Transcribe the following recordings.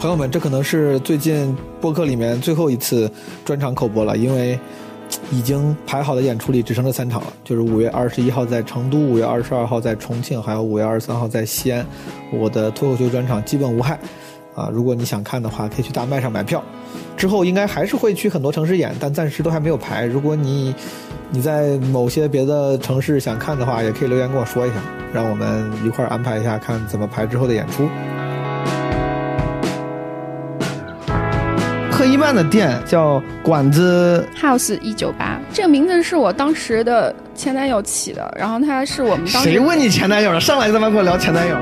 朋友们，这可能是最近播客里面最后一次专场口播了，因为已经排好的演出里只剩这三场了，就是五月二十一号在成都，五月二十二号在重庆，还有五月二十三号在西安。我的脱口秀专场基本无害啊！如果你想看的话，可以去大麦上买票。之后应该还是会去很多城市演，但暂时都还没有排。如果你你在某些别的城市想看的话，也可以留言跟我说一下，让我们一块儿安排一下，看怎么排之后的演出。赫一曼的店叫馆子 House 一九八，这个名字是我当时的前男友起的，然后他是我们当时谁问你前男友了？上来就他妈跟我聊前男友。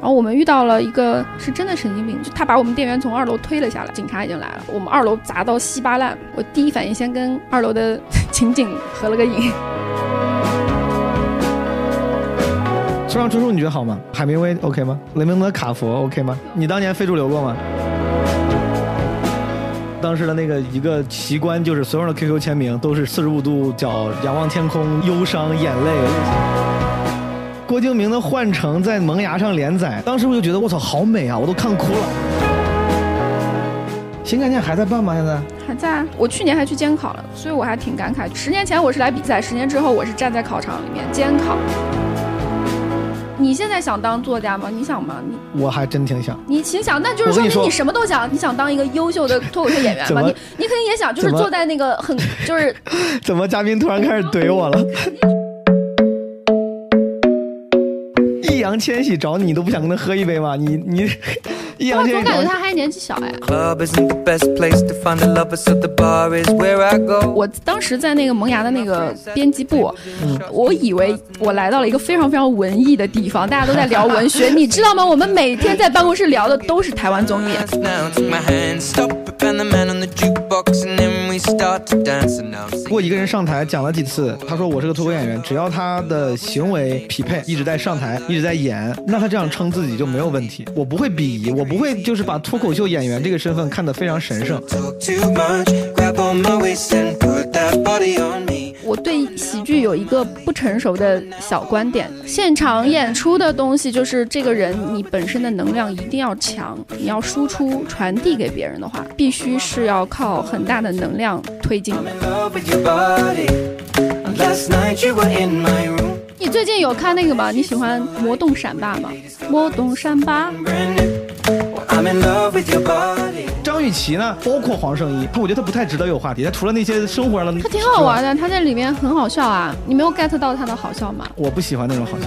然后我们遇到了一个是真的神经病，就他把我们店员从二楼推了下来，警察已经来了，我们二楼砸到稀巴烂，我第一反应先跟二楼的 情景合了个影。村上春树你觉得好吗？海明威 OK 吗？雷蒙德卡佛 OK 吗？你当年非主流过吗？当时的那个一个奇观就是所有的 QQ 签名都是四十五度角仰望天空，忧伤眼泪。郭敬明的《幻城》在萌芽上连载，当时我就觉得我操好美啊，我都看哭了。新概念还在办吗？现在还在啊，我去年还去监考了，所以我还挺感慨。十年前我是来比赛，十年之后我是站在考场里面监考。你现在想当作家吗？你想吗？你我还真挺想。你挺想，那就是说明你什么都想。你想当一个优秀的脱口秀演员吗？你你肯定也想，就是坐在那个很就是 怎么嘉宾突然开始怼我了？易烊千玺找你，你都不想跟他喝一杯吗？你你。我总感觉他还年纪小哎。我当时在那个萌芽的那个编辑部，我以为我来到了一个非常非常文艺的地方，大家都在聊文学，你知道吗？我们每天在办公室聊的都是台湾综艺。过一个人上台讲了几次，他说我是个脱口演员，只要他的行为匹配，一直在上台，一直在演，那他这样称自己就没有问题。我不会鄙夷，我不会就是把脱口秀演员这个身份看得非常神圣。我对喜剧有一个不成熟的小观点：现场演出的东西就是这个人你本身的能量一定要强，你要输出传递给别人的话，必须是要靠很大的能量推进的。你最近有看那个吗？你喜欢《魔动闪霸》吗？《魔动闪霸》。张雨绮呢？包括黄圣依，他我觉得她不太值得有话题。她除了那些生活上的，她挺好玩的，她在里面很好笑啊。你没有 get 到她的好笑吗？我不喜欢那种好笑。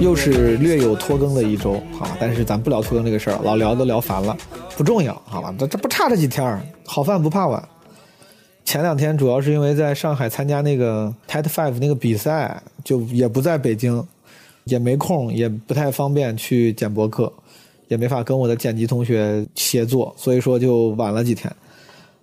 又是略有拖更的一周，好，但是咱不聊拖更这个事儿，老聊都聊烦了，不重要，好吧？这这不差这几天好饭不怕晚。前两天主要是因为在上海参加那个 TED Five 那个比赛，就也不在北京，也没空，也不太方便去剪播客，也没法跟我的剪辑同学协作，所以说就晚了几天。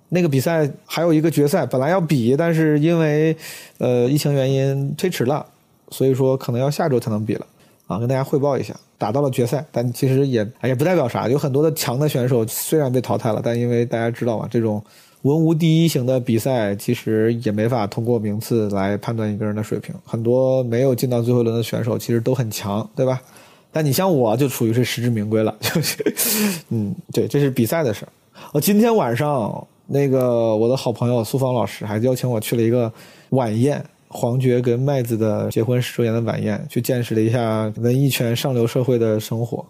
那个比赛还有一个决赛，本来要比，但是因为呃疫情原因推迟了，所以说可能要下周才能比了。啊，跟大家汇报一下，打到了决赛，但其实也也不代表啥，有很多的强的选手虽然被淘汰了，但因为大家知道嘛，这种。文无第一型的比赛，其实也没法通过名次来判断一个人的水平。很多没有进到最后一轮的选手，其实都很强，对吧？但你像我，就属于是实至名归了。就是，嗯，对，这是比赛的事儿。我今天晚上，那个我的好朋友苏芳老师还邀请我去了一个晚宴，黄觉跟麦子的结婚十周年的晚宴，去见识了一下文艺圈上流社会的生活。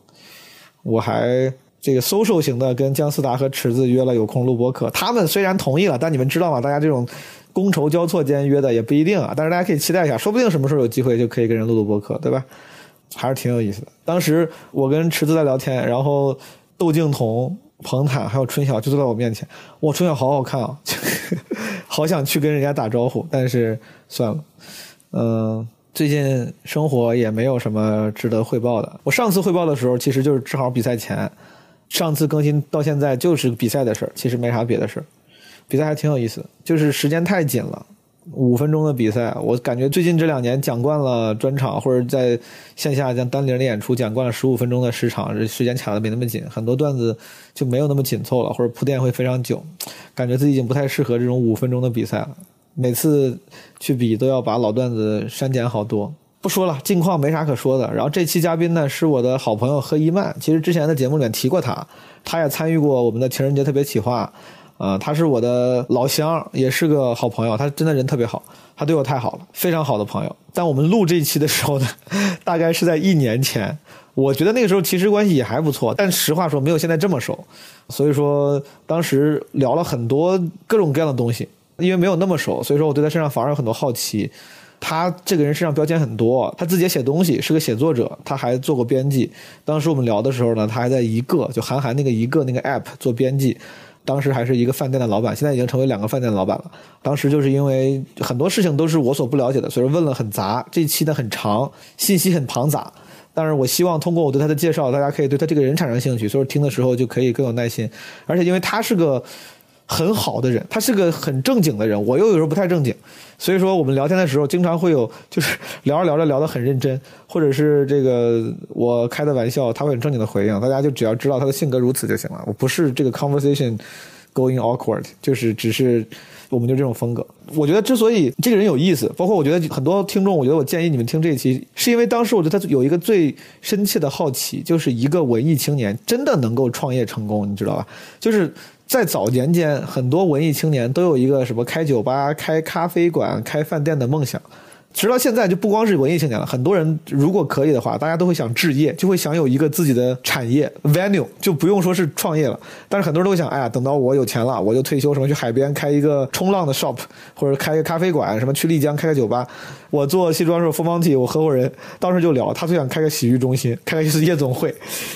我还。这个 social 型的跟姜思达和池子约了有空录播课，他们虽然同意了，但你们知道吗？大家这种觥筹交错间约的也不一定啊。但是大家可以期待一下，说不定什么时候有机会就可以跟人录录播课，对吧？还是挺有意思的。当时我跟池子在聊天，然后窦靖童、彭坦还有春晓就坐在我面前，哇，春晓好好看啊，好想去跟人家打招呼，但是算了。嗯，最近生活也没有什么值得汇报的。我上次汇报的时候，其实就是正好比赛前。上次更新到现在就是比赛的事儿，其实没啥别的事儿。比赛还挺有意思，就是时间太紧了，五分钟的比赛，我感觉最近这两年讲惯了专场或者在线下像单林的演出讲惯了十五分钟的时长，这时间卡的没那么紧，很多段子就没有那么紧凑了，或者铺垫会非常久，感觉自己已经不太适合这种五分钟的比赛了。每次去比都要把老段子删减好多。不说了，近况没啥可说的。然后这期嘉宾呢是我的好朋友何一曼，其实之前的节目里面提过他，他也参与过我们的情人节特别企划，啊，他是我的老乡，也是个好朋友，他真的人特别好，他对我太好了，非常好的朋友。但我们录这一期的时候呢，大概是在一年前，我觉得那个时候其实关系也还不错，但实话说没有现在这么熟，所以说当时聊了很多各种各样的东西，因为没有那么熟，所以说我对他身上反而有很多好奇。他这个人身上标签很多，他自己也写东西，是个写作者，他还做过编辑。当时我们聊的时候呢，他还在一个就韩寒那个一个那个 app 做编辑，当时还是一个饭店的老板，现在已经成为两个饭店的老板了。当时就是因为很多事情都是我所不了解的，所以说问了很杂，这一期呢很长，信息很庞杂。但是我希望通过我对他的介绍，大家可以对他这个人产生兴趣，所以听的时候就可以更有耐心。而且因为他是个。很好的人，他是个很正经的人，我又有时候不太正经，所以说我们聊天的时候经常会有，就是聊着聊着聊得很认真，或者是这个我开的玩笑，他会很正经的回应，大家就只要知道他的性格如此就行了，我不是这个 conversation going awkward，就是只是我们就这种风格。我觉得之所以这个人有意思，包括我觉得很多听众，我觉得我建议你们听这一期，是因为当时我觉得他有一个最深切的好奇，就是一个文艺青年真的能够创业成功，你知道吧？就是。在早年间，很多文艺青年都有一个什么开酒吧、开咖啡馆、开饭店的梦想。直到现在，就不光是文艺青年了，很多人如果可以的话，大家都会想置业，就会想有一个自己的产业 venue，就不用说是创业了。但是很多人都想，哎呀，等到我有钱了，我就退休，什么去海边开一个冲浪的 shop，或者开个咖啡馆，什么去丽江开个酒吧。我做西装时候，凤凰体我合伙人当时就聊，他最想开个洗浴中心，开个夜总会。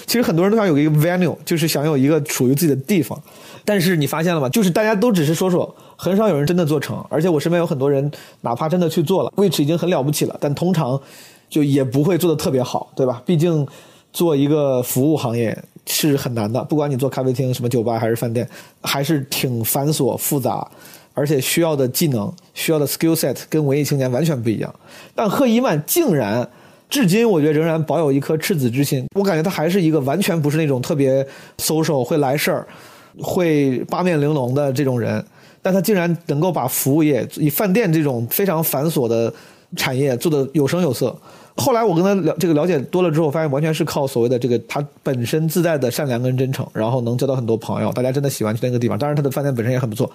其实很多人都想有一个 venue，就是想有一个属于自己的地方。但是你发现了吗？就是大家都只是说说，很少有人真的做成。而且我身边有很多人，哪怕真的去做了，which 已经很了不起了，但通常就也不会做的特别好，对吧？毕竟做一个服务行业是很难的，不管你做咖啡厅、什么酒吧还是饭店，还是挺繁琐复杂，而且需要的技能、需要的 skill set 跟文艺青年完全不一样。但贺一曼竟然，至今我觉得仍然保有一颗赤子之心。我感觉他还是一个完全不是那种特别 social 会来事儿。会八面玲珑的这种人，但他竟然能够把服务业以饭店这种非常繁琐的产业做得有声有色。后来我跟他了这个了解多了之后，发现完全是靠所谓的这个他本身自带的善良跟真诚，然后能交到很多朋友，大家真的喜欢去那个地方。当然，他的饭店本身也很不错。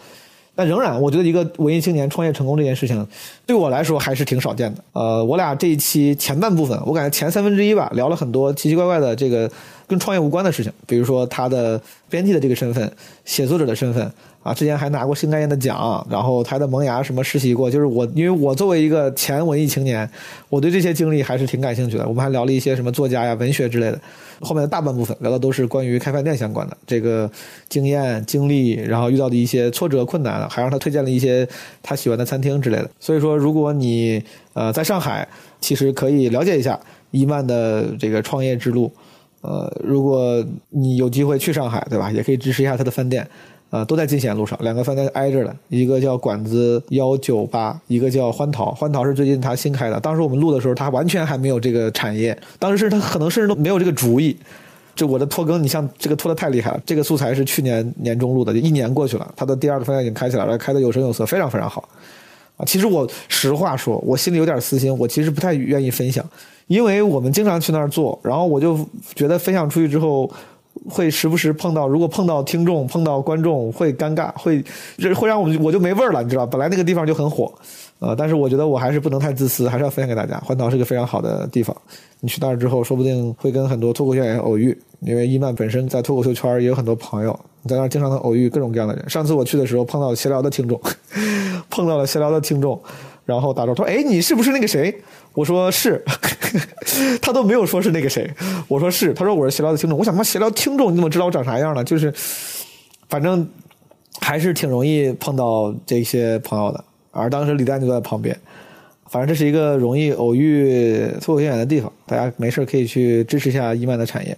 但仍然，我觉得一个文艺青年创业成功这件事情，对我来说还是挺少见的。呃，我俩这一期前半部分，我感觉前三分之一吧，聊了很多奇奇怪怪的这个跟创业无关的事情，比如说他的编辑的这个身份，写作者的身份。啊，之前还拿过新概念的奖，然后他的萌芽什么实习过，就是我，因为我作为一个前文艺青年，我对这些经历还是挺感兴趣的。我们还聊了一些什么作家呀、文学之类的。后面的大半部分聊的都是关于开饭店相关的这个经验经历，然后遇到的一些挫折困难，还让他推荐了一些他喜欢的餐厅之类的。所以说，如果你呃在上海，其实可以了解一下伊曼的这个创业之路。呃，如果你有机会去上海，对吧？也可以支持一下他的饭店。啊，都在进贤路上，两个饭店挨着的，一个叫馆子幺九八，一个叫欢桃。欢桃是最近他新开的，当时我们录的时候，他完全还没有这个产业，当时是他可能甚至都没有这个主意。就我的拖更，你像这个拖的太厉害了，这个素材是去年年中录的，就一年过去了，他的第二个饭店已经开起来了，开的有声有色，非常非常好。啊，其实我实话说，我心里有点私心，我其实不太愿意分享，因为我们经常去那儿做，然后我就觉得分享出去之后。会时不时碰到，如果碰到听众、碰到观众，会尴尬，会会让我们我就没味儿了，你知道？本来那个地方就很火，呃，但是我觉得我还是不能太自私，还是要分享给大家。环岛是个非常好的地方，你去那儿之后，说不定会跟很多脱口秀演员偶遇，因为伊曼本身在脱口秀圈也有很多朋友，你在那儿经常能偶遇各种各样的人。上次我去的时候，碰到闲聊的听众，碰到了闲聊的听众。然后打招呼说：“哎，你是不是那个谁？”我说：“是。”他都没有说是那个谁。我说：“是。”他说：“我是闲聊的听众。”我想，妈，闲聊听众，你怎么知道我长啥样呢？就是，反正还是挺容易碰到这些朋友的。而当时李诞就在旁边。反正这是一个容易偶遇脱口秀演员的地方，大家没事可以去支持一下伊曼的产业。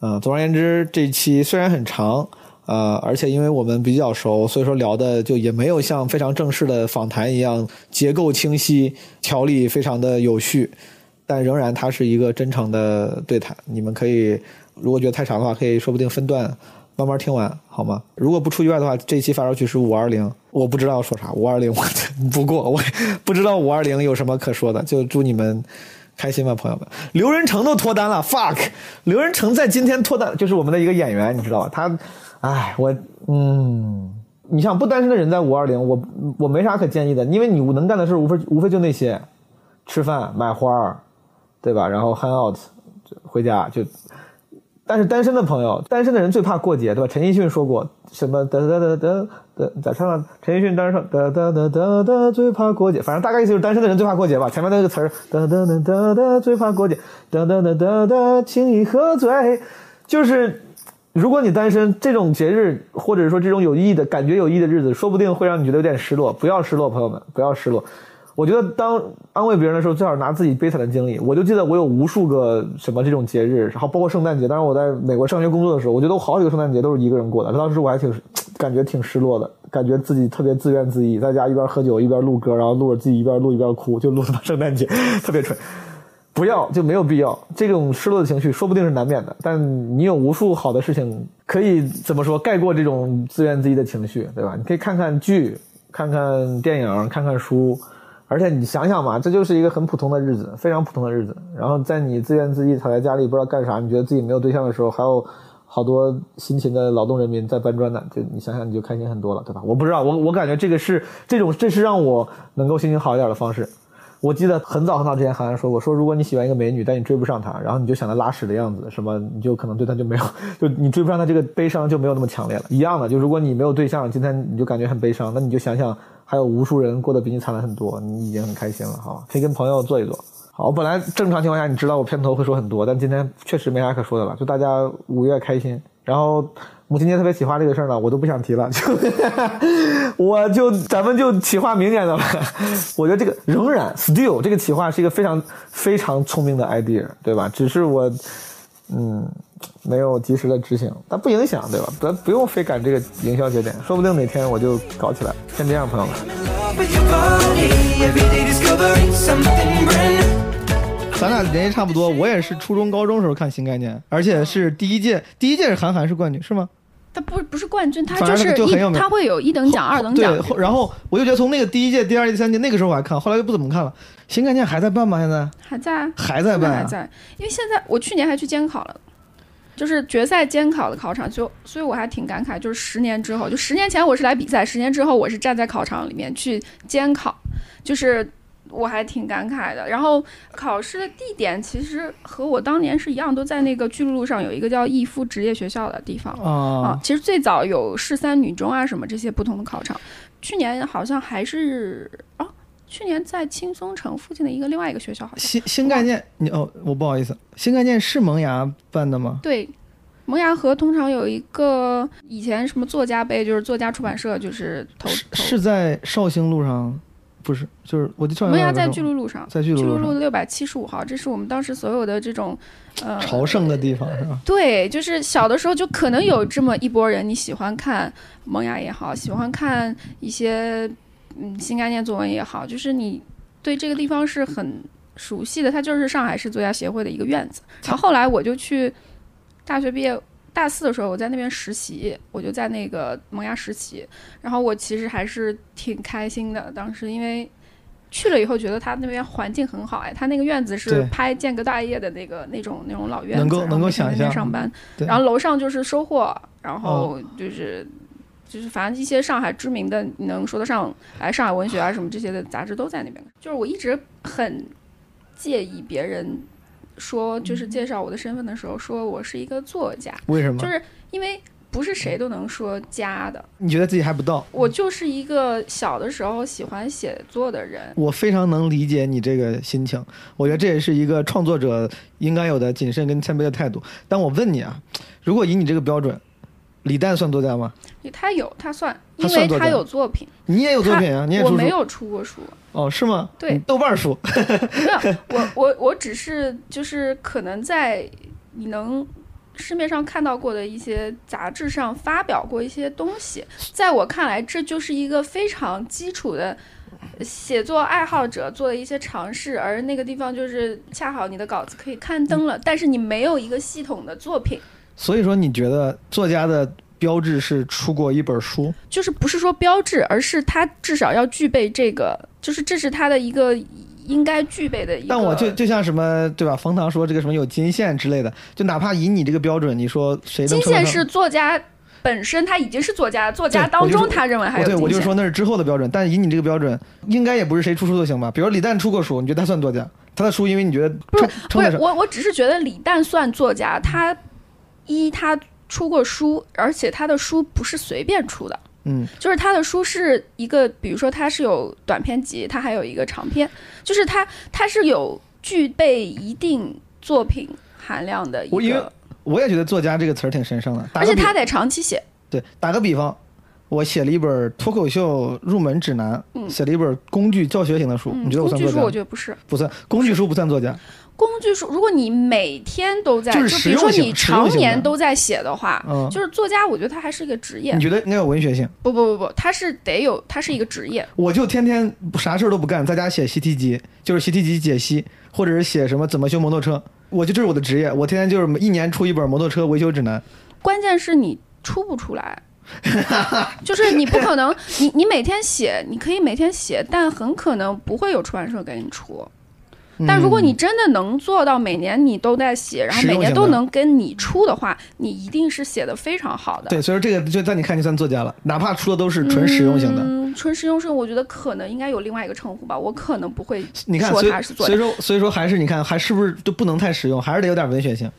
嗯，总而言之，这一期虽然很长。呃，而且因为我们比较熟，所以说聊的就也没有像非常正式的访谈一样结构清晰、条理非常的有序，但仍然它是一个真诚的对谈。你们可以如果觉得太长的话，可以说不定分段慢慢听完好吗？如果不出意外的话，这一期发烧曲是五二零，我不知道说啥。五二零，我不过我不知道五二零有什么可说的，就祝你们开心吧，朋友们。刘仁成都脱单了，fuck！刘仁成在今天脱单，就是我们的一个演员，你知道吧？他，哎，我，嗯，你像不单身的人在五二零，我我没啥可建议的，因为你能干的事无非无非就那些，吃饭、买花儿对吧？然后 hang out，回家就。但是单身的朋友，单身的人最怕过节，对吧？陈奕迅说过什么？哒哒哒哒哒，咋唱啊？陈奕迅当时说哒哒哒哒哒，最怕过节。反正大概意思就是单身的人最怕过节吧。前面那个词儿哒哒哒哒哒，最怕过节。哒哒哒哒哒，请你喝醉。就是如果你单身，这种节日或者说这种有意义的感觉有意义的日子，说不定会让你觉得有点失落。不要失落，朋友们，不要失落。我觉得当安慰别人的时候，最好拿自己悲惨的经历。我就记得我有无数个什么这种节日，然后包括圣诞节。当时我在美国上学工作的时候，我觉得我好几个圣诞节都是一个人过的。当时我还挺感觉挺失落的，感觉自己特别自怨自艾，在家一边喝酒一边录歌，然后录着自己一边录一边哭，就录到圣诞节，特别蠢。不要就没有必要，这种失落的情绪说不定是难免的，但你有无数好的事情可以怎么说盖过这种自怨自艾的情绪，对吧？你可以看看剧，看看电影，看看书。而且你想想嘛，这就是一个很普通的日子，非常普通的日子。然后在你自怨自艾、躺在家里不知道干啥，你觉得自己没有对象的时候，还有好多辛勤的劳动人民在搬砖呢。就你想想，你就开心很多了，对吧？我不知道，我我感觉这个是这种，这是让我能够心情好一点的方式。我记得很早很早之前，好像说过，说如果你喜欢一个美女，但你追不上她，然后你就想她拉屎的样子，什么，你就可能对她就没有，就你追不上她这个悲伤就没有那么强烈了。一样的，就如果你没有对象，今天你就感觉很悲伤，那你就想想。还有无数人过得比你惨了很多，你已经很开心了，好可以跟朋友坐一坐。好，本来正常情况下，你知道我片头会说很多，但今天确实没啥可说的了。就大家五月开心，然后母亲节特别企划这个事儿呢，我都不想提了，就 我就咱们就企划明年的吧。我觉得这个仍然 still 这个企划是一个非常非常聪明的 idea，对吧？只是我嗯。没有及时的执行，但不影响，对吧？咱不用非赶这个营销节点，说不定哪天我就搞起来。先这样，朋友们。咱俩年纪差不多，我也是初中、高中时候看新概念，而且是第一届，第一届是韩寒是冠军，是吗？他不不是冠军，他就是一，他会有一等奖、二等奖。对，然后我就觉得从那个第一届、第二届、第三届那个时候我还看，后来就不怎么看了。新概念还在办吗？现在还在，还在办，还在。因为现在我去年还去监考了。就是决赛监考的考场，就所以我还挺感慨，就是十年之后，就十年前我是来比赛，十年之后我是站在考场里面去监考，就是我还挺感慨的。然后考试的地点其实和我当年是一样，都在那个巨鹿路上有一个叫逸夫职业学校的地方啊。其实最早有市三女中啊什么这些不同的考场，去年好像还是啊。去年在青松城附近的一个另外一个学校，好像新新概念，你哦，我不好意思，新概念是萌芽办的吗？对，萌芽和通常有一个以前什么作家杯，就是作家出版社，就是投是在绍兴路上，不是，就是我的萌芽在巨鹿路上，在巨鹿路六百七十五号，这是我们当时所有的这种呃朝圣的地方是吧？对，就是小的时候就可能有这么一波人，你喜欢看萌芽也好，喜欢看一些。嗯，新概念作文也好，就是你对这个地方是很熟悉的，它就是上海市作家协会的一个院子。然后后来我就去大学毕业大四的时候，我在那边实习，我就在那个萌芽实习。然后我其实还是挺开心的，当时因为去了以后觉得他那边环境很好，哎，他那个院子是拍《间隔大业》的那个那种那种老院子，能够能够想象上班。然后楼上就是收获，然后就是。就是反正一些上海知名的，你能说得上来上海文学啊什么这些的杂志都在那边。就是我一直很介意别人说，就是介绍我的身份的时候说我是一个作家。为什么？就是因为不是谁都能说家的。你觉得自己还不到？我就是一个小的时候喜欢写作的人。我非常能理解你这个心情。我觉得这也是一个创作者应该有的谨慎跟谦卑的态度。但我问你啊，如果以你这个标准。李诞算作家吗？他有，他算，因为他有作品。你也有作品啊？你也我没有出过书。哦，是吗？对，豆瓣书。没有，我我我只是就是可能在你能市面上看到过的一些杂志上发表过一些东西，在我看来，这就是一个非常基础的写作爱好者做的一些尝试，而那个地方就是恰好你的稿子可以刊登了，但是你没有一个系统的作品。所以说，你觉得作家的标志是出过一本书？就是不是说标志，而是他至少要具备这个，就是这是他的一个应该具备的一个。但我就就像什么对吧？冯唐说这个什么有金线之类的，就哪怕以你这个标准，你说谁能金线是作家本身他已经是作家，作家当中他认为还有对。我就说那是之后的标准，但以你这个标准，应该也不是谁出书都行吧？比如李诞出过书，你觉得他算作家？他的书因为你觉得不是不是我，我只是觉得李诞算作家，他一他出过书，而且他的书不是随便出的，嗯，就是他的书是一个，比如说他是有短篇集，他还有一个长篇，就是他他是有具备一定作品含量的一我因为个，我也觉得作家这个词儿挺神圣的。而且他得长期写，对，打个比方，我写了一本脱口秀入门指南，嗯写了一本工具教学型的书，嗯你觉得我工具书我算作家？觉得不是。不算，工具书不算作家。工具书，如果你每天都在，就比如说你常年都在写的话，嗯就是作家，我觉得他还是一个职业你。觉得应该有文学性？不不不不，他是得有，他是一个职业。我就天天啥事儿都不干，在家写习题集，就是习题集解析，或者是写什么怎么修摩托车。我就这是我的职业，我天天就是一年出一本摩托车维修指南。关键是你出不出来，就是你不可能，你你每天写，你可以每天写，但很可能不会有出版社给你出。但如果你真的能做到每年你都在写，然后每年都能跟你出的话，你一定是写的非常好的。对，所以说这个就在你看就算作家了，哪怕出的都是纯实用型的。嗯，纯实用性，我觉得可能应该有另外一个称呼吧，我可能不会你看，说所以。所以说所以说还是你看还是不是就不能太实用，还是得有点文学性。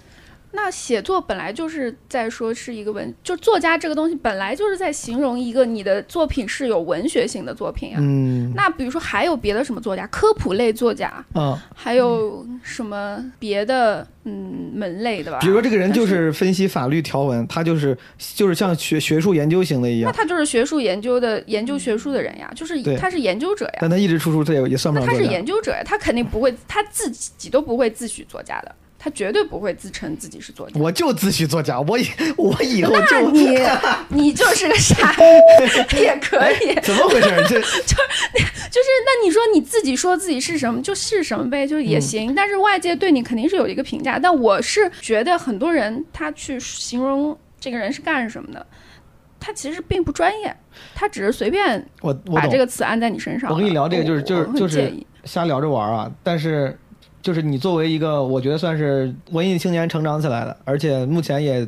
那写作本来就是在说是一个文，就作家这个东西本来就是在形容一个你的作品是有文学性的作品啊。嗯那比如说还有别的什么作家，科普类作家，啊，还有什么别的嗯门类的吧？比如说这个人就是是分析法律条文，他就是就是像学学术研究型的一样，那他就是学术研究的研究学术的人呀，就是对他是研究者呀，但他一直出书，这也也算不那他是。研究者呀，他肯定不会，他自己都不会自诩作家的，他绝对不会自称自己是作家。我就自诩作家，我以 我以后就你你就是个傻逼，也可以，怎么回事？这 就是那你说你自己说自己是什么就是什么呗，就也行。但是外界对你肯定是有一个评价，但我是觉得很多人他去形容这个人是干什么的，他其实并不专业，他只是随便我我把这，个词按在你身上了。我跟你聊这个就是就是就是瞎聊着玩啊。但是就是你作为一个我觉得算是文艺青年成长起来的，而且目前也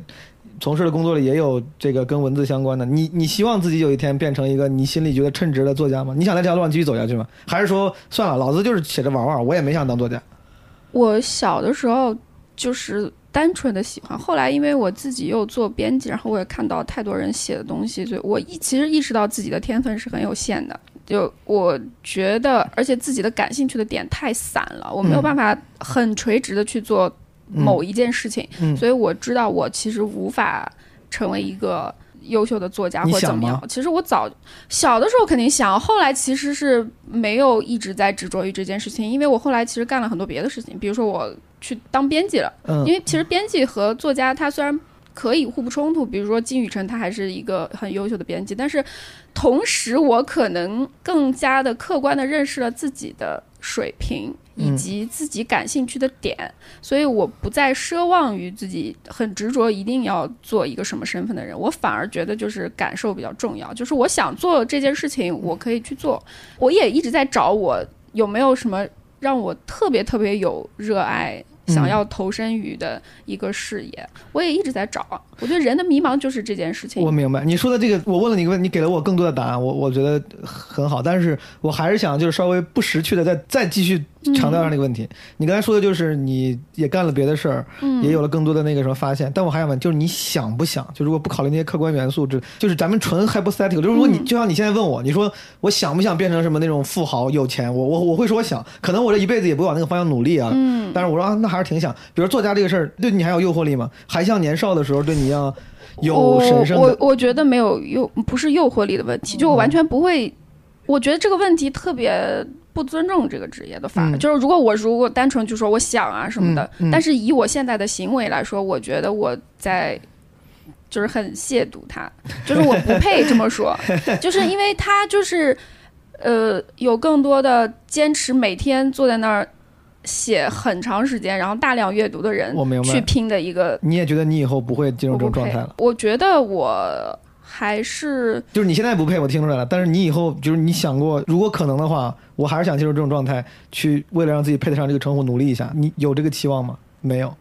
从事的工作里也有这个跟文字相关的。你你希望自己有一天变成一个你心里觉得称职的作家吗？你想在这条路上继续走下去吗？还是说算了，老子就是写着玩玩，我也没想当作家？我小的时候就是单纯的喜欢，后来因为我自己又做编辑，然后我也看到太多人写的东西，所以我一其实意识到自己的天分是很有限的。就我觉得，而且自己的感兴趣的点太散了，我没有嗯。办法很垂直的去做某一件事情，嗯。所以我知道我其实无法成为一个优秀的作家或怎么样。其实我早小的时候肯定想，后来其实是没有一直在执着于这件事情，因为我后来其实干了很多别的事情，比如说我去当编辑了，嗯。因为其实编辑和作家他虽然可以互不冲突，比如说金宇澄他还是一个很优秀的编辑，但是同时我可能更加的客观的认识了自己的水平以嗯及自己感兴趣的点，所以我不再奢望于自己很执着一定要做一个什么身份的人，我反而觉得就是感受比较重要，就是我想做这件事情，我可以去做。我也一直在找我有没有什么让我特别特别有热爱。想要投身于的一个事业，我也一直在找。我觉得人的迷茫就是这件事情。我明白你说的这个，我问了你一个问题，你给了我更多的答案，我我觉得很好，但是我还是想就是稍微不识趣的再再继续强调一下那个问题。你刚才说的就是你也干了别的事儿，嗯也有了更多的那个什么发现，但我还想问，就是你想不想？就如果不考虑那些客观元素，就就是咱们纯 hypothetical，就是如果你、嗯就像你现在问我，你说我想不想变成什么那种富豪有钱，我我我会说我想，可能我这一辈子也不会往那个方向努力啊，嗯，但是我说啊，那还是挺想。比如作家这个事儿，对你还有诱惑力吗？还像年少的时候对你一样有神圣我我觉得没有诱，不是诱惑力的问题，就我完全不会。我觉得这个问题特别不尊重这个职业的法。嗯就是如果我如果单纯就说我想啊什么的，嗯嗯但是以我现在的行为来说，我觉得我在。就是很亵渎他，就是我不配这么说，就是因为他就是，呃，有更多的坚持，每天坐在那儿写很长时间，然后大量阅读的人我明白去拼的一个。你也觉得你以后不会进入这种状态了？我觉得我还是就是你现在不配，我听出来了。但是你以后就是你想过，如果可能的话，我还是想进入这种状态，去为了让自己配得上这个称呼努力一下。你有这个期望吗？没有，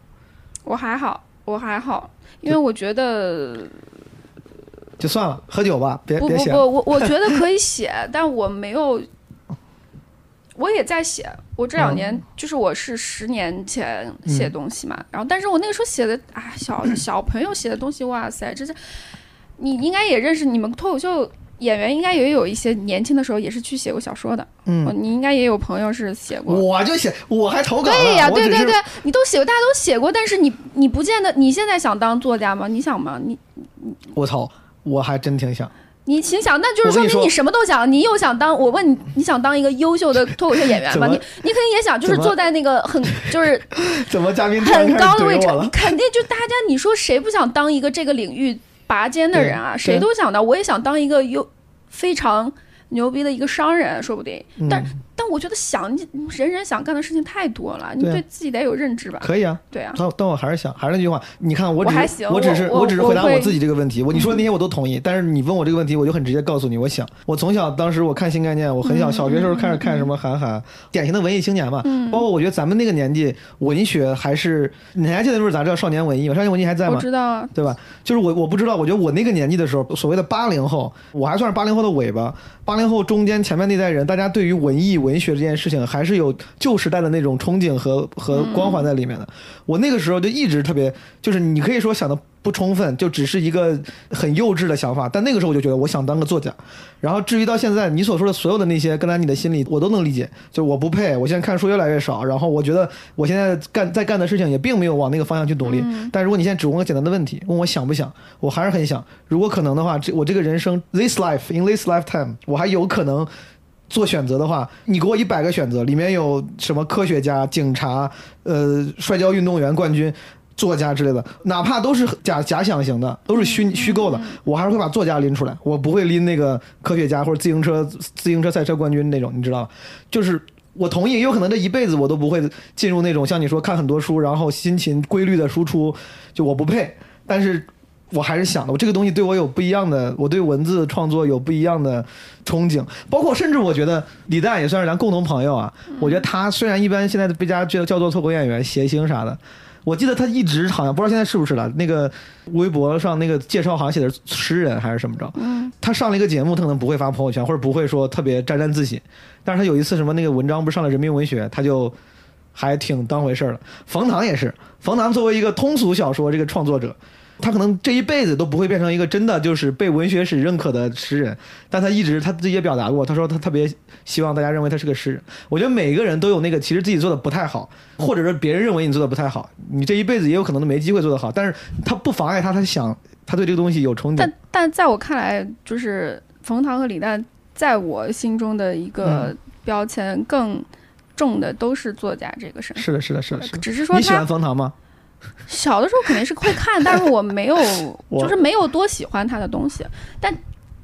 我还好，我还好，因为我觉得就算了，喝酒吧，别别写不不不，。我我觉得 可以写，但我没有，我也在写。我这两年、嗯就是我是十年前写东西嘛，然后但是我那个时候写的啊，小小朋友写的东西，哇塞，这是你应该也认识，你们脱口秀演员应该也有一些年轻的时候也是去写过小说的，哦嗯，你应该也有朋友是写过。我就写，我还投稿呢。对呀，对对对，你都写过，大家都写过，但是你你不见得，你现在想当作家吗？你想吗？你我操，我还真挺想。你心想，那就是说说明你什么都想。你又想当，我问你，你想当一个优秀的脱口秀演员吗？你你肯定也想，就是坐在那个很就是 怎么嘉宾很高的位置，了？肯定就大家你说谁不想当一个这个领域拔尖的人啊？谁都想到，我也想当一个优非常牛逼的一个商人，说不定。但嗯，但我觉得想你人人想干的事情太多了，你对自己得有认知吧？可以啊。对啊，但但我还是想，还是那句话，你看我只是我还行我只是我只是回答我自己这个问题。我你说的那些我都同意，但是你问我这个问题，我就很直接告诉你，我想，我从小当时我看新概念，我很小，嗯小学时候开始看什么韩寒，典型的文艺青年嘛。嗯包括我觉得咱们那个年纪，文学还是你还记得那本杂志叫《少年文艺》吗？《少年文艺》还在我吗？知道啊，对吧？就是我我不知道，我觉得我那个年纪的时候，所谓的八零后，我还算是八零后的尾巴，八零后中间前面那代人，大家对于文艺文学这件事情还是有旧时代的那种憧憬和和光环在里面的。我那个时候就一直特别，就是你可以说想的不充分，就只是一个很幼稚的想法。但那个时候我就觉得我想当个作家。然后至于到现在你所说的所有的那些，跟在你的心里我都能理解，就是我不配，我现在看书越来越少，然后我觉得我现在干在干的事情也并没有往那个方向去努力。但如果你现在只问个简单的问题，问我想不想，我还是很想。如果可能的话，这我这个人生 this life in this lifetime，我还有可能做选择的话，你给我一百个选择，里面有什么科学家、警察、呃摔跤运动员冠军。作家之类的，哪怕都是假假想型的，都是虚虚构的，我还是会把作家拎出来，我不会拎那个科学家或者自行车自行车赛车冠军那种，你知道吧？就是我同意，也有可能这一辈子我都不会进入那种像你说看很多书，然后辛勤规律的输出，就我不配。但是我还是想的，我这个东西对我有不一样的，我对文字创作有不一样的憧憬。包括甚至我觉得李诞也算是咱共同朋友啊。我觉得他虽然一般现在被大家叫叫做脱口演员、谐星啥的。我记得他一直好像不知道现在是不是了，那个微博上那个介绍好像写的是诗人还是什么着。嗯，他上了一个节目，他可能不会发朋友圈，或者不会说特别沾沾自喜。但是他有一次什么那个文章不是上了人民文学，他就还挺当回事儿了。冯唐也是，冯唐作为一个通俗小说这个创作者，他可能这一辈子都不会变成一个真的就是被文学史认可的诗人，但他一直他自己也表达过，他说他特别希望大家认为他是个诗人。我觉得每个人都有那个其实自己做的不太好，或者说别人认为你做的不太好，你这一辈子也有可能都没机会做得好，但是他不妨碍他，他想他对这个东西有憧憬但。但在我看来，就是冯唐和李诞在我心中的一个嗯标签更重的都是作家这个身份。是的，是的，是的，是的。只是说你喜欢冯唐吗？小的时候肯定是会看，但是我没有，就是没有多喜欢他的东西。但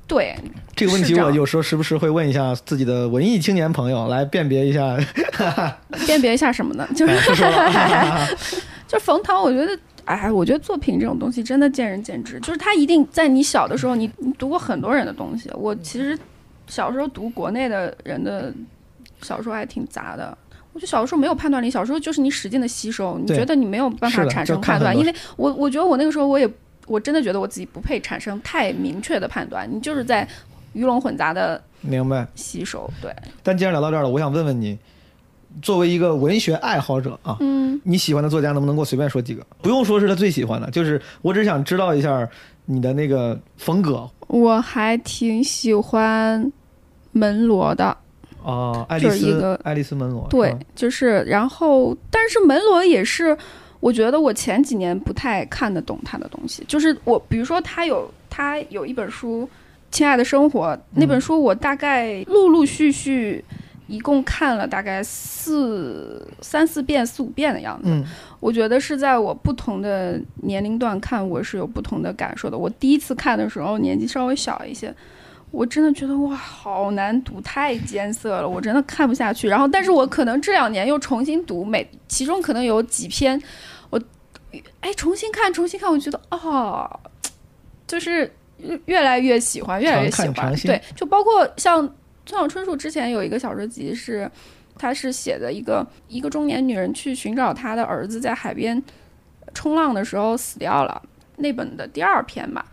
对，这个问题我有时候时不时会问一下自己的文艺青年朋友，来辨别一下。辨别一下什么呢？就是就冯唐，我觉得。哎，我觉得作品这种东西真的见仁见智，就是他一定在你小的时候，你你读过很多人的东西。我其实小时候读国内的人的小说还挺杂的，我觉得小的时候没有判断力，小时候就是你使劲的吸收，你觉得你没有办法产生判断，因为我我觉得我那个时候我也我真的觉得我自己不配产生太明确的判断，你就是在鱼龙混杂的明白。吸收，对，但既然聊到这儿了，我想问问你，作为一个文学爱好者啊，嗯，你喜欢的作家能不能给我随便说几个？不用说是他最喜欢的，就是我只想知道一下你的那个风格我还挺喜欢门罗的，啊，爱丽丝就是一个，爱丽丝门罗。对，就是然后，但是门罗也是，我觉得我前几年不太看得懂他的东西，就是我比如说他有他有一本书《亲爱的生活》那本书，我大概陆陆续续。一共看了大概四三四遍、四五遍的样子。嗯我觉得是在我不同的年龄段看，我是有不同的感受的。我第一次看的时候年纪稍微小一些，我真的觉得哇，好难读，太艰涩了，我真的看不下去。然后，但是我可能这两年又重新读，每其中可能有几篇，我哎重新看，重新看，我觉得哦，就是越来越喜欢，越来越喜欢。对，就包括像村上春树之前有一个小说集是，他是写的一个一个中年女人去寻找她的儿子在海边冲浪的时候死掉了，那本的第二篇吧。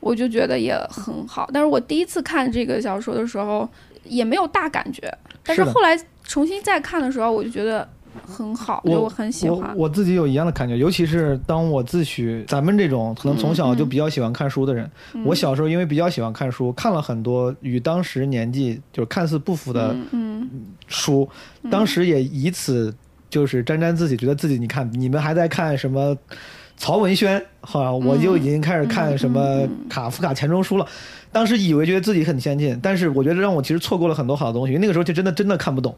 我就觉得也很好。但是我第一次看这个小说的时候也没有大感觉，但是后来重新再看的时候，我就觉得很好，我就我很喜欢。我我自己有一样的感觉，尤其是当我自诩咱们这种可能从小就比较喜欢看书的人，嗯。我小时候因为比较喜欢看书，看了很多与当时年纪就是看似不符的嗯书，当时也以此就是沾沾自喜，觉得自己你看你们还在看什么曹文轩，好像我就已经开始看什么卡夫卡钱钟书了。当时以为觉得自己很先进，但是我觉得让我其实错过了很多好的东西，因为那个时候就真的真的看不懂。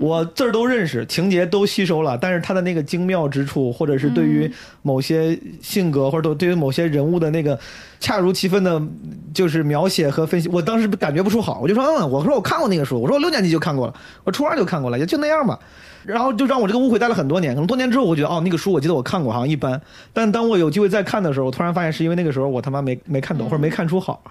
我字儿都认识，情节都吸收了，但是他的那个精妙之处，或者是对于某些性格，或者对于某些人物的那个恰如其分的，就是描写和分析，我当时感觉不出好，我就说嗯，我说我看过那个书，我说我六年级就看过了，我初二就看过了，也就那样吧。然后就让我这个误会待了很多年，可能多年之后，我觉得哦，那个书我记得我看过，好像一般。但当我有机会再看的时候，我突然发现是因为那个时候我他妈没没看懂，或者没看出好，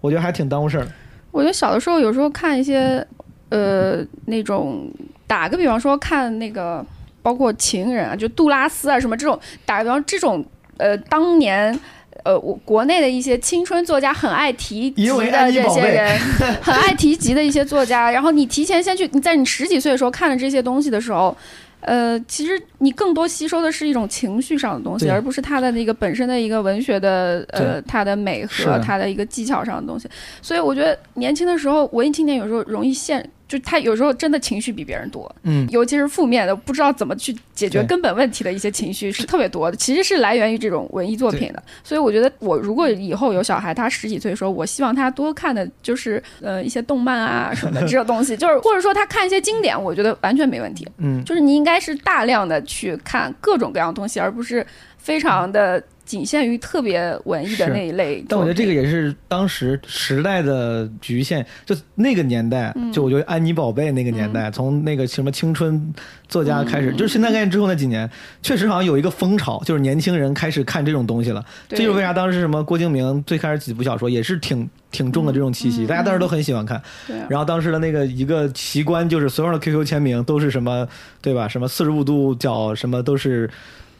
我觉得还挺耽误事儿。我觉得小的时候有时候看一些呃那种，打个比方说看那个包括情人啊，就杜拉斯啊什么这种，打个比方这种呃当年。呃，我国内的一些青春作家很爱提及的这些人，很爱提及的一些作家，然后你提前先去，你在你十几岁的时候看了这些东西的时候，呃，其实你更多吸收的是一种情绪上的东西，而不是它的那个本身的一个文学的呃对它的美和它的一个技巧上的东西。所以我觉得年轻的时候，文艺青年有时候容易陷，就他有时候真的情绪比别人多，嗯，尤其是负面的，不知道怎么去解决根本问题的一些情绪是特别多的，其实是来源于这种文艺作品的。所以我觉得，我如果以后有小孩，他十几岁的时候，我希望他多看的就是呃一些动漫啊什么的这种东西，就是或者说他看一些经典，我觉得完全没问题。嗯，就是你应该是大量的去看各种各样的东西，而不是非常的仅限于特别文艺的那一类。但我觉得这个也是当时时代的局限，就那个年代，嗯就我觉得安妮宝贝那个年代，从那个什么青春作家开始，嗯就是现代概念之后那几年，确实好像有一个风潮，就是年轻人开始看这种东西了。这就是为啥当时什么郭敬明最开始几部小说也是挺挺重的这种气息，嗯大家当时都很喜欢看。然后当时的那个一个奇观就是所有的 QQ 签名都是什么，对吧？什么四十五度角，什么都是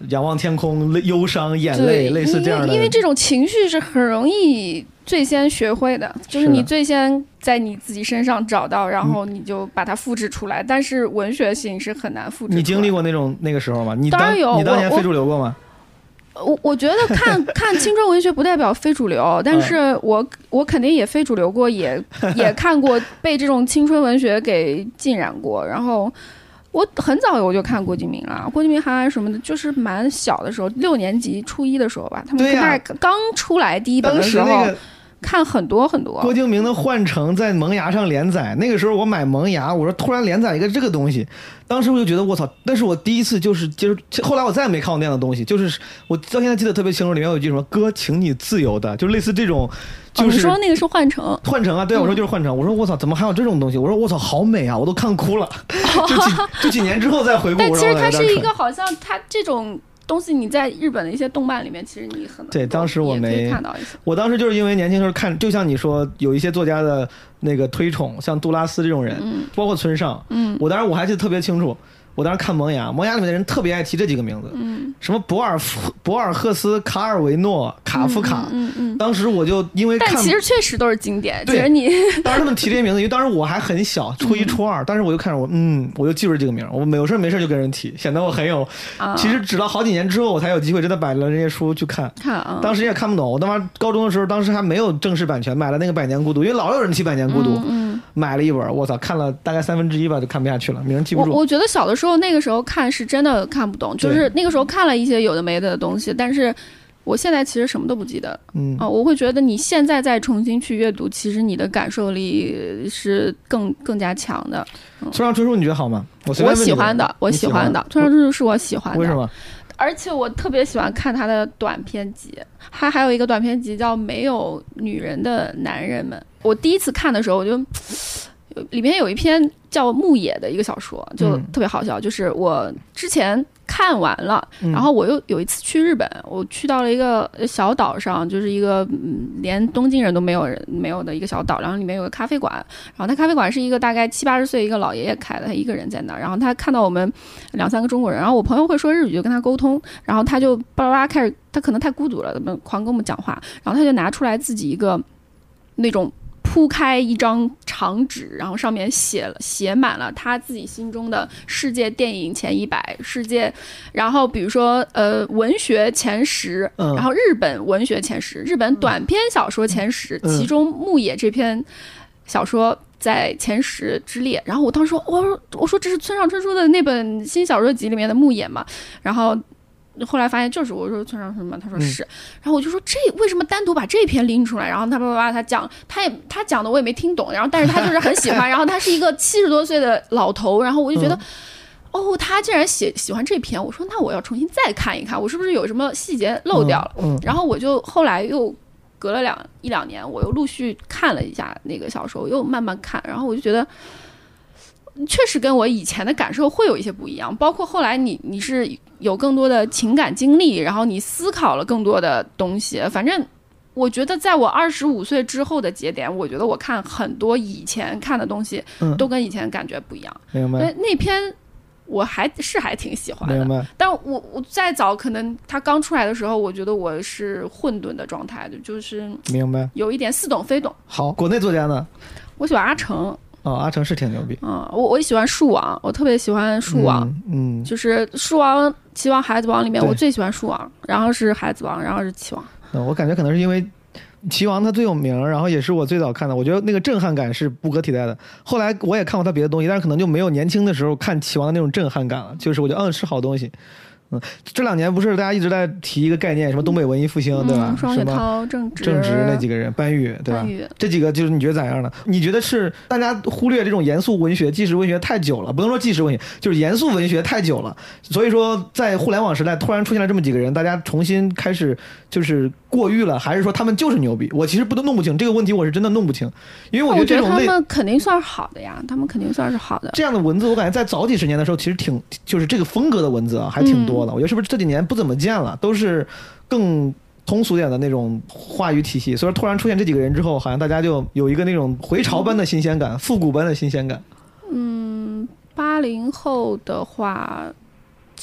仰望天空，泪忧伤、眼泪，对，类似这样的。因为因为这种情绪是很容易最先学会的，就是你最先在你自己身上找到，然后你就把它复制出来。但是文学性是很难复制。你经历？过那种那个时候吗？你当当然有你当年非主流过吗？我我觉得看 看青春文学不代表非主流，但嗯是我我肯定也非主流过，也也看过被这种青春文学给浸染过，然后。我很早我就看郭敬明了，郭敬明、韩寒什么的，就是蛮小的时候，六年级、初一的时候吧，他们大概刚出来第一本的时候，时那个看很多很多。郭敬明的《幻城》在萌芽上连载，那个时候我买萌芽，我说突然连载一个这个东西，当时我就觉得我操！那是我第一次就是接触，后来我再也没看过那样的东西，就是我到现在记得特别清楚，里面有一句什么“哥，请你自由的”，就类似这种，就是。说那个是幻城，幻城啊，对啊，我说就是幻城。我说我操，怎么还有这种东西？我说我操，好美啊，我都看哭了。就几就几年之后再回顾，我但其实它是一个好像它这种东西，你在日本的一些动漫里面，其实你很对当时我没看到一些。我当时就是因为年轻时候看，就像你说，有一些作家的那个推崇，像杜拉斯这种人，嗯包括村上，嗯我当时我还记得特别清楚。我当时看《萌芽》，《萌芽》里面的人特别爱提这几个名字，嗯，什么博尔夫、博尔赫斯、卡尔维诺、卡夫卡。嗯嗯嗯。当时我就因为看，但其实确实都是经典，其对实你当时他们提这些名字，因为当时我还很小，初一、初二，当时我就看着我，嗯，我就记住这个名儿，我没有事儿没事儿就跟人提，显得我很有。啊，其实直到好几年之后，我才有机会真的买了这些书去看。看啊，当时也看不懂，我他妈高中的时候，当时还没有正式版权，买了那个《百年孤独》，因为老有人提《百年孤独》嗯，买了一本，我操，看了大概三分之一吧，就看不下去了，名儿记不住。我我觉得小的时候那个时候看是真的看不懂，就是那个时候看了一些有的没的的东西，但是我现在其实什么都不记得嗯啊。我会觉得你现在再重新去阅读，其实你的感受力是更更加强的。村上春树你觉得好吗？我喜欢的，我喜喜欢的，村上春树是我喜欢的。为什？么？而且我特别喜欢看他的短篇集，他还有一个短篇集叫《没有女人的男人们》，我第一次看的时候，我就 里面有一篇叫《牧野》的一个小说，就嗯特别好笑。就是我之前看完了，嗯然后我又有一次去日本，我去到了一个小岛上，就是一个嗯连东京人都没有人没有的一个小岛，然后里面有个咖啡馆，然后他咖啡馆是一个大概七八十岁一个老爷爷开的，他一个人在那儿，然后他看到我们两三个中国人，然后我朋友会说日语，就跟他沟通，然后他就巴拉巴拉开始，他可能太孤独了，怎么狂跟我们讲话，然后他就拿出来自己一个那种。铺开一张长纸，然后上面写了写满了他自己心中的世界电影前一百，世界，然后比如说呃文学前十，嗯然后日本文学前十，日本短篇小说前十，嗯其中牧野这篇小说在前十之列。然后我当时说，我说我说这是村上春树的那本新小说集里面的牧野嘛，然后。后来发现就是我说村上春树嘛，他说嗯是，然后我就说这为什么单独把这篇拎出来？然后他叭叭叭他讲，他也他讲的我也没听懂，然后但是他就是很喜欢，然后他是一个七十多岁的老头，然后我就觉得。嗯哦，他竟然写喜欢这篇，我说那我要重新再看一看，我是不是有什么细节漏掉了？嗯，然后我就后来又隔了两一两年，我又陆续看了一下那个小说，又慢慢看，然后我就觉得。确实跟我以前的感受会有一些不一样，包括后来你你是有更多的情感经历，然后你思考了更多的东西。反正我觉得，在我二十五岁之后的节点，我觉得我看很多以前看的东西嗯都跟以前感觉不一样。明白那那篇我还是还挺喜欢的明，白，但我我再早可能他刚出来的时候，我觉得我是混沌的状态的，就是明白。有一点似懂非懂。好，国内作家呢？我喜欢阿成，哦，阿成是挺牛逼。嗯，我我也喜欢树王，我特别喜欢树王，嗯，嗯，就是树王、棋王、孩子王里面，我最喜欢树王，然后是孩子王，然后是棋王。嗯我感觉可能是因为棋王他最有名，然后也是我最早看的，我觉得那个震撼感是不可替代的。后来我也看过他别的东西，但是可能就没有年轻的时候看棋王的那种震撼感了。就是我觉得嗯是好东西。嗯，这两年不是大家一直在提一个概念，什么东北文艺复兴，对吧嗯，？双雪涛、郑直、郑直那几个人，班宇，对吧这几个就是你觉得咋样呢？你觉得是大家忽略这种严肃文学、纪实文学太久了，不能说纪实文学，就是严肃文学太久了。所以说，在互联网时代突然出现了这么几个人，大家重新开始就是过誉了，还是说他们就是牛逼？我其实不都弄不清这个问题，我是真的弄不清，因为我觉得这种类们肯定算是好的呀，他们肯定算是好的。这样的文字，我感觉在早几十年的时候，其实挺就是这个风格的文字啊，还挺多的。我觉得是不是这几年不怎么见了，都是更通俗点的那种话语体系。所以说突然出现这几个人之后，好像大家就有一个那种回潮般的新鲜感，复古般的新鲜感。嗯，八零后的话，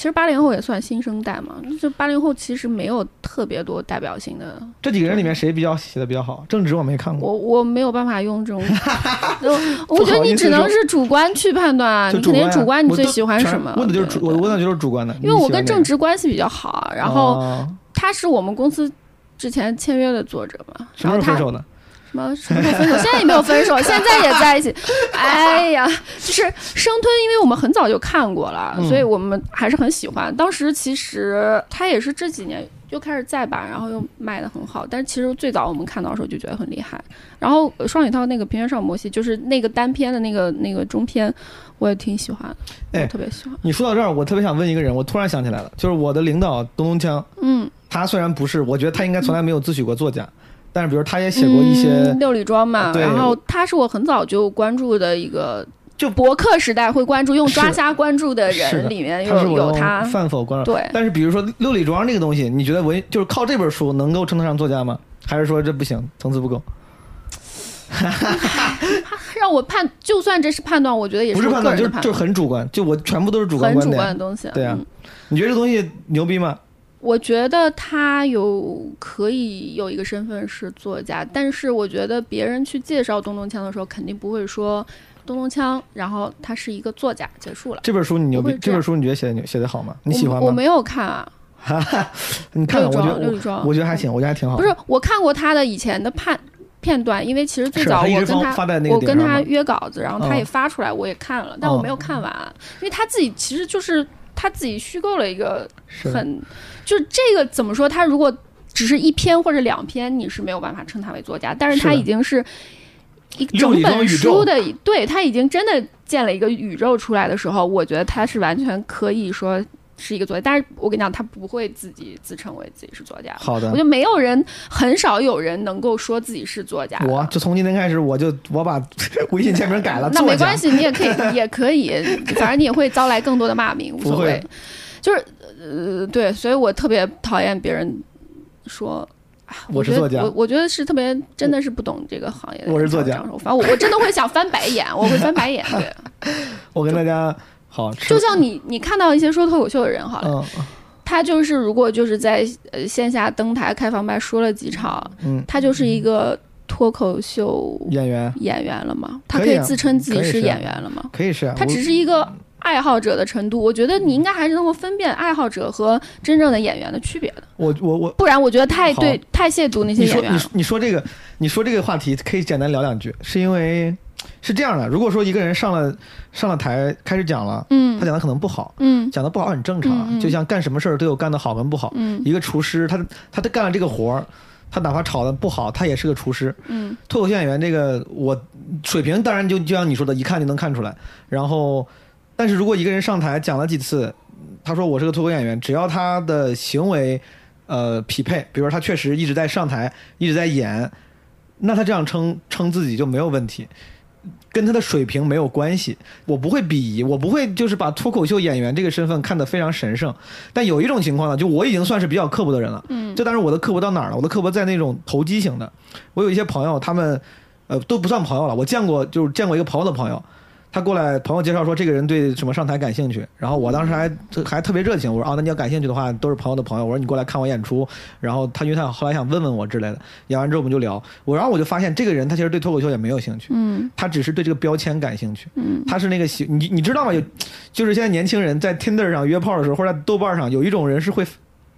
其实八零后也算新生代嘛。就八零后其实没有特别多代表性的，这几个人里面谁比较写的比较好？正直我没看过，我我没有办法用这种，我我觉得你只能是主观去判断啊。你肯定主观你最喜欢什么？问的就是主，我问的就是主观的。因为我跟正直，关系比较好，啊然后哦他是我们公司之前签约的作者嘛，什么然后他时候分手的？什么什么时候分手？现在也没有分手，现在也在一起。哎呀，就是生吞，因为我们很早就看过了，嗯所以我们还是很喜欢。当时其实他也是这几年又开始再版，然后又卖的很好。但是其实最早我们看到的时候就觉得很厉害。然后呃双雪涛那个《平原上摩西》，就是那个单篇的那个那个中篇，我也挺喜欢的，哎我特别喜欢。你说到这儿，我特别想问一个人，我突然想起来了，就是我的领导东东锵，嗯，他虽然不是，我觉得他应该从来没有自诩过作家，但是比如他也写过一些嗯、六里庄嘛，然后他是我很早就关注的一个。就博客时代会关注用抓瞎关注的人里面有有他，范否关注。对，但是比如说六里庄这个东西，你觉得文就是靠这本书能够称得上作家吗？还是说这不行，层次不够？让我判，就算这是判断，我觉得也是不是判断，就是就是很主观，就我全部都是主观很主观的东西。对啊嗯你觉得这东西牛逼吗？我觉得他有可以有一个身份是作家，但是我觉得别人去介绍东东锵的时候，肯定不会说东东锵，然后他是一个作家，结束了。这本书你牛逼，这本书你觉得写的牛写的好吗？你喜欢吗？我我没有看啊，你看看，我觉得我六里庄我觉得还行，我觉得还挺好。不是我看过他的以前的判片段，因为其实最早我跟发发在那个我跟他约稿子，然后他哦也发出来，我也看了，但我没有看完，因为他自己其实就是他自己虚构了一个是很，就是这个怎么说？他如果只是一篇或者两篇，你是没有办法称他为作家，但是他已经是一整本书的，对他已经真的建了一个宇宙出来的时候，我觉得他是完全可以说是一个作家，但是我跟你讲，他不会自己自称为自己是作家。好的我觉，得没有人，很少有人能够说自己是作家。我就从今天开始，我就我把微信签名改了，那没关系，你也可以，也可以，反正你也会招来更多的骂名，无所谓。就是呃，对，所以我特别讨厌别人说。我是作家我我觉得是特别，真的是不懂这个行业的。我是作家反正我我真的会想翻白眼，我会翻白眼。对，我跟大家好吃就，像你你看到一些说脱口秀的人好了，嗯他就是如果就是在呃线下登台开放麦说了几场，嗯，他就是一个脱口秀演员演员了吗？他可以自称自己是演员了吗？可以是啊，他只是一个爱好者的程度，我觉得你应该还是能够分辨爱好者和真正的演员的区别的，我我我不然我觉得太对太亵渎那些演员了。你说这个，你说这个话题可以简单聊两句，是因为是这样的，如果说一个人上了上了台开始讲了，嗯他讲的可能不好，嗯讲的不好很正常就像干什么事儿都有干的好跟不好。嗯一个厨师，他他他干了这个活儿，他哪怕炒的不好，他也是个厨师。嗯脱口秀演员这个我水平当然就就像你说的，一看就能看出来。然后，但是如果一个人上台讲了几次，他说我是个脱口演员，只要他的行为呃匹配，比如说他确实一直在上台，一直在演，那他这样称称自己就没有问题。跟他的水平没有关系，我不会鄙夷，我不会就是把脱口秀演员这个身份看得非常神圣。但有一种情况呢，就我已经算是比较刻薄的人了，嗯这当然我的刻薄到哪儿了？我的刻薄在那种投机型的。我有一些朋友，他们呃都不算朋友了，我见过就是见过一个朋友的朋友，他过来朋友介绍说这个人对什么上台感兴趣，然后我当时还还特别热情，我说啊那你要感兴趣的话都是朋友的朋友，我说你过来看我演出，然后他因为他后来想问问我之类的，演完之后我们就聊，我然后我就发现这个人他其实对脱口秀也没有兴趣，嗯他只是对这个标签感兴趣。嗯他是那个喜你你知道吗？有就是现在年轻人在 Tinder 上约炮的时候，或者在豆瓣上，有一种人是会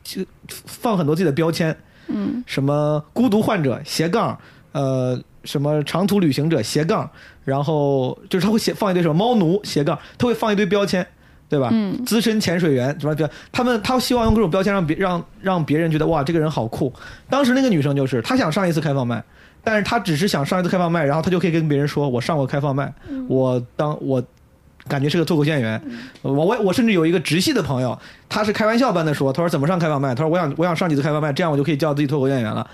就放很多自己的标签，嗯什么孤独患者斜杠，呃，什么长途旅行者斜杠，然后就是他会写放一堆什么猫奴斜杠，他会放一堆标签，对吧？嗯资深潜水员什么标，他们他希望用各种标签让别让让别人觉得哇这个人好酷。当时那个女生就是她想上一次开放麦，但是她只是想上一次开放麦，然后她就可以跟别人说我上过开放麦，我当我。感觉是个脱口秀演员，我我我甚至有一个直系的朋友，他是开玩笑般的说，他说怎么上开放麦？他说我想我想上几次开放麦，这样我就可以叫自己脱口秀演员了。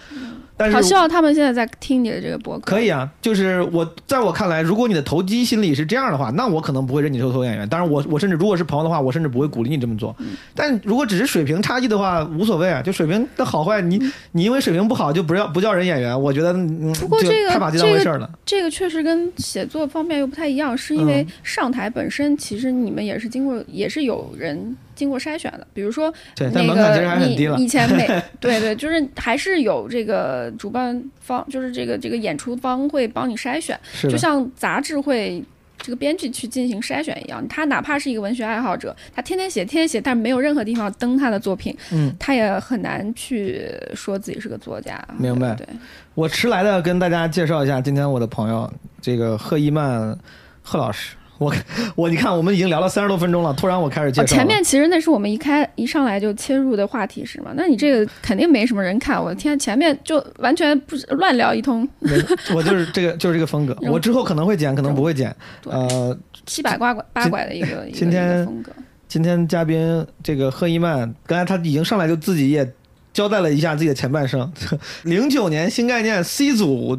但是好希望他们现在在听你的这个博客。可以啊，就是我在我看来，如果你的投机心理是这样的话，那我可能不会认你脱口秀演员。当然我，我甚至如果是朋友的话，我甚至不会鼓励你这么做。但如果只是水平差异的话，无所谓啊，就水平的好坏，你你因为水平不好就不要不叫人演员，我觉得嗯，不过这个太把这当回事了。这个确实跟写作方面又不太一样，是因为嗯上台本身其实你们也是经过，也是有人经过筛选的。比如说对，那个你。以前每 对对，就是还是有这个主办方，就是这个这个演出方会帮你筛选，是，就像杂志会。这个编剧去进行筛选一样，他哪怕是一个文学爱好者，他天天写，天天写，但是没有任何地方登他的作品，嗯，他也很难去说自己是个作家。明白对，对我迟来的跟大家介绍一下今天我的朋友，这个贺一曼贺老师。我我你看，我们已经聊了三十多分钟了，突然我开始介哦，绍了。前面其实那是我们一开一上来就切入的话题是吗？那你这个肯定没什么人看。我的天，前面就完全不是乱聊一通，我就是这个就是这个风格。我之后可能会剪，可能不会剪。呃，七百八拐八拐的一个今天个风格。今天嘉宾这个贺一曼，刚才他已经上来就自己也交代了一下自己的前半生。零九年新概念 C 组，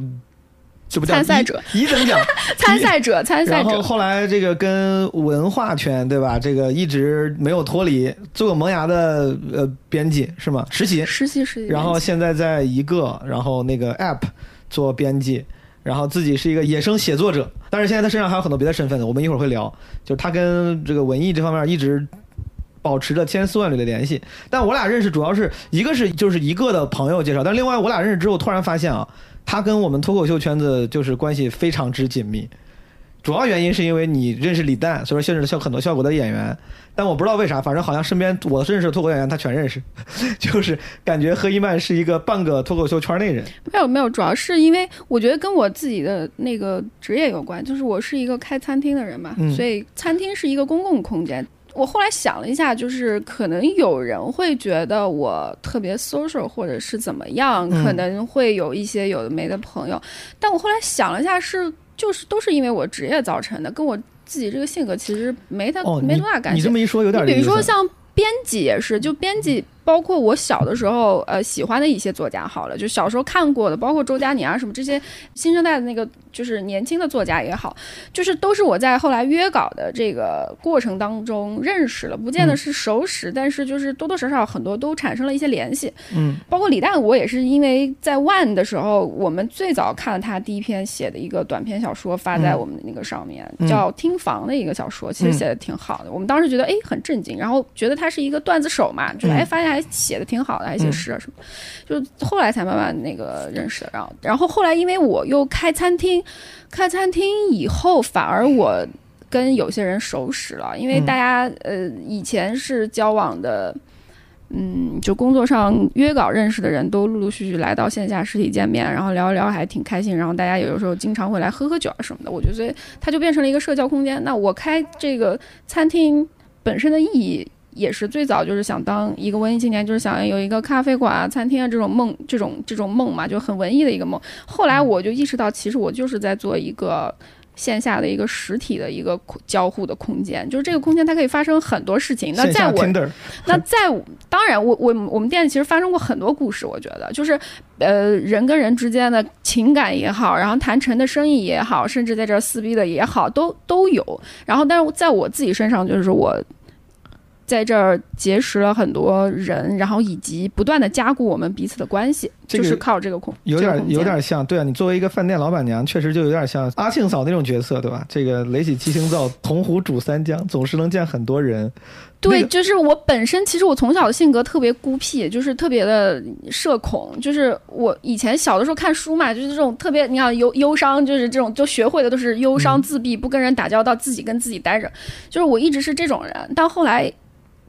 这不叫参赛者一一等奖，参赛者，参赛然后者，后来这个跟文化圈对吧？这个一直没有脱离，做过萌芽的呃编辑是吗？实习，实习实习。然后现在在一个，然后那个 App 做编辑，然后自己是一个野生写作者，但是现在他身上还有很多别的身份的，我们一会儿会聊。就是他跟这个文艺这方面一直保持着千丝万缕的联系。但我俩认识主要是一个是就是一个的朋友介绍，但另外我俩认识之后，突然发现啊，他跟我们脱口秀圈子就是关系非常之紧密。主要原因是因为你认识李诞，所以说认识了效很多效果的演员，但我不知道为啥，反正好像身边我认识的脱口秀演员他全认识，就是感觉何一曼是一个半个脱口秀圈内人。没有没有，主要是因为我觉得跟我自己的那个职业有关，就是我是一个开餐厅的人嘛，嗯所以餐厅是一个公共空间。我后来想了一下，就是可能有人会觉得我特别 social 或者是怎么样，嗯可能会有一些有的没的朋友。但我后来想了一下，是就是都是因为我职业造成的，跟我自己这个性格其实没太、哦，没多大感觉。你这么一说有点你比如说像编辑也是，就编辑。包括我小的时候，呃，喜欢的一些作家，好了，就小时候看过的，包括周佳宁啊什么这些新生代的那个，就是年轻的作家也好，就是都是我在后来约稿的这个过程当中认识了，不见得是熟识，但是就是多多少少很多都产生了一些联系。嗯，包括李诞，我也是因为在 One 的时候，我们最早看了他第一篇写的一个短篇小说，发在我们的那个上面，叫《听房》的一个小说，其实写的挺好的。我们当时觉得哎很震惊，然后觉得他是一个段子手嘛，就哎发现还。写的挺好的，还写诗啊什么，就后来才慢慢那个认识的。然后，然后后来因为我又开餐厅，开餐厅以后反而我跟有些人熟识了，因为大家呃以前是交往的，嗯，就工作上约稿认识的人都陆陆续续来到线下实体见面，然后聊一聊还挺开心。然后大家有的时候经常会来喝喝酒啊什么的。我觉得所以它就变成了一个社交空间。那我开这个餐厅本身的意义。也是最早就是想当一个文艺青年，就是想有一个咖啡馆啊、餐厅啊这种梦，这种这种梦嘛，就很文艺的一个梦。后来我就意识到，其实我就是在做一个线下的一个实体的一个交互的空间，就是这个空间它可以发生很多事情。那在我那在当然，我我我们店里其实发生过很多故事，我觉得就是呃人跟人之间的情感也好，然后谈成的生意也好，甚至在这撕逼的也好，都都有。然后，但是在我自己身上，就是我。在这儿结识了很多人，然后以及不断的加固我们彼此的关系，就是靠这个空，有点有点像，对啊，你作为一个饭店老板娘，确实就有点像阿庆嫂那种角色，对吧？这个雷起七星灶，铜壶煮三江，总是能见很多人。对，就是我本身，其实我从小的性格特别孤僻，就是特别的社恐，就是我以前小的时候看书嘛，就是这种特别，你看忧忧伤，就是这种就学会的都是忧伤自闭，不跟人打交道，自己跟自己待着，就是我一直是这种人，但后来。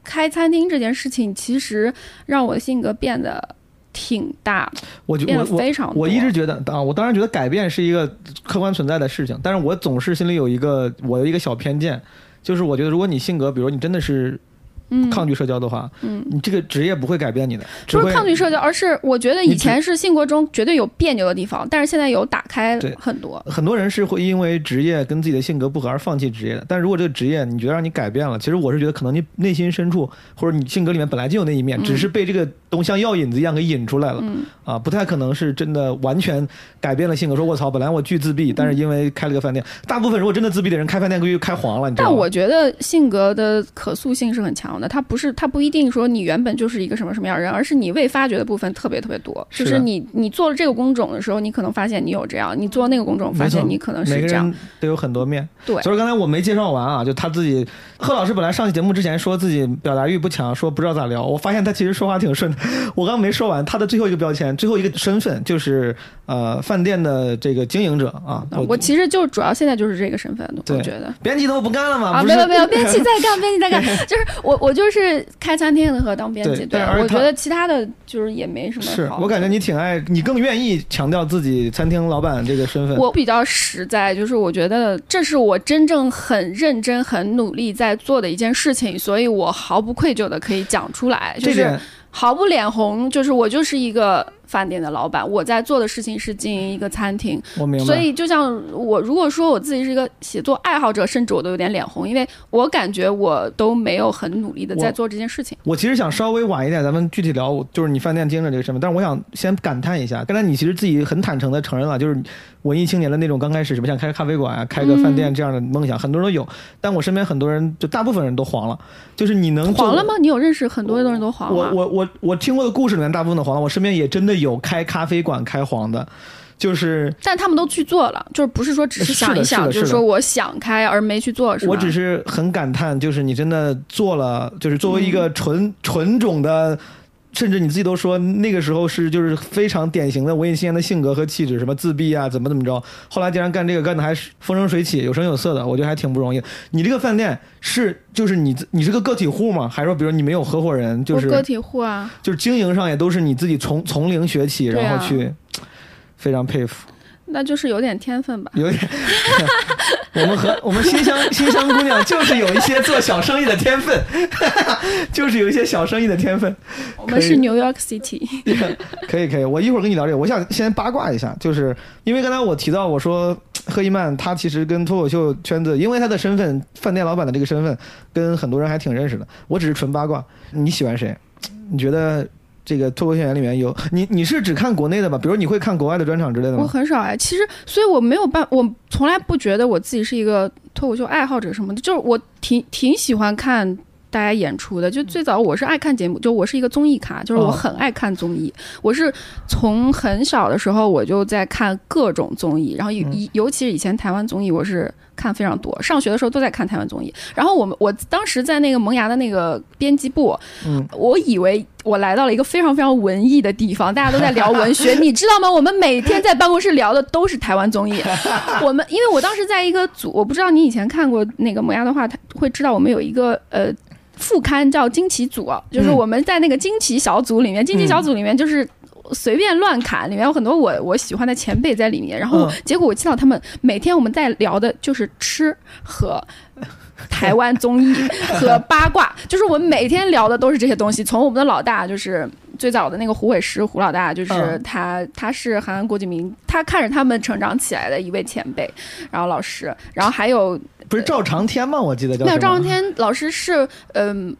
开餐厅这件事情，其实让我的性格变得挺大，我变得非常。我一直觉得啊，我当然觉得改变是一个客观存在的事情，但是我总是心里有一个我的一个小偏见，就是我觉得如果你性格，比如你真的是。抗拒社交的话，嗯，你这个职业不会改变你的。不是抗拒社交，而是我觉得以前是性格中绝对有别扭的地方，但是现在有打开很多。很多人是会因为职业跟自己的性格不合而放弃职业的。但如果这个职业你觉得让你改变了，其实我是觉得可能你内心深处或者你性格里面本来就有那一面，只是被这个东西像药引子一样给引出来了。啊，不太可能是真的完全改变了性格。说我操，本来我巨自闭，但是因为开了个饭店，大部分如果真的自闭的人开饭店估计开黄了。你知道但我觉得性格的可塑性是很强的。他不是，他不一定说你原本就是一个什么什么样的人，而是你未发掘的部分特别特别多。就是你你做了这个工种的时候，你可能发现你有这样；你做那个工种，发现你可能是这样。都有很多面。对。所以刚才我没介绍完啊，就他自己，贺老师本来上期节目之前说自己表达欲不强，说不知道咋聊。我发现他其实说话挺顺的。我刚没说完，他的最后一个标签，最后一个身份就是呃饭店的这个经营者啊。我其实就主要现在就是这个身份，我觉得。编辑都不干了吗？啊，没有没有，编辑在干，编辑在干，就是我我就是开餐厅和当编辑。对，我觉得其他的就是也没什么。是我感觉你挺爱，你更愿意强调自己餐厅老板这个身份。我比较实在，就是我觉得这是我真正很认真、很努力在做的一件事情，所以我毫不愧疚的可以讲出来，就是毫不脸红，就是我就是一个。饭店的老板，我在做的事情是经营一个餐厅，我明白。所以就像我，如果说我自己是一个写作爱好者，甚至我都有点脸红，因为我感觉我都没有很努力的在做这件事情。我其实想稍微晚一点，咱们具体聊，就是你饭店经营这个身份。但是我想先感叹一下，刚才你其实自己很坦诚的承认了，就是文艺青年的那种刚开始什么像开个咖啡馆啊，开个饭店这样的梦想，很多人都有。但我身边很多人，就大部分人都黄了。就是你能黄了吗？你有认识很多的人都黄了？我我我我听过的故事里面，大部分都黄了。我身边也真的有开咖啡馆开黄的，就是，但他们都去做了，就是不是说只是想一想，就是说我想开而没去做，是我只是很感叹，就是你真的做了，就是作为一个纯纯种的。甚至你自己都说那个时候是就是非常典型的文艺青年的性格和气质，什么自闭啊，怎么怎么着。后来竟然干这个干的还是风生水起，有声有色的，我觉得还挺不容易。你这个饭店是就是你你是个个体户吗？还是说比如你没有合伙人？就是个体户啊。就是经营上也都是你自己从从零学起，然后去，非常佩服。那就是有点天分吧。有点。我们和我们新乡 新乡姑娘就是有一些做小生意的天分，就是有一些小生意的天分。我们是 New York City，可以可以，我一会儿跟你聊这个。我想先八卦一下，就是因为刚才我提到我说赫一曼她其实跟脱口秀圈子，因为她的身份饭店老板的这个身份，跟很多人还挺认识的。我只是纯八卦，你喜欢谁？你觉得？这个脱口秀演员里面有你，你是只看国内的吧？比如你会看国外的专场之类的吗？我很少哎，其实，所以我没有办，我从来不觉得我自己是一个脱口秀爱好者什么的，就是我挺挺喜欢看大家演出的。就最早我是爱看节目，就我是一个综艺咖，就是我很爱看综艺。我是从很小的时候我就在看各种综艺，然后尤尤其是以前台湾综艺，我是。看非常多，上学的时候都在看台湾综艺。然后我们我当时在那个萌芽的那个编辑部，嗯，我以为我来到了一个非常非常文艺的地方，大家都在聊文学，你知道吗？我们每天在办公室聊的都是台湾综艺。我们因为我当时在一个组，我不知道你以前看过那个萌芽的话，他会知道我们有一个呃副刊叫惊奇组，就是我们在那个惊奇小组里面，惊奇小组里面就是。随便乱砍，里面有很多我我喜欢的前辈在里面。然后结果我见到他们每天我们在聊的就是吃和台湾综艺和八卦，就是我们每天聊的都是这些东西。从我们的老大就是最早的那个胡伟石胡老大，就是他他是韩安国际明，他看着他们成长起来的一位前辈，然后老师，然后还有不是赵长天吗？我记得叫没有赵长天老师是嗯。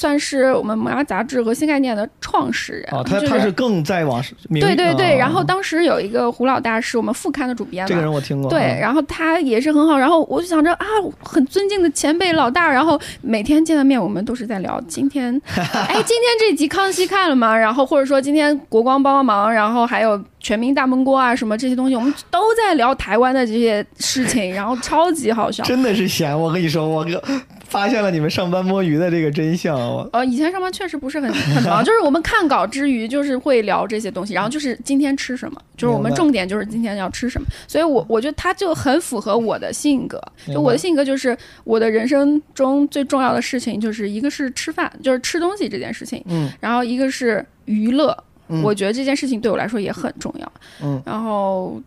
算是我们萌芽杂志和新概念的创始人哦，他他是更在往对对对，然后当时有一个胡老大是我们副刊的主编，这个人我听过，对，然后他也是很好，然后我就想着啊，很尊敬的前辈老大，然后每天见到面，我们都是在聊今天，哎，今天这集康熙看了吗？然后或者说今天国光帮帮忙，然后还有全民大闷锅啊什么这些东西，我们都在聊台湾的这些事情，然后超级好笑，真的是闲，我跟你说，我哥。发现了你们上班摸鱼的这个真相。呃，以前上班确实不是很很忙，就是我们看稿之余，就是会聊这些东西，然后就是今天吃什么，就是我们重点就是今天要吃什么。所以我我觉得他就很符合我的性格，就我的性格就是我的人生中最重要的事情就是一个是吃饭，就是吃东西这件事情，嗯，然后一个是娱乐，我觉得这件事情对我来说也很重要，嗯，然后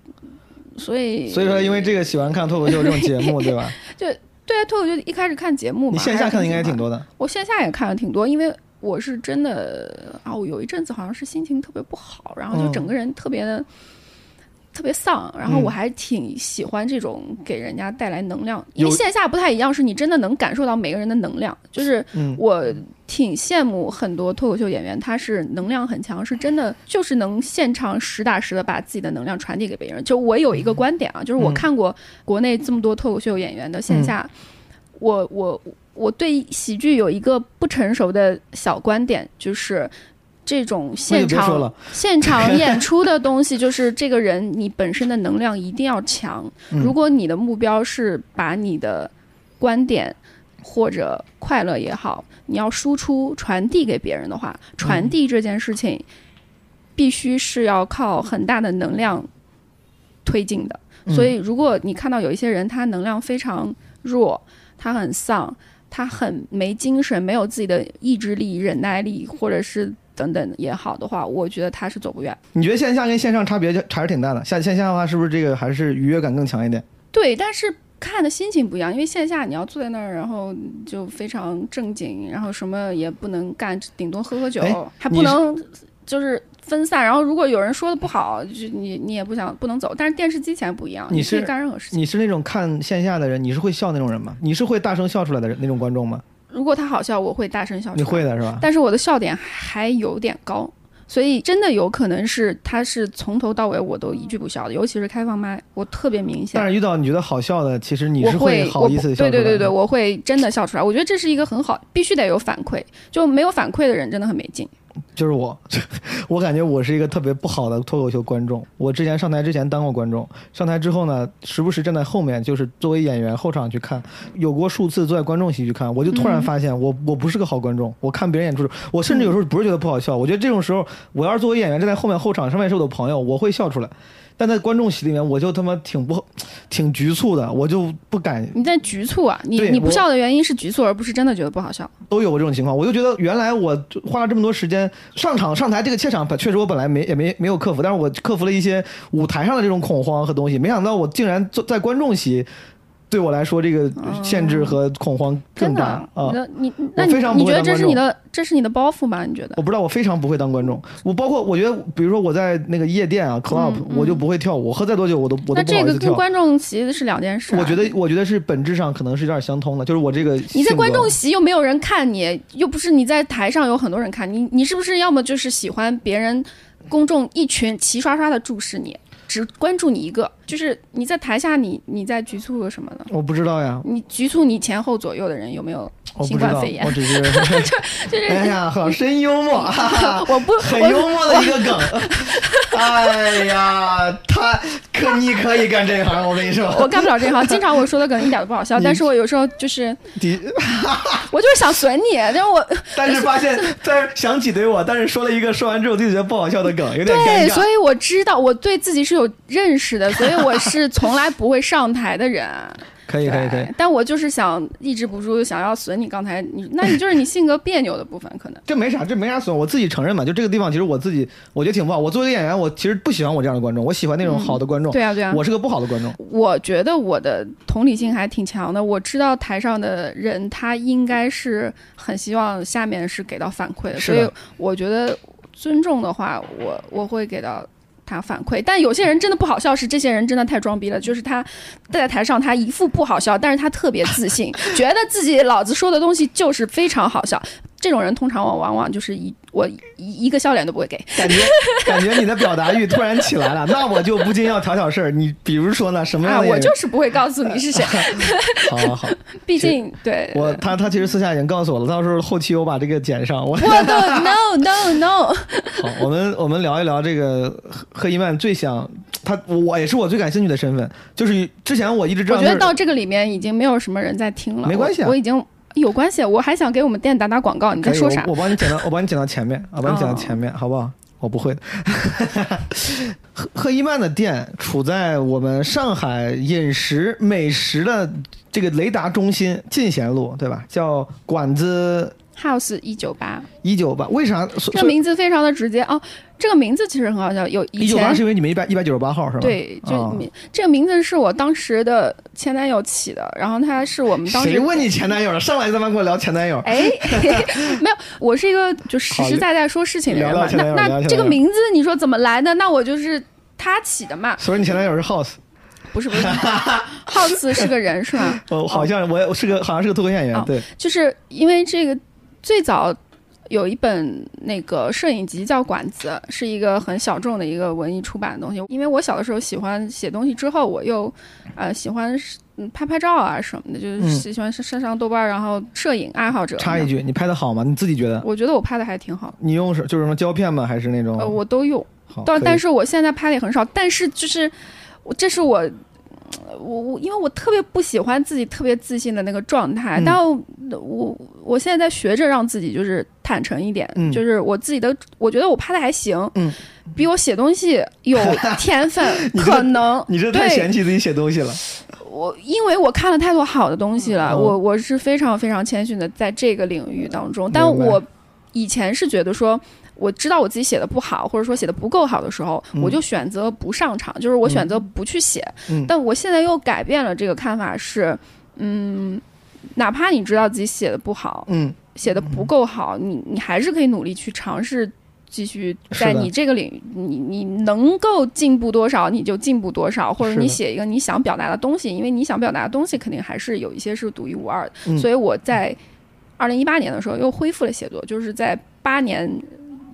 所以所以说因为这个喜欢看脱口秀这种节目，对吧？就。对啊，脱口秀一开始看节目嘛，你线下看的应该挺多的。我线下也看了挺多，因为我是真的啊，我有一阵子好像是心情特别不好，然后就整个人特别的特别丧，然后我还挺喜欢这种给人家带来能量。因为线下不太一样，是你真的能感受到每个人的能量。就是我挺羡慕很多脱口秀演员，他是能量很强，是真的就是能现场实打实的把自己的能量传递给别人。就我有一个观点啊，就是我看过国内这么多脱口秀演员的线下。我我我对喜剧有一个不成熟的小观点，就是这种现场现场演出的东西，就是这个人你本身的能量一定要强。如果你的目标是把你的观点或者快乐也好，你要输出传递给别人的话，传递这件事情必须是要靠很大的能量推进的。所以，如果你看到有一些人他能量非常弱，他很丧，他很没精神，没有自己的意志力、忍耐力，或者是等等也好的话，我觉得他是走不远。你觉得线下跟线上差别还是挺大的？下线下的话，是不是这个还是愉悦感更强一点？对，但是看的心情不一样，因为线下你要坐在那儿，然后就非常正经，然后什么也不能干，顶多喝喝酒，还不能就是。分散，然后如果有人说的不好，就你你也不想不能走。但是电视机前不一样，你可以干任何事情。你是那种看线下的人，你是会笑那种人吗？你是会大声笑出来的人那种观众吗？如果他好笑，我会大声笑。你会的是吧？但是我的笑点还有点高，所以真的有可能是他是从头到尾我都一句不笑的，尤其是开放麦，我特别明显。但是遇到你觉得好笑的，其实你是会好意思笑出来。对对对对，我会真的笑出来。我觉得这是一个很好，必须得有反馈，就没有反馈的人真的很没劲。就是我，我感觉我是一个特别不好的脱口秀观众。我之前上台之前当过观众，上台之后呢，时不时站在后面，就是作为演员后场去看，有过数次坐在观众席去看。我就突然发现，我我不是个好观众。我看别人演出，我甚至有时候不是觉得不好笑，我觉得这种时候，我要是作为演员站在后面后场，上面是我的朋友，我会笑出来。但在观众席里面，我就他妈挺不，挺局促的，我就不敢。你在局促啊？你你不笑的原因是局促，而不是真的觉得不好笑。都有过这种情况，我就觉得原来我花了这么多时间上场上台这个怯场，确实我本来没也没没有克服，但是我克服了一些舞台上的这种恐慌和东西。没想到我竟然坐在观众席。对我来说这个限制和恐慌更大啊。那你那你非常不你觉得这是你的这是你的包袱吗？你觉得我？不知道，我非常不会当观众。我包括我觉得，比如说我在那个夜店啊 club，、嗯我就不会跳舞，我喝再多酒我都我那这个跟都不好意思跳。观众席是两件事、啊。我觉得，我觉得是本质上可能是有点相通的，就是我这个你在观众席又没有人看你，又不是你在台上有很多人看你，你是不是要么就是喜欢别人公众一群齐刷刷的注视你，只关注你一个？就是你在台下你你在局促什么呢？我不知道呀，你局促你前后左右的人有没有新冠肺炎我？只是，就是 哎呀，好深幽默，哈哈，我不 很幽默的一个梗。哎呀，他可你可以干这行，我跟你说。我干不了这行，经常我说的梗一点都不好笑，但是我有时候就是，我就是想损你，但是我但是发现，但是想挤兑我，但是说了一个说完之后自己觉得不好笑的梗，有点尴对，所以我知道我对自己是有认识的，所以我是从来不会上台的人。可以，可以，可以，。但我就是想抑制不住想要损你。刚才你，那你就是你性格别扭的部分，可能这没啥，这没啥损，我自己承认嘛。就这个地方，其实我自己我觉得挺不好。我作为一个演员，我其实不喜欢我这样的观众，我喜欢那种好的观众。对啊，对啊。我是个不好的观众。我觉得我的同理心还挺强的。我知道台上的人他应该是很希望下面是给到反馈的，所以我觉得尊重的话，我我会给到。他反馈，但有些人真的不好笑，是这些人真的太装逼了。就是他在台上，他一副不好笑，但是他特别自信，觉得自己老子说的东西就是非常好笑。这种人通常往往往就是一我一一个笑脸都不会给。感觉感觉你的表达欲突然起来了，那我就不禁要挑挑事儿。你比如说呢，什么样啊，的？我就是不会告诉你是谁，好好好，毕竟对我他他其实私下已经告诉我了，到时候后期我把这个剪上。我我都 no no no，好，我们我们聊一聊这个赫赫伊曼最想他，我也是我最感兴趣的身份，就是之前我一直知道，我觉得到这个里面已经没有什么人在听了，没关系啊我，我已经有关系，我还想给我们店打打广告，你在说啥我？我帮你剪到，我帮你剪到前面，我帮你剪到哦前面，好不好？我不会的。赫赫伊曼的店处在我们上海饮食美食的这个雷达中心进贤路，对吧？叫馆子 House 一九八，一九八，为啥？这个名字非常的直接哦。这个名字其实很好笑，有以前一九八是因为你们一百一百九十八号是吧？对，就这个名字是我当时的前男友起的，然后他是我们当时。谁问你前男友了？上来就他妈跟我聊前男友。哎，没有，我是一个就实实在在说事情的人嘛。那那这个名字你说怎么来的？那我就是他起的嘛，所以你前男友是 House，不是不是，House 是个人是吧？哦，好像我我是个好像是个脱口秀演员，哦对，就是因为这个最早有一本那个摄影集叫《管子》，是一个很小众的一个文艺出版的东西。因为我小的时候喜欢写东西，之后我又呃喜欢嗯拍拍照啊什么的，就是嗯喜欢上上豆瓣，然后摄影爱好者。插一，句，你拍的好吗？你自己觉得？我觉得我拍的还挺好，你用是就是什么胶片吗？还是那种？呃，我都用。好，但但是我现在拍的也很少，但是就是我这是我。我我因为我特别不喜欢自己特别自信的那个状态，嗯但我我我现在在学着让自己就是坦诚一点，嗯就是我自己的，我觉得我拍的还行，嗯，比我写东西有 天分可能你这太嫌弃自己写东西了。我因为我看了太多好的东西了，嗯我我是非常非常谦逊的在这个领域当中，但我以前是觉得说。我知道我自己写的不好，或者说写的不够好的时候，嗯我就选择不上场，就是我选择不去写。嗯但我现在又改变了这个看法，是，嗯，哪怕你知道自己写的不好，嗯，写的不够好，你你还是可以努力去尝试，继续在你这个领域，你你能够进步多少，你就进步多少，或者你写一个你想表达的东西，因为你想表达的东西肯定还是有一些是独一无二的。嗯所以我在二零一八年的时候又恢复了写作，就是在八年。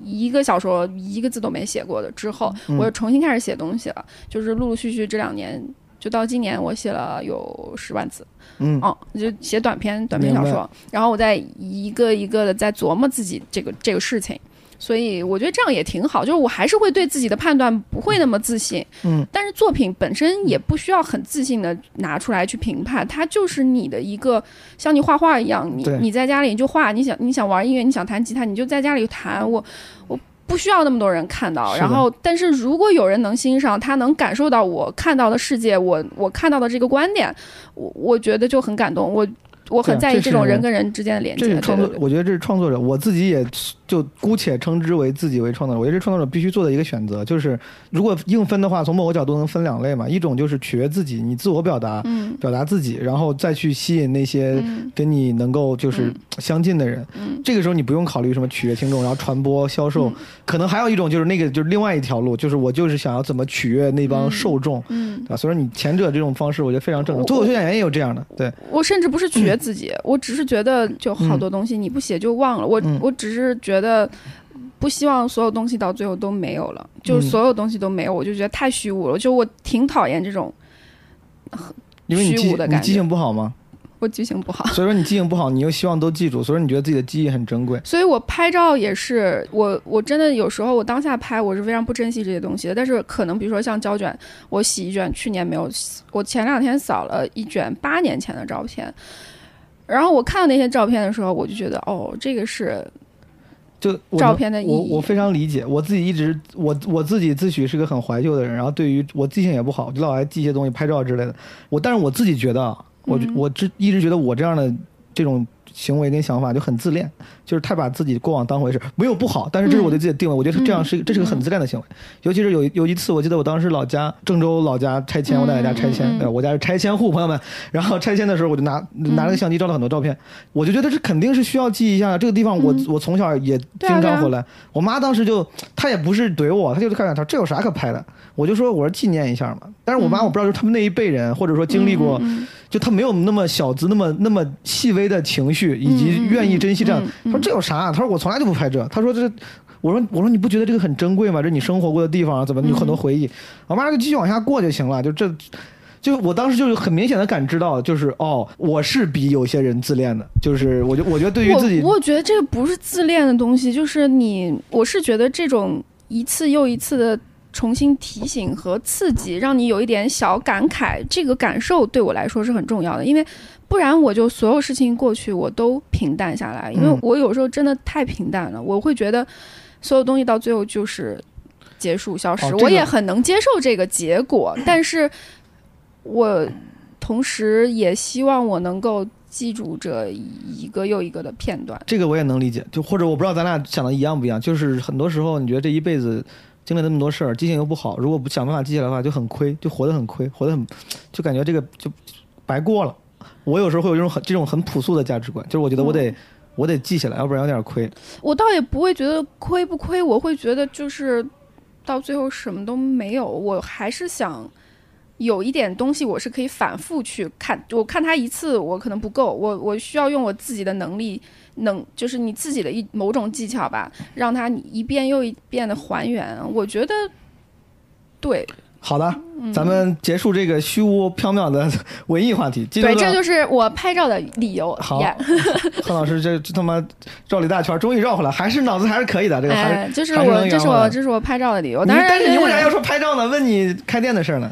一个小说一个字都没写过的之后，嗯我又重新开始写东西了。就是陆陆续续这两年，就到今年，我写了有十万字。嗯哦，就写短篇短篇小说，然后我在一个一个的在琢磨自己这个这个事情，所以我觉得这样也挺好，就是我还是会对自己的判断不会那么自信，嗯，但是作品本身也不需要很自信的拿出来去评判，它就是你的一个像你画画一样，你你在家里就画，你想你想玩音乐，你想弹吉他，你就在家里弹，我我。不需要那么多人看到，然后，但是如果有人能欣赏，他能感受到我看到的世界，我我看到的这个观点，我我觉得就很感动。我我很在意这种人跟人之间的连接。这是创作我觉得这是创作者，我自己也就姑且称之为自己为创作者。我觉得这创作者必须做的一个选择，就是如果硬分的话，从某个角度能分两类嘛，一种就是取悦自己，你自我表达，嗯表达自己，然后再去吸引那些嗯跟你能够就是相近的人。嗯这个时候你不用考虑什么取悦听众，然后传播销售，嗯可能还有一种就是那个就是另外一条路，就是我就是想要怎么取悦那帮嗯受众。嗯，啊，所以说你前者这种方式，我觉得非常正常。我脱口秀演员也有这样的，对，我甚至不是取悦自己，我只是觉得就好多东西你不写就忘了。我嗯我只是觉得。不希望所有东西到最后都没有了，就是嗯所有东西都没有，我就觉得太虚无了。就我挺讨厌这种，虚无的感觉你记性不好吗？我记性不好。所以说你记性不好，你又希望都记住，所以说你觉得自己的记忆很珍贵。所以我拍照也是，我我真的有时候我当下拍我是非常不珍惜这些东西的。但是可能比如说像胶卷，我洗一卷去年没有洗，我前两天扫了一卷八年前的照片，然后我看到那些照片的时候，我就觉得哦，这个是就照片的意义我我非常理解，我自己一直我我自己自诩是个很怀旧的人，然后对于我记性也不好，就老爱记一些东西、拍照之类的。我但是我自己觉得啊，我嗯我这一直觉得我这样的这种行为跟想法就很自恋，就是太把自己过往当回事，没有不好，但是这是我对自己的定位，我觉得这样是这是个很自恋的行为。尤其是有有一次，我记得我当时老家郑州老家拆迁，我奶奶家拆迁，对我家是拆迁户，朋友们。然后拆迁的时候，我就拿拿了个相机照了很多照片，我就觉得这肯定是需要记一下这个地方我。嗯我从小也经常回来，我妈当时就她也不是怼我，她就看看她这有啥可拍的，我就说我说纪念一下嘛。但是我妈我不知道，就是他们那一辈人，或者说经历过，嗯就他没有那么小资，那么那么细微的情绪，以及愿意珍惜这样。嗯嗯她说这有啥？他说我从来就不拍这。他说这。我说我说你不觉得这个很珍贵吗？这你生活过的地方啊，怎么有很多回忆？我妈就继续往下过就行了，就这。就我当时就是很明显的感知到，就是哦，我是比有些人自恋的，就是我觉我觉得对于自己，我我觉得这个不是自恋的东西，就是你，我是觉得这种一次又一次的重新提醒和刺激，让你有一点小感慨，这个感受对我来说是很重要的，因为不然我就所有事情过去我都平淡下来，因为嗯我有时候真的太平淡了，我会觉得所有东西到最后就是结束消失，哦这个我也很能接受这个结果，但是我同时也希望我能够记住这一个又一个的片段。这个我也能理解，就或者我不知道咱俩想的一样不一样，就是很多时候你觉得这一辈子经历那么多事儿，记性又不好，如果不想办法记下来的话，就很亏，就活得很亏，活得很，就感觉这个就白过了。我有时候会有这种很这种很朴素的价值观，就是我觉得我得、我得记下来，要不然有点亏。我倒也不会觉得亏不亏，我会觉得就是到最后什么都没有，我还是想有一点东西我是可以反复去看，我看它一次我可能不够，我我需要用我自己的能力，能就是你自己的一某种技巧吧，让它一遍又一遍的还原。我觉得对好的，咱们结束这个虚无缥缈的 文艺话题。对，这就是我拍照的理由。好 耶贺老师这这他妈绕了一大圈，终于绕回来，还是脑子还是可以的，这个还是。哎，这是我这是我这是我拍照的理由。你当然，但是你为啥要说拍照呢？问你开店的事儿呢？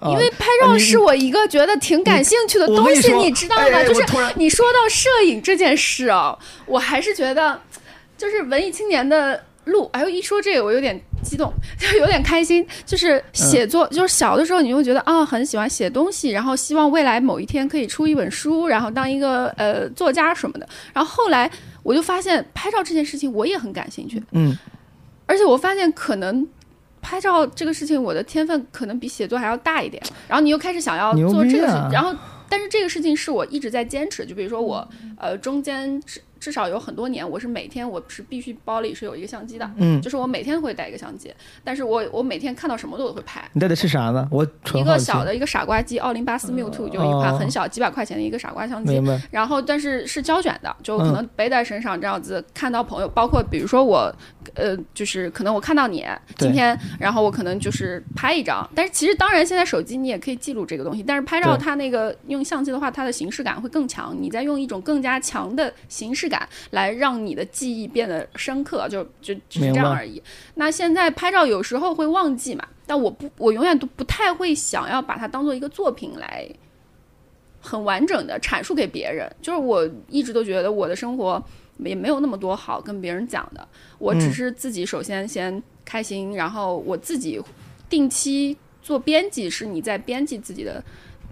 啊因为拍照是我一个觉得挺感兴趣的东西，你知道吗？就是你说到摄影这件事啊，我还是觉得，就是文艺青年的路。哎呦，一说这个我有点激动，就有点开心。就是写作，嗯就是小的时候你会觉得啊，很喜欢写东西，然后希望未来某一天可以出一本书，然后当一个呃作家什么的。然后后来我就发现拍照这件事情我也很感兴趣，嗯，而且我发现可能。拍照这个事情，我的天分可能比写作还要大一点。然后你又开始想要做这个事，啊然后但是这个事情是我一直在坚持。就比如说我，呃，中间至至少有很多年，我是每天我是必须包里是有一个相机的，嗯就是我每天会带一个相机。但是我我每天看到什么都会拍。你带的是啥呢？我一个小的一个傻瓜机，奥林巴斯 Mute 就一款哦很小几百块钱的一个傻瓜相机。然后但是是胶卷的，就嗯可能背在身上这样子，看到朋友，包括比如说我，呃，就是可能我看到你今天，然后我可能就是拍一张，但是其实当然现在手机你也可以记录这个东西，但是拍照它那个用相机的话，它的形式感会更强，你在用一种更加强的形式感来让你的记忆变得深刻，就就只是这样而已。那现在拍照有时候会忘记嘛，但我不，我永远都不太会想要把它当做一个作品来很完整的阐述给别人。就是我一直都觉得我的生活也没有那么多好跟别人讲的，我只嗯是自己首先先开心，然后我自己定期做编辑，是你在编辑自己的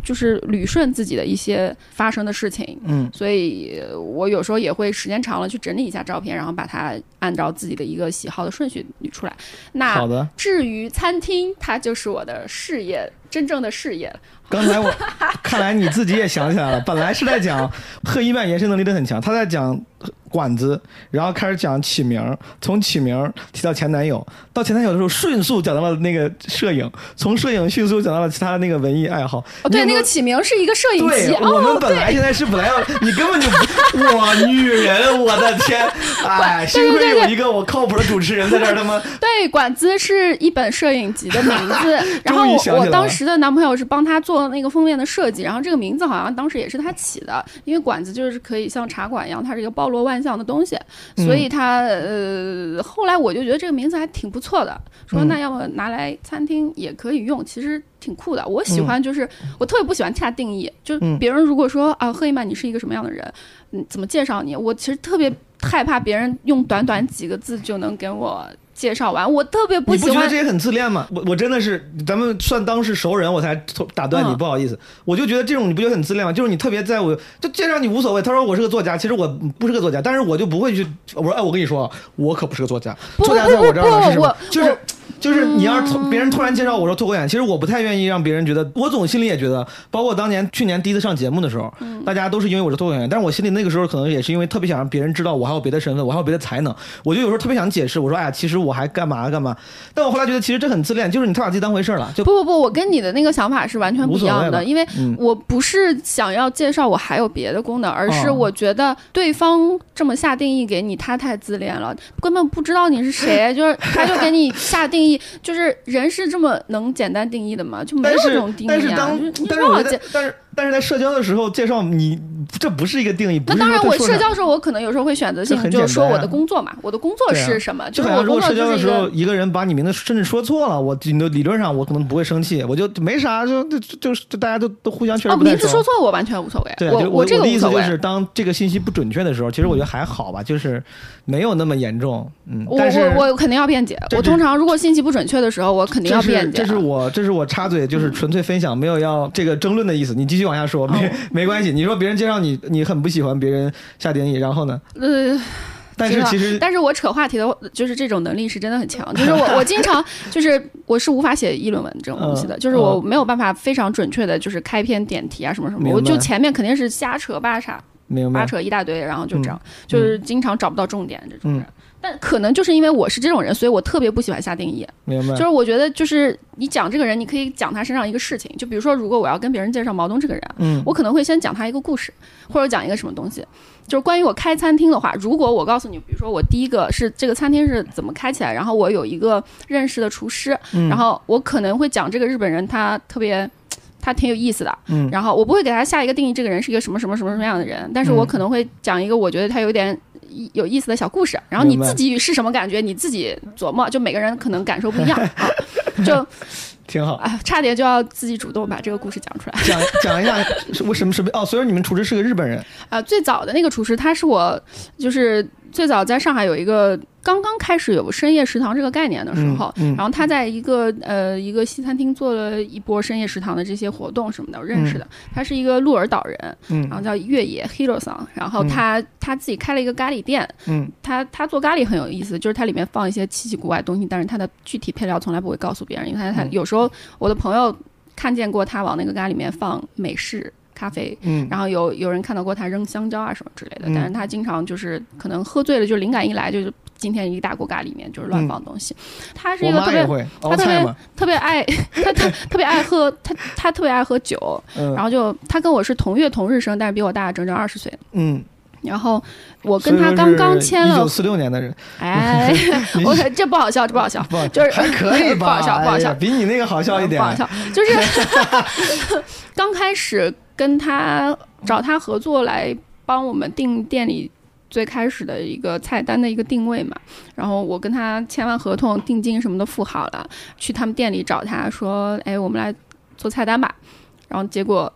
就是捋顺自己的一些发生的事情。嗯所以我有时候也会时间长了去整理一下照片，然后把它按照自己的一个喜好的顺序捋出来。那好的。至于餐厅，它就是我的事业，真正的事业了。刚才我看来你自己也想起来了，本来是在讲贺一曼延伸能力都很强，他在讲管子，然后开始讲起名，从起名提到前男友，到前男友的时候迅速讲到了那个摄影，从摄影迅速讲到了其他的那个文艺爱好。哦，对，那个起名是一个摄影对集，我们哦，本来现在是本来要，你根本就不，哇，女人，我的天，哎，幸亏有一个我靠谱的主持人在这儿，他妈，对，管子是一本摄影集的名字，然后终于我我当时的男朋友是帮他做那个封面的设计，然后这个名字好像当时也是他起的，因为馆子就是可以像茶馆一样，它是一个包罗万象的东西，所以他呃后来我就觉得这个名字还挺不错的，说嗯那要么拿来餐厅也可以用，其实挺酷的。我喜欢就是、我特别不喜欢下定义，就是嗯别人如果说啊赫一曼你是一个什么样的人，嗯怎么介绍你，我其实特别害怕别人用短短几个字就能给我介绍完，我特别不喜欢不觉得这也很自恋吗？我我真的是，咱们算当是熟人，我才打断你，嗯不好意思。我就觉得这种你不觉得很自恋吗？就是你特别在乎，就介绍你无所谓。他说我是个作家，其实我不是个作家，但是我就不会去。我说哎，我跟你说，我可不是个作家，作家在我这儿是什么？就是我就是你要是突别人突然介绍我说脱口演，其实我不太愿意让别人觉得，我总心里也觉得，包括当年去年第一次上节目的时候，嗯。大家都是因为我是脱口演员，但是我心里那个时候可能也是因为特别想让别人知道我还有别的身份，我还有别的才能，我就有时候特别想解释，我说哎呀，其实我还干嘛干嘛，但我后来觉得其实这很自恋，就是你太把自己当回事儿了，就不不不，我跟你的那个想法是完全不一样的，因为嗯。我不是想要介绍我还有别的功能，而是哦。我觉得对方这么下定义给你，他太自恋了，根本不知道你是谁，就是他就给你下定义，就是人是这么能简单定义的吗？就没有这种定义啊，但是当就是你但是我觉得不要介。但是但是在社交的时候介绍你，这不是一个定义。那当然，我社交的时候，我可能有时候会选择性就是说我的工作嘛，我的工作是什么，就是我社交的时候，一个。人把你名字甚至说错了，我你的理论上我可能不会生气，我就没啥，就就就就大家都都互相确实哦，不太熟。名字说错我完全无所谓，对，我我这个无所谓。的意思就是，当这个信息不准确的时候，其实我觉得还好吧，就是没有那么严重。嗯，我但是我我肯定要辩解。我通常如果信息不准确的时候，我肯定要辩解。这是我这是我插嘴，就是纯粹分享，没有要这个争论的意思。你继续往下说，没、哦 没关系。你说别人介绍你，你很不喜欢别人下定义，然后呢？呃，但是其实但是我扯话题的，就是这种能力是真的很强。就是我 我经常就是我是无法写议论文这种东西的，嗯就是我没有办法非常准确的，就是开篇点题啊什么什么，我就前面肯定是瞎扯八扯明白，八扯一大堆，然后就这样，就是经常找不到重点这种人。嗯但可能就是因为我是这种人，所以我特别不喜欢下定义。明白，就是我觉得，就是你讲这个人，你可以讲他身上一个事情。就比如说，如果我要跟别人介绍毛东这个人，嗯我可能会先讲他一个故事，或者讲一个什么东西。就是关于我开餐厅的话，如果我告诉你，比如说我第一个是这个餐厅是怎么开起来，然后我有一个认识的厨师，嗯然后我可能会讲这个日本人他特别。他挺有意思的，嗯然后我不会给他下一个定义，这个人是一个什么什么什么什么样的人，但是我嗯可能会讲一个我觉得他有点有意思的小故事，然后你自己是什么感觉，你自己琢磨，就每个人可能感受不一样啊，就 挺好。啊，差点就要自己主动把这个故事讲出来。讲讲一下是为什么什么哦，所以你们厨师是个日本人，啊，最早的那个厨师，他是我就是最早在上海有一个刚刚开始有深夜食堂这个概念的时候，嗯嗯然后他在一个呃一个西餐厅做了一波深夜食堂的这些活动什么的，我认识的。他是一个鹿儿岛人，嗯。然后叫越野 Hiro 桑，然后他、他自己开了一个咖喱店，嗯。他他做咖喱很有意思，就是它里面放一些奇奇怪怪的东西，但是它的具体配料从来不会告诉别人，因为他他嗯。有时候我的朋友看见过他往那个咖喱里面放美式咖啡，嗯然后有有人看到过他扔香蕉啊什么之类的，嗯但是他经常就是可能喝醉了，就灵感一来就是今天一大锅咖里面就是乱放东西。他是一个特别他特别，特别爱 他特特别爱喝他他特别爱喝酒，嗯然后就他跟我是同月同日生，但是比我大整整二十岁。嗯，然后我跟他刚刚签了一九，四六年的人，哎，我这不好笑，这不好笑，不就是 还可以吧？不好笑，不好笑比你那个好笑一点不。好笑，就是刚开始跟他找他合作来帮我们定店里最开始的一个菜单的一个定位嘛，然后我跟他签完合同，定金什么的付好了，去他们店里找他说，哎，我们来做菜单吧，然后结果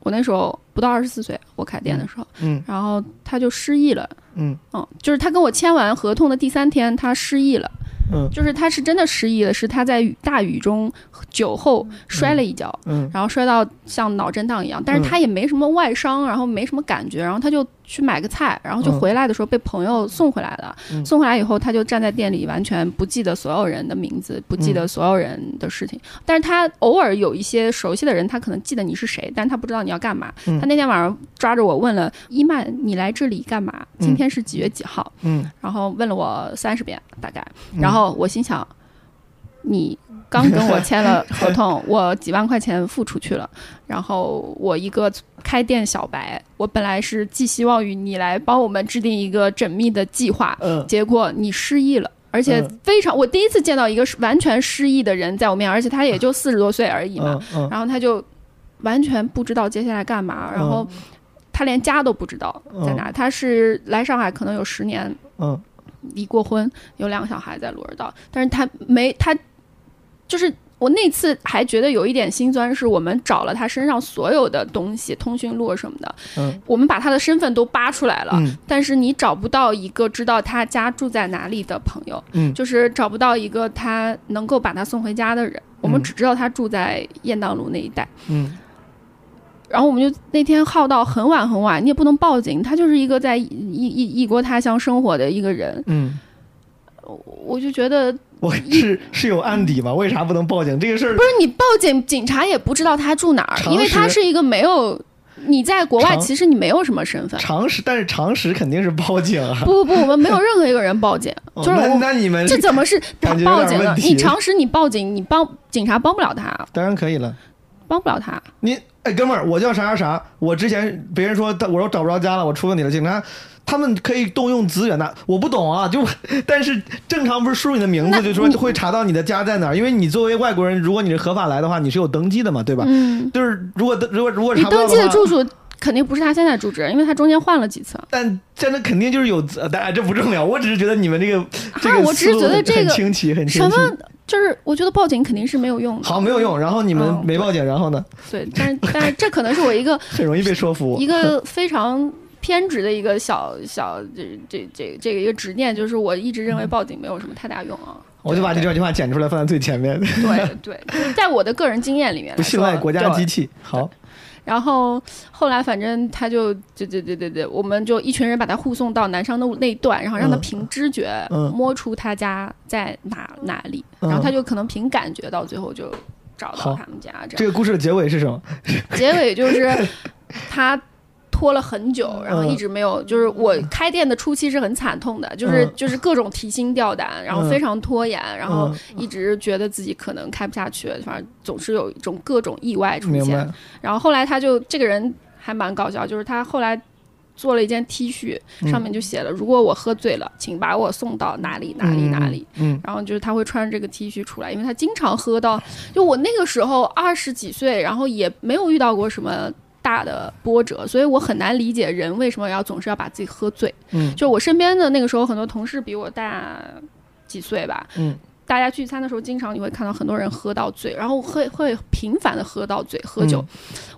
我那时候不到二十四岁，我开店的时候，嗯然后他就失忆了。嗯嗯，就是他跟我签完合同的第三天，他失忆了。嗯。就是他是真的失忆了，是他在雨大雨中酒后摔了一跤，嗯。然后摔到像脑震荡一样，但是他也没什么外伤，然后没什么感觉，然后他就去买个菜，然后就嗯回来的时候被朋友送回来了。嗯送回来以后，他就站在店里，完全不记得所有人的名字，不记嗯得所有人的事情。但是他偶尔有一些熟悉的人，他可能记得你是谁，但是他不知道你要干嘛。嗯他那天晚上抓着我问了伊曼：“你来这里干嘛？今天是几月几号？”嗯，然后问了我三十遍大概，嗯然后我心想，你刚跟我签了 合同，我几万块钱付出去了，然后我一个开店小白，我本来是寄希望于你来帮我们制定一个缜密的计划，嗯结果你失忆了。而且嗯非常，我第一次见到一个完全失忆的人在我面前，而且他也就四十多岁而已嘛，然后他就完全不知道接下来干嘛，然后他连家都不知道在哪。他是来上海可能有十年，嗯离过婚，有两个小孩在鹿儿岛，但是他没他，就是我那次还觉得有一点心酸，是我们找了他身上所有的东西，通讯录什么的，嗯我们把他的身份都扒出来了，嗯但是你找不到一个知道他家住在哪里的朋友，嗯就是找不到一个他能够把他送回家的人，我们只知道他住在雁荡路那一带。嗯然后我们就那天耗到很晚很晚，你也不能报警，他就是一个在异异异国他乡生活的一个人，嗯，我就觉得我是是有案底吗？为啥不能报警？这个事儿不是你报警，警察也不知道他住哪儿，因为他是一个没有你在国外，其实你没有什么身份。常识，但是常识肯定是报警啊。不不不，我们没有任何一个人报警，就是我那你们这怎么是 报警了？点问题你常识你报警，你帮警察帮不了他，当然可以了。帮不了他。你哎，哥们儿，我叫啥啥啥，我之前别人说我说找不着家了，我出问题了，警察他们可以动用资源的，我不懂啊，就 但是正常不是输入你的名字那就说你会查到你的家在哪儿，因为你作为外国人，如果你是合法来的话，你是有登记的嘛，对吧？嗯，就是如果如果如果你查不到登记的住所肯定不是他现在住址，因为他中间换了几次。但真的肯定就是有资，但这不重要，我只是觉得你们这个这个啊我只是觉得这个很清奇，很清奇。什么？就是我觉得报警肯定是没有用的。好，没有用。然后你们嗯没报警，然后呢，对，但是但是这可能是我一个 很容易被说服一。个非常偏执的一个小小这这这这个一个执念，就是我一直认为报警没有什么太大用啊。我就把这对段话剪出来放在最前面，对 对，就是在我的个人经验里面不信赖国家机器。好，然后后来反正他就对对对对对，我们就一群人把他护送到南商路那一段，然后让他嗯凭知觉嗯摸出他家在哪哪里，嗯然后他就可能凭感觉到最后就找到他们家这这。个故事的结尾是什么？结尾就是他。拖了很久，然后嗯一直没有。就是我开店的初期是很惨痛的，就是嗯就是各种提心吊胆，然后嗯非常拖延，然后嗯一直觉得自己可能开不下去，反正总是有一种各种意外出现。。然后后来他就这个人还蛮搞笑，就是他后来做了一件 T 恤，嗯上面就写了：“如果我喝醉了，请把我送到哪里哪里哪里。嗯，然后就是他会穿着这个 T 恤出来，因为他经常喝到，就我那个时候二十几岁，然后也没有遇到过什么大的波折，所以我很难理解人为什么要总是要把自己喝醉。嗯就我身边的那个时候，很多同事比我大几岁吧，嗯大家聚餐的时候，经常你会看到很多人喝到醉，然后会会频繁的喝到醉，喝酒。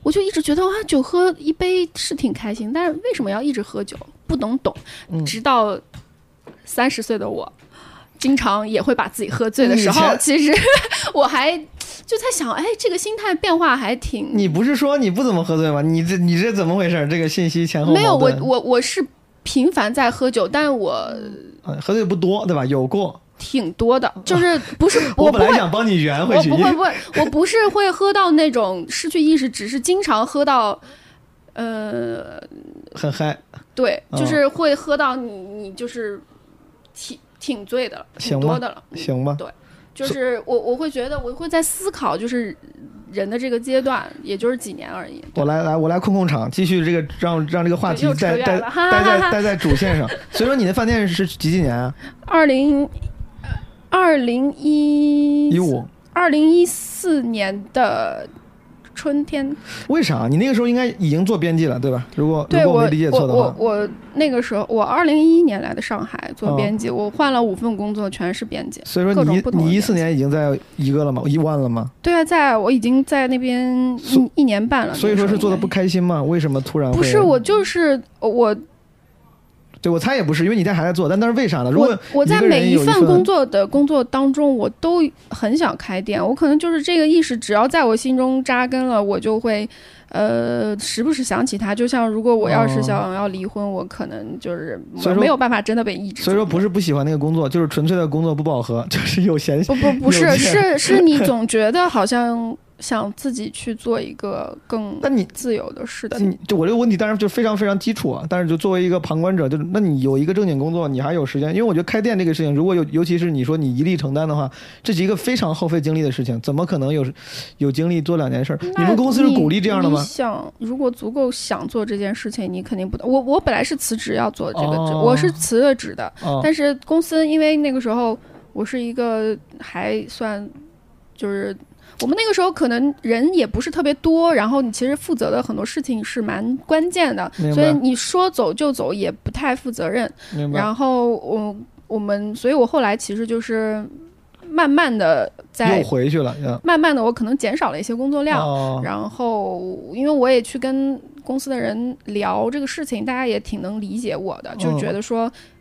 我就一直觉得啊，酒喝一杯是挺开心，但是为什么要一直喝酒？不能懂。嗯直到三十岁的我，经常也会把自己喝醉的时候，其实 我还就在想，哎，这个心态变化还挺你不是说你不怎么喝醉吗？你这你这怎么回事？这个信息前后没有。我我我是频繁在喝酒，但我啊喝醉不多对吧？有过。挺多的，就是不是 我本来想帮你圆回去，我不会，不会，我不是会喝到那种失去意识，只是经常喝到，呃，很嗨。对，哦就是会喝到你，你就是挺挺醉的了，挺行吧多的了。嗯行吧，就是我我会觉得我会在思考，就是人的这个阶段，也就是几年而已。我来来我来控控场，继续这个让让这个话题又扯远带带了哈 带哈哈在待在主线上。所以说你的饭店是几几年啊？二零二零一一五。二零一四年的春天，为啥？你那个时候应该已经做编辑了，对吧？如果对我如果没理解我错的话，我我那个时候我二零一一年来的上海做哦编辑，我换了五份工作，全是编辑。所以说你你一四年已经在一个了吗？一万了吗？对啊，在我已经在那边一一年半了。所以说是做的不开。心吗？为什么突然不是，我就是我对我猜也不是，因为你现在还在做，但但是为啥呢？如果我我在每一份份工作的工作当中，我都很想开店。我可能就是这个意识，只要在我心中扎根了，我就会，呃，时不时想起他。就像如果我要是哦想要离婚，我可能就是所以说没有办法真的被抑制。所以说不是不喜欢那个工作，就是纯粹的工作不饱和，就是有闲不不 不是是是你 总觉得好像想自己去做一个更那你自由的事情。但你就我这个问题当然就非常非常基础啊，但是就作为一个旁观者，就是那你有一个正经工作，你还有时间，因为我觉得开店这个事情，如果有尤其是你说你一力承担的话，这是一个非常耗费精力的事情，怎么可能有有精力做两件事儿？你们公司是鼓励这样的你吗？想，如果足够想做这件事情，你肯定不。我我本来是辞职要做这个职，哦我是辞了职的，哦，但是公司因为那个时候我是一个还算就是。我们那个时候可能人也不是特别多，然后你其实负责的很多事情是蛮关键的，所以你说走就走也不太负责任。然后我我们，所以我后来其实就是慢慢的在又回去了，嗯慢慢的，我可能减少了一些工作量，哦，然后因为我也去跟公司的人聊这个事情，大家也挺能理解我的，就嗯觉得说。那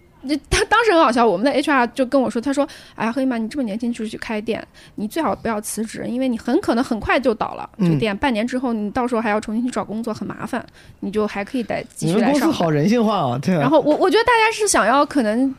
他当时很好笑，我们的 HR 就跟我说：“他说，哎呀，黑马，你这么年轻就去开店，你最好不要辞职，因为你很可能很快就倒了。这个嗯店半年之后，你到时候还要重新去找工作，很麻烦。你就还可以再继续来上班。好人性化啊，对啊。然后我我觉得大家是想要可能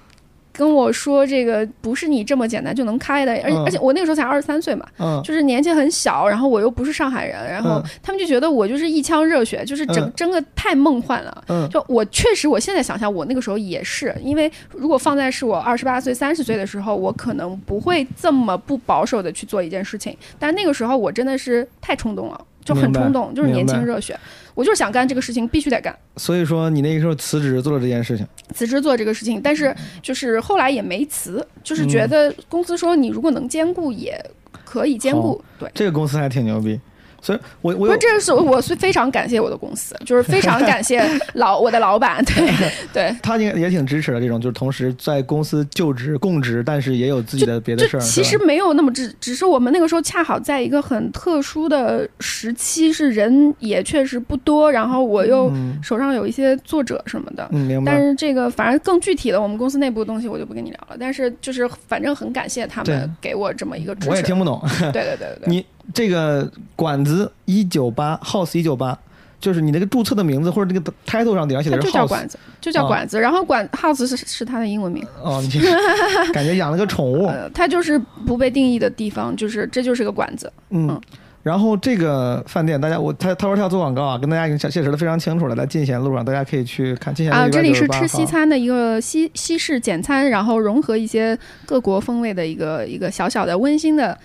跟我说这个不是你这么简单就能开的，而且、嗯。而且我那个时候才二十三岁嘛，嗯，就是年纪很小，然后我又不是上海人，然后嗯。他们就觉得我就是一腔热血，就是整嗯。真的太梦幻了。嗯。就我确实，我现在想想，我那个时候也是，因为如果放在是我二十八岁、三十岁的时候，我可能不会这么不保守的去做一件事情。但那个时候我真的是太冲动了，就很冲动，就是年轻热血，我就是想干这个事情，必须得干。所以说你那个时候辞职做了这件事情，辞职做这个事情，但是就是后来也没辞，就是嗯觉得公司说你如果能兼顾，也可以兼顾。对，这个公司还挺牛逼。所以我我这是我是非常感谢我的公司，就是非常感谢老我的老板，对 对。他应该也挺支持的，这种就是同时在公司就职供职，但是也有自己的别的事儿。其实没有那么只，只是我们那个时候恰好在一个很特殊的时期，是人也确实不多，然后我又嗯手上有一些作者什么的。嗯，明白。但是这个反正更具体的，我们公司内部的东西我就不跟你聊了。但是就是反正很感谢他们给我这么一个支持。我也听不懂。对对对对对。你这个馆子一九八 House 一九八，就是你那个注册的名字或者那个 title 上顶上写它的是就叫 House 馆子，就叫哦馆子。然后馆 house 是是它的英文名，哦，你 感觉养了个宠物，呃，它就是不被定义的地方，就是这就是个馆子。嗯嗯。然后这个饭店，大家我他他说他要做广告啊，跟大家已经解释的非常清楚了，在进贤路上大家可以去看进贤路啊，这里是吃西餐的一个西西式简餐，然后融合一些各国风味的一个一个小小的温馨的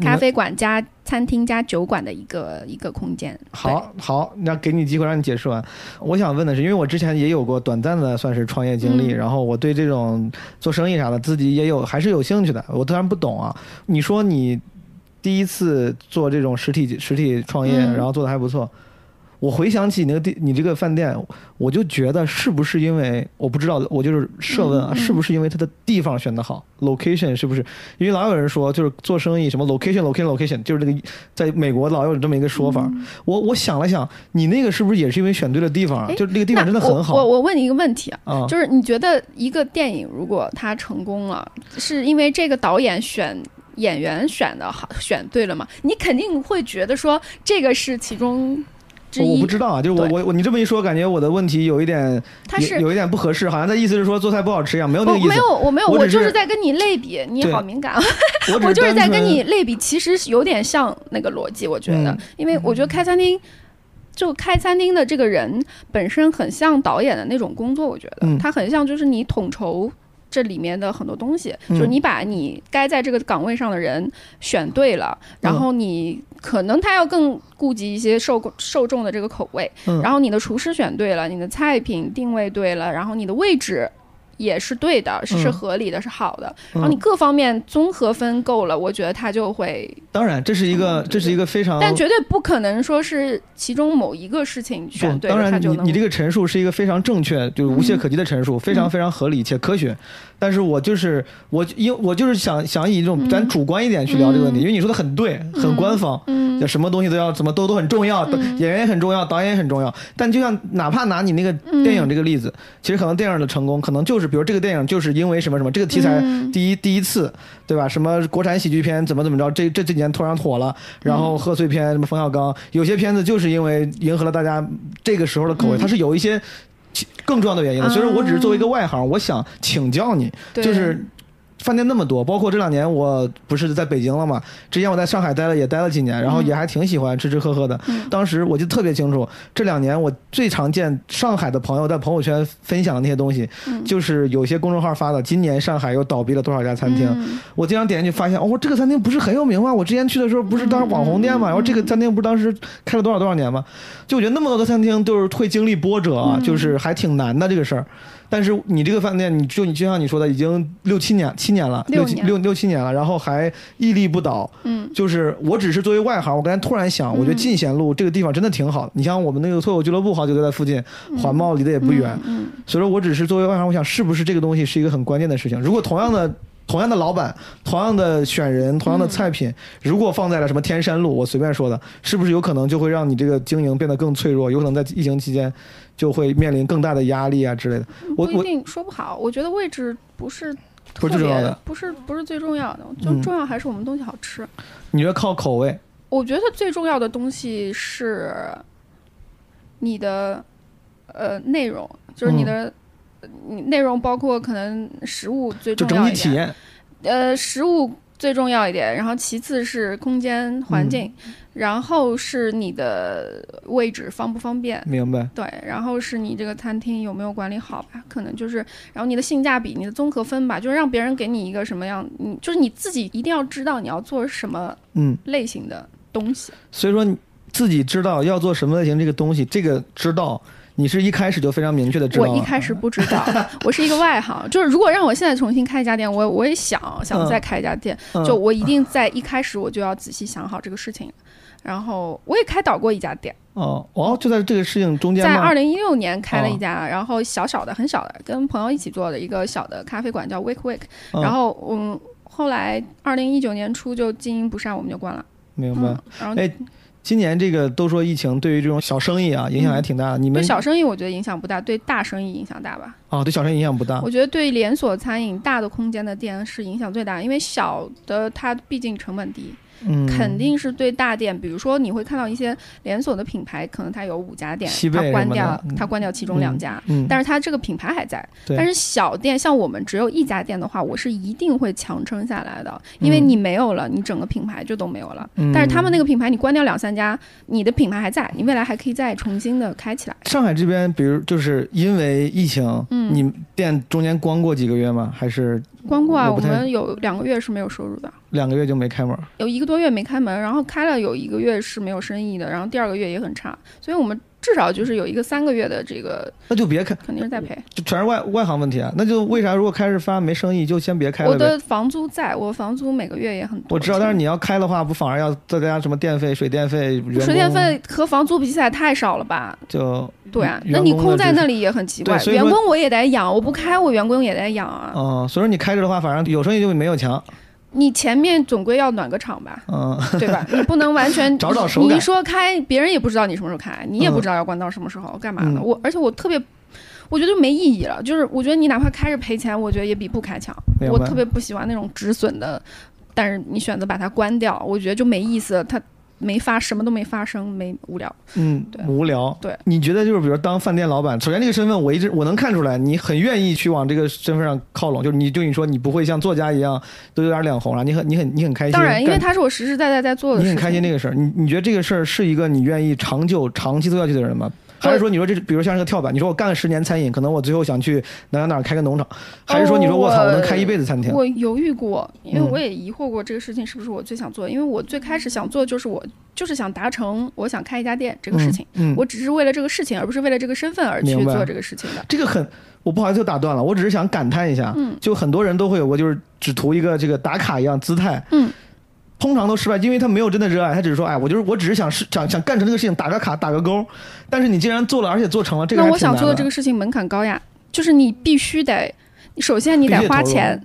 咖啡馆加餐厅加酒馆的一个一个空间。好好，那给你机会让你解释完。我想问的是，因为我之前也有过短暂的算是创业经历，嗯然后我对这种做生意啥的自己也有还是有兴趣的。我当然不懂啊。你说你第一次做这种实体实体创业，嗯然后做的还不错。我回想起那个地，你这个饭店，我就觉得是不是因为我不知道，我就是设问啊，嗯嗯是不是因为它的地方选的好，location 是不是？因为老有人说，就是做生意什么 location location location，就是这个在美国老有这么一个说法。嗯我我想了想，你那个是不是也是因为选对了地方就那个地方真的很好我我问你一个问题啊，啊。就是你觉得一个电影如果它成功了，是因为这个导演选演员选的好，选对了吗？你肯定会觉得说这个是其中之一我我不。知道啊，就是我我我你这么一说，感觉我的问题有一点它是有有一点不合适，好像他意思是说做菜不好吃一样，没有那个意思。我没有，我没有，我就是是在跟你类比，你好敏感啊！我 我就是在跟你类比，其实有点像那个逻辑，我觉得，嗯因为我觉得开餐厅，就开餐厅的这个人本身很像导演的那种工作，我觉得、嗯他很像就是你统筹。这里面的很多东西，嗯就是你把你该在这个岗位上的人选对了，然后你可能他要更顾及一些受受众的这个口味，嗯。然后你的厨师选对了，你的菜品定位对了，然后你的位置也是对的，是嗯是合理的，是好的。然后嗯你各方面综合分够了，我觉得他就会，当然，这是一个嗯这是一个非常但绝对不可能说是其中某一个事情选不，对当然你。你这个陈述是一个非常正确，就是无懈可击的陈述，非常非常合理且科学。但是我就是我，因我就是想想以这种咱主观一点去聊这个问题，因为你说的很对，很官方，嗯。什么东西都要怎么都都很重要，嗯。演员也很重要，导演也很重要。但就像哪怕拿你那个电影这个例子，其实可能电影的成功，可能就是比如这个电影就是因为什么什么，这个题材嗯。第一第一次，对吧？什么国产喜剧片怎么怎么着，这这这几年突然火了，然后贺岁片什么冯小刚，有些片子就是因为迎合了大家这个时候的口味，嗯。它是有一些其更重要的原因了。所以说我只是作为一个外行，我想请教你，就是饭店那么多，包括这两年我不是在北京了嘛，之前我在上海待了也待了几年，然后也还挺喜欢吃吃喝喝的。嗯当时我就特别清楚，这两年我最常见上海的朋友在朋友圈分享的那些东西，嗯就是有些公众号发的，今年上海又倒闭了多少家餐厅。嗯我经常点进去发现，哦，这个餐厅不是很有名吗？我之前去的时候不是当时网红店吗？然后这个餐厅不是当时开了多少多少年吗？就我觉得那么多的餐厅都是会经历波折啊，就是还挺难的这个事儿。但是你这个饭店，你就你就像你说的，已经六七年七年了，六年六六七年了，然后还屹立不倒。嗯就是我只是作为外行，我刚才突然想，我觉得进贤路这个地方真的挺好。你像我们那个脱口俱乐部，好久就在附近，环贸离得也不远。嗯所以说我只是作为外行，我想是不是这个东西是一个很关键的事情。如果同样的同样的老板、同样的选人、同样的菜品，如果放在了什么天山路，我随便说的，是不是有可能就会让你这个经营变得更脆弱？有可能在疫情期间就会面临更大的压力啊之类的。我一定说不好。我觉得位置不是不是最重要的不是不是最重要的，就嗯重要还是我们东西好吃。你觉得靠口味？我觉得最重要的东西是你的呃内容，就是你的、你内容包括可能食物最重要一点，整体体验，呃，食物最重要一点，然后其次是空间环境，嗯然后是你的位置方不方便。明白？对，然后是你这个餐厅有没有管理好吧？可能就是，然后你的性价比、你的综合分吧，就是让别人给你一个什么样，你就是你自己一定要知道你要做什么嗯，类型的东西。所以说你自己知道要做什么类型这个东西，这个知道。你是一开始就非常明确的知道了，我一开始不知道，我是一个外行。就是如果让我现在重新开一家店，我我也想想再开一家店，嗯就我一定在一开始我就要仔细想好这个事情。然后我也开导过一家店，哦哦，就在这个事情中间吗在二零一六年开了哦一家，然后小小的、很小的，跟朋友一起做的一个小的咖啡馆，叫 Wake Wake。嗯然后嗯，后来二零一九年初就经营不善，我们就关了。明白。嗯，然后哎，今年这个都说疫情对于这种小生意啊影响还挺大的，你们对小生意我觉得影响不大，对大生意影响大吧。哦对小生意影响不大我觉得对连锁餐饮大的空间的店是影响最大，因为小的它毕竟成本低，嗯，肯定是对大店，比如说你会看到一些连锁的品牌，可能它有五家店它关掉它关掉其中两家。嗯，但是它这个品牌还在，对但是小店像我们只有一家店的话，我是一定会强撑下来的，因为嗯你没有了，你整个品牌就都没有了。嗯但是他们那个品牌，你关掉两三家，你的品牌还在，你未来还可以再重新的开起来。上海这边，比如就是因为疫情，嗯你店中间关过几个月吗？还是光顾啊，我们有两个月是没有收入的。两个月就没开门？有一个多月没开门，然后开了有一个月是没有生意的，然后第二个月也很差，所以我们至少就是有一个三个月的这个那就别开，肯定是在赔。就全是外外行问题啊。那就为啥如果开始发没生意，就先别开了呗？我的房租在，我房租每个月也很多。我知道，但是你要开的话，不反而要再加什么电费、水电费、水电费和房租比起来太少了吧？就对啊，那你空在那里也很奇怪员工我也得养，我不开我员工也得养啊。嗯，所以说你开着的话，反正有生意就比没有强。你前面总归要暖个场吧，嗯，对吧？你不能完全找找手感你一说开，别人也不知道你什么时候开，你也嗯不知道要关到什么时候，干嘛的？嗯我而且我特别。我觉得没意义了，就是我觉得你哪怕开着赔钱，我觉得也比不开强。我特别不喜欢那种止损的，但是你选择把它关掉，我觉得就没意思。它没发，什么都没发生，没无聊。嗯对，无聊。对，你觉得就是比如当饭店老板，首先这个身份我一直我能看出来，你很愿意去往这个身份上靠拢，就是你就你说你不会像作家一样都有点脸红了，你很你很你很开心。当然，因为他是我实实在在在做的。你很开心这个事儿，你你觉得这个事儿是一个你愿意长久长期做下去的人吗？还是说你说这比如像是个跳板，你说我干了十年餐饮，可能我最后想去哪哪哪开个农场，还是说你说我操我能开一辈子餐厅？我犹豫过，因为嗯。我也疑惑过这个事情是不是我最想做的，因为我最开始想做就是我就是想达成我想开一家店这个事情，嗯，嗯。我只是为了这个事情，而不是为了这个身份而去做这个事情的。这个很，我不好意思又打断了，我只是想感叹一下，嗯。就很多人都会有过就是只图一个这个打卡一样姿态，嗯，通常都失败，因为他没有真的热爱，他只是说，哎，我就是我只是想是想想干成这个事情，打个卡打个勾，但是你既然做了，而且做成了，这个那我想做的这个事情门槛高呀，就是你必须得。首先，你得花钱，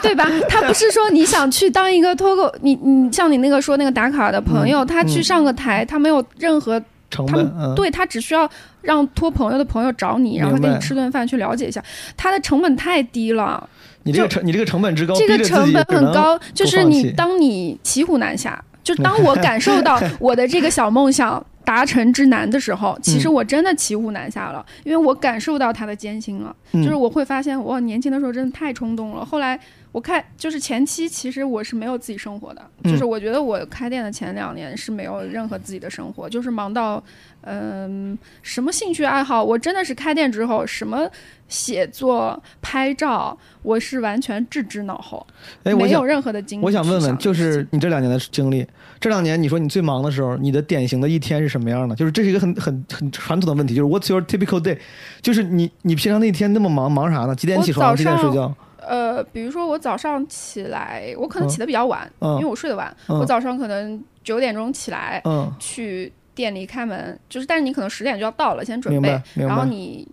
对吧？他不是说你想去当一个脱口，你你像你那个说那个打卡的朋友，嗯他去上个台，他没有任何成本，嗯，对他只需要让托朋友的朋友找你，然后跟你吃顿饭去了解一下，他的成本太低了，你这个成你这个成本之高，这个成本很高，就是你当你骑虎难下，就当我感受到 我的这个小梦想达成之难的时候，其实我真的骑虎难下了，因为我感受到它的艰辛了。嗯就是我会发现，我年轻的时候真的太冲动了。后来我开，就是前期其实我是没有自己生活的，嗯就是我觉得我开店的前两年是没有任何自己的生活，就是忙到，嗯、什么兴趣爱好，我真的是开店之后，什么写作、拍照，我是完全置之脑后，哎，我没有任何的精力。我想问问，就是你这两年的经历，这两年你说你最忙的时候，你的典型的一天是什么样的？就是这是一个很很很传统的问题，就是 What's your typical day？就是你你平常那天那么忙，忙啥呢？几点起床？几点睡觉？呃，比如说我早上起来，我可能嗯起得比较晚，嗯因为我睡得晚。嗯我早上可能九点钟起来，嗯，去店里开门，就是但是你可能十点就要到了，先准备然后。你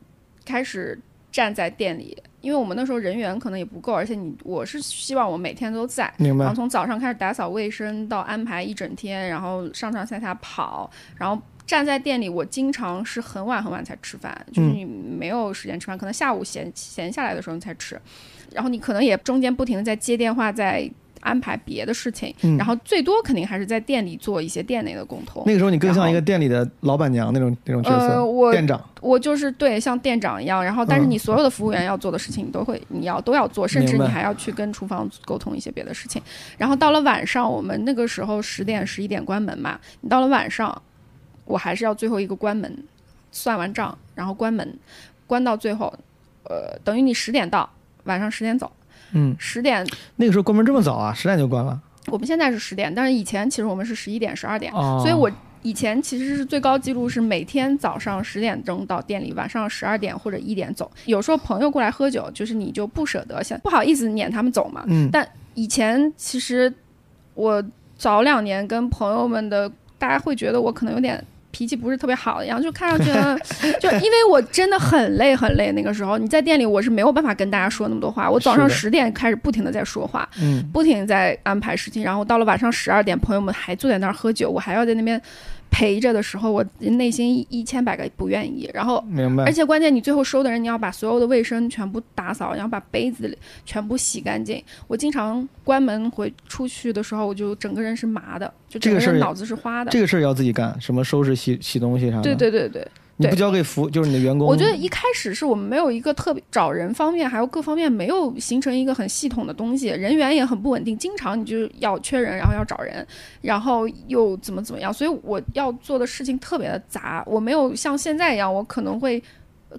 开始站在店里，因为我们那时候人员可能也不够，而且你我是希望我每天都在。然后，从早上开始打扫卫生，到安排一整天，然后上上下下跑，然后站在店里，我经常是很晚很晚才吃饭，就是嗯你没有时间吃饭，可能下午闲闲下来的时候你才吃，然后你可能也中间不停的在接电话，在安排别的事情，嗯然后最多肯定还是在店里做一些店内的沟通。那个时候你更像一个店里的老板娘那种那种角色，呃，我店长。我就是对像店长一样，然后但是嗯你所有的服务员要做的事情，你都会你要都要做，甚至你还要去跟厨房沟通一些别的事情。然后到了晚上，我们那个时候十点十一点关门嘛，你到了晚上，我还是要最后一个关门，算完账然后关门，关到最后，呃，等于你十点到，晚上十点走，嗯，十点。那个时候关门这么早啊，十点就关了。我们现在是十点，但是以前其实我们是十一点、十二点，哦，所以我以前其实是最高记录是每天早上十点钟到店里，晚上十二点或者一点走。有时候朋友过来喝酒，就是你就不舍得，想不好意思撵他们走嘛。嗯，但以前其实我早两年跟朋友们的，大家会觉得我可能有点。脾气不是特别好的样子，就看上去呢，就因为我真的很累很累。那个时候你在店里，我是没有办法跟大家说那么多话。我早上十点开始不停的在说话，嗯，不停地在安排事情，然后到了晚上十二点，朋友们还坐在那儿喝酒，我还要在那边陪着的时候，我内心一一千百个不愿意。然后，明白而。且关键，你最后收的人，你要把所有的卫生全部打扫，然后把杯子全部洗干净。我经常关门回出去的时候，我就整个人是麻的，就整个人脑子是花的。这个事儿要自己干，什么收拾、洗洗东西啥的。对，对对对，你不对交给服，就是你的员工。我觉得一开始是我们没有一个特别找人方面，还有各方面没有形成一个很系统的东西，人员也很不稳定，经常你就要缺人，然后要找人，然后又怎么怎么样，所以我要做的事情特别的杂，我没有像现在一样，我可能会。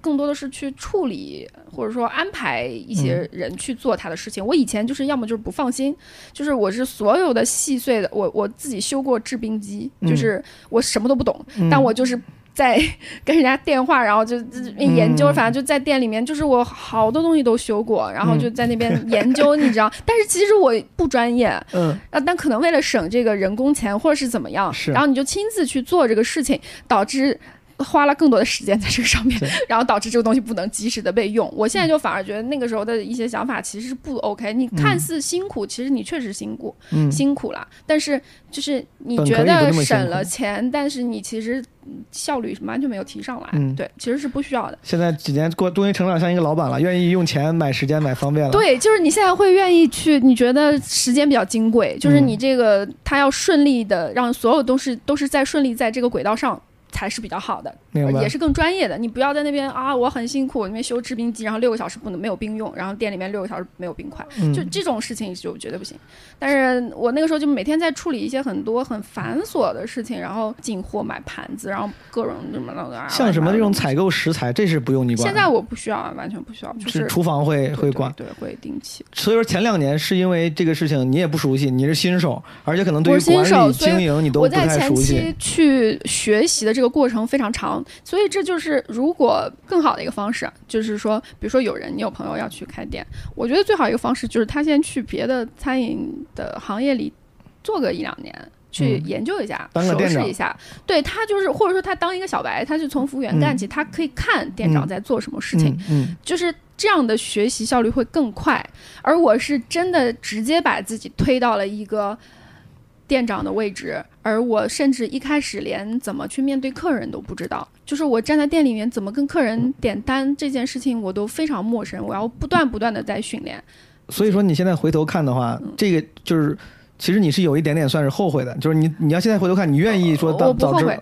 更多的是去处理，或者说安排一些人去做他的事情。我以前就是要么就是不放心，就是我是所有的细碎的，我我自己修过制冰机，嗯就是我什么都不懂，嗯但我就是在跟人家电话，然后就就研究，嗯反正就在店里面，就是我好多东西都修过，然后就在那边研究，你知道。但是其实我不专业，嗯，啊，但可能为了省这个人工钱或者是怎么样，是然后你就亲自去做这个事情，导致。花了更多的时间在这个上面，然后导致这个东西不能及时的被用。我现在就反而觉得那个时候的一些想法其实是不 OK。你看似辛苦，其实你确实辛苦，嗯辛苦了。但是就是你觉得省了钱，但是你其实嗯效率完全没有提上来。嗯对，其实是不需要的。现在几年过，终于成长像一个老板了，愿意用钱买时间买方便了。，对，就是你现在会愿意去，你觉得时间比较金贵，就是嗯你这个他要顺利的让所有都是都是在顺利在这个轨道上才是比较好的，也是更专业的。你不要在那边啊，我很辛苦，我那边修制冰机，然后六个小时不能没有冰用，然后店里面六个小时没有冰块，嗯就这种事情就绝对不行。但是我那个时候就每天在处理一些很多很繁琐的事情，然后进货买盘子，然后各种什么的啊，像什么这种采购食材，这是不用你管的。现在我不需要啊，完全不需要，就是是厨房会会管。对，对会定期。所以说前两年是因为这个事情你也不熟悉，你是新手，而且可能对新管理手经营你都我不太在前期熟悉。去学习的这个过程非常长，所以这就是如果更好的一个方式，就是说，比如说有人你有朋友要去开店，我觉得最好一个方式就是他先去别的餐饮的行业里做个一两年。去嗯研究一下，熟当个店长识一下，对他就是，或者说他当一个小白，他就从服务员干起，他可以看店长嗯在做什么事情，就是这样的学习效率会更快。而我是真的直接把自己推到了一个店长的位置，而我甚至一开始连怎么去面对客人都不知道，就是我站在店里面怎么跟客人点单这件事情我都非常陌生，我要不断不断的在训练。所以说你现在回头看的话，这个就是其实你是有一点点算是后悔的，就是你你要现在回头看，你愿意说我当早知不后悔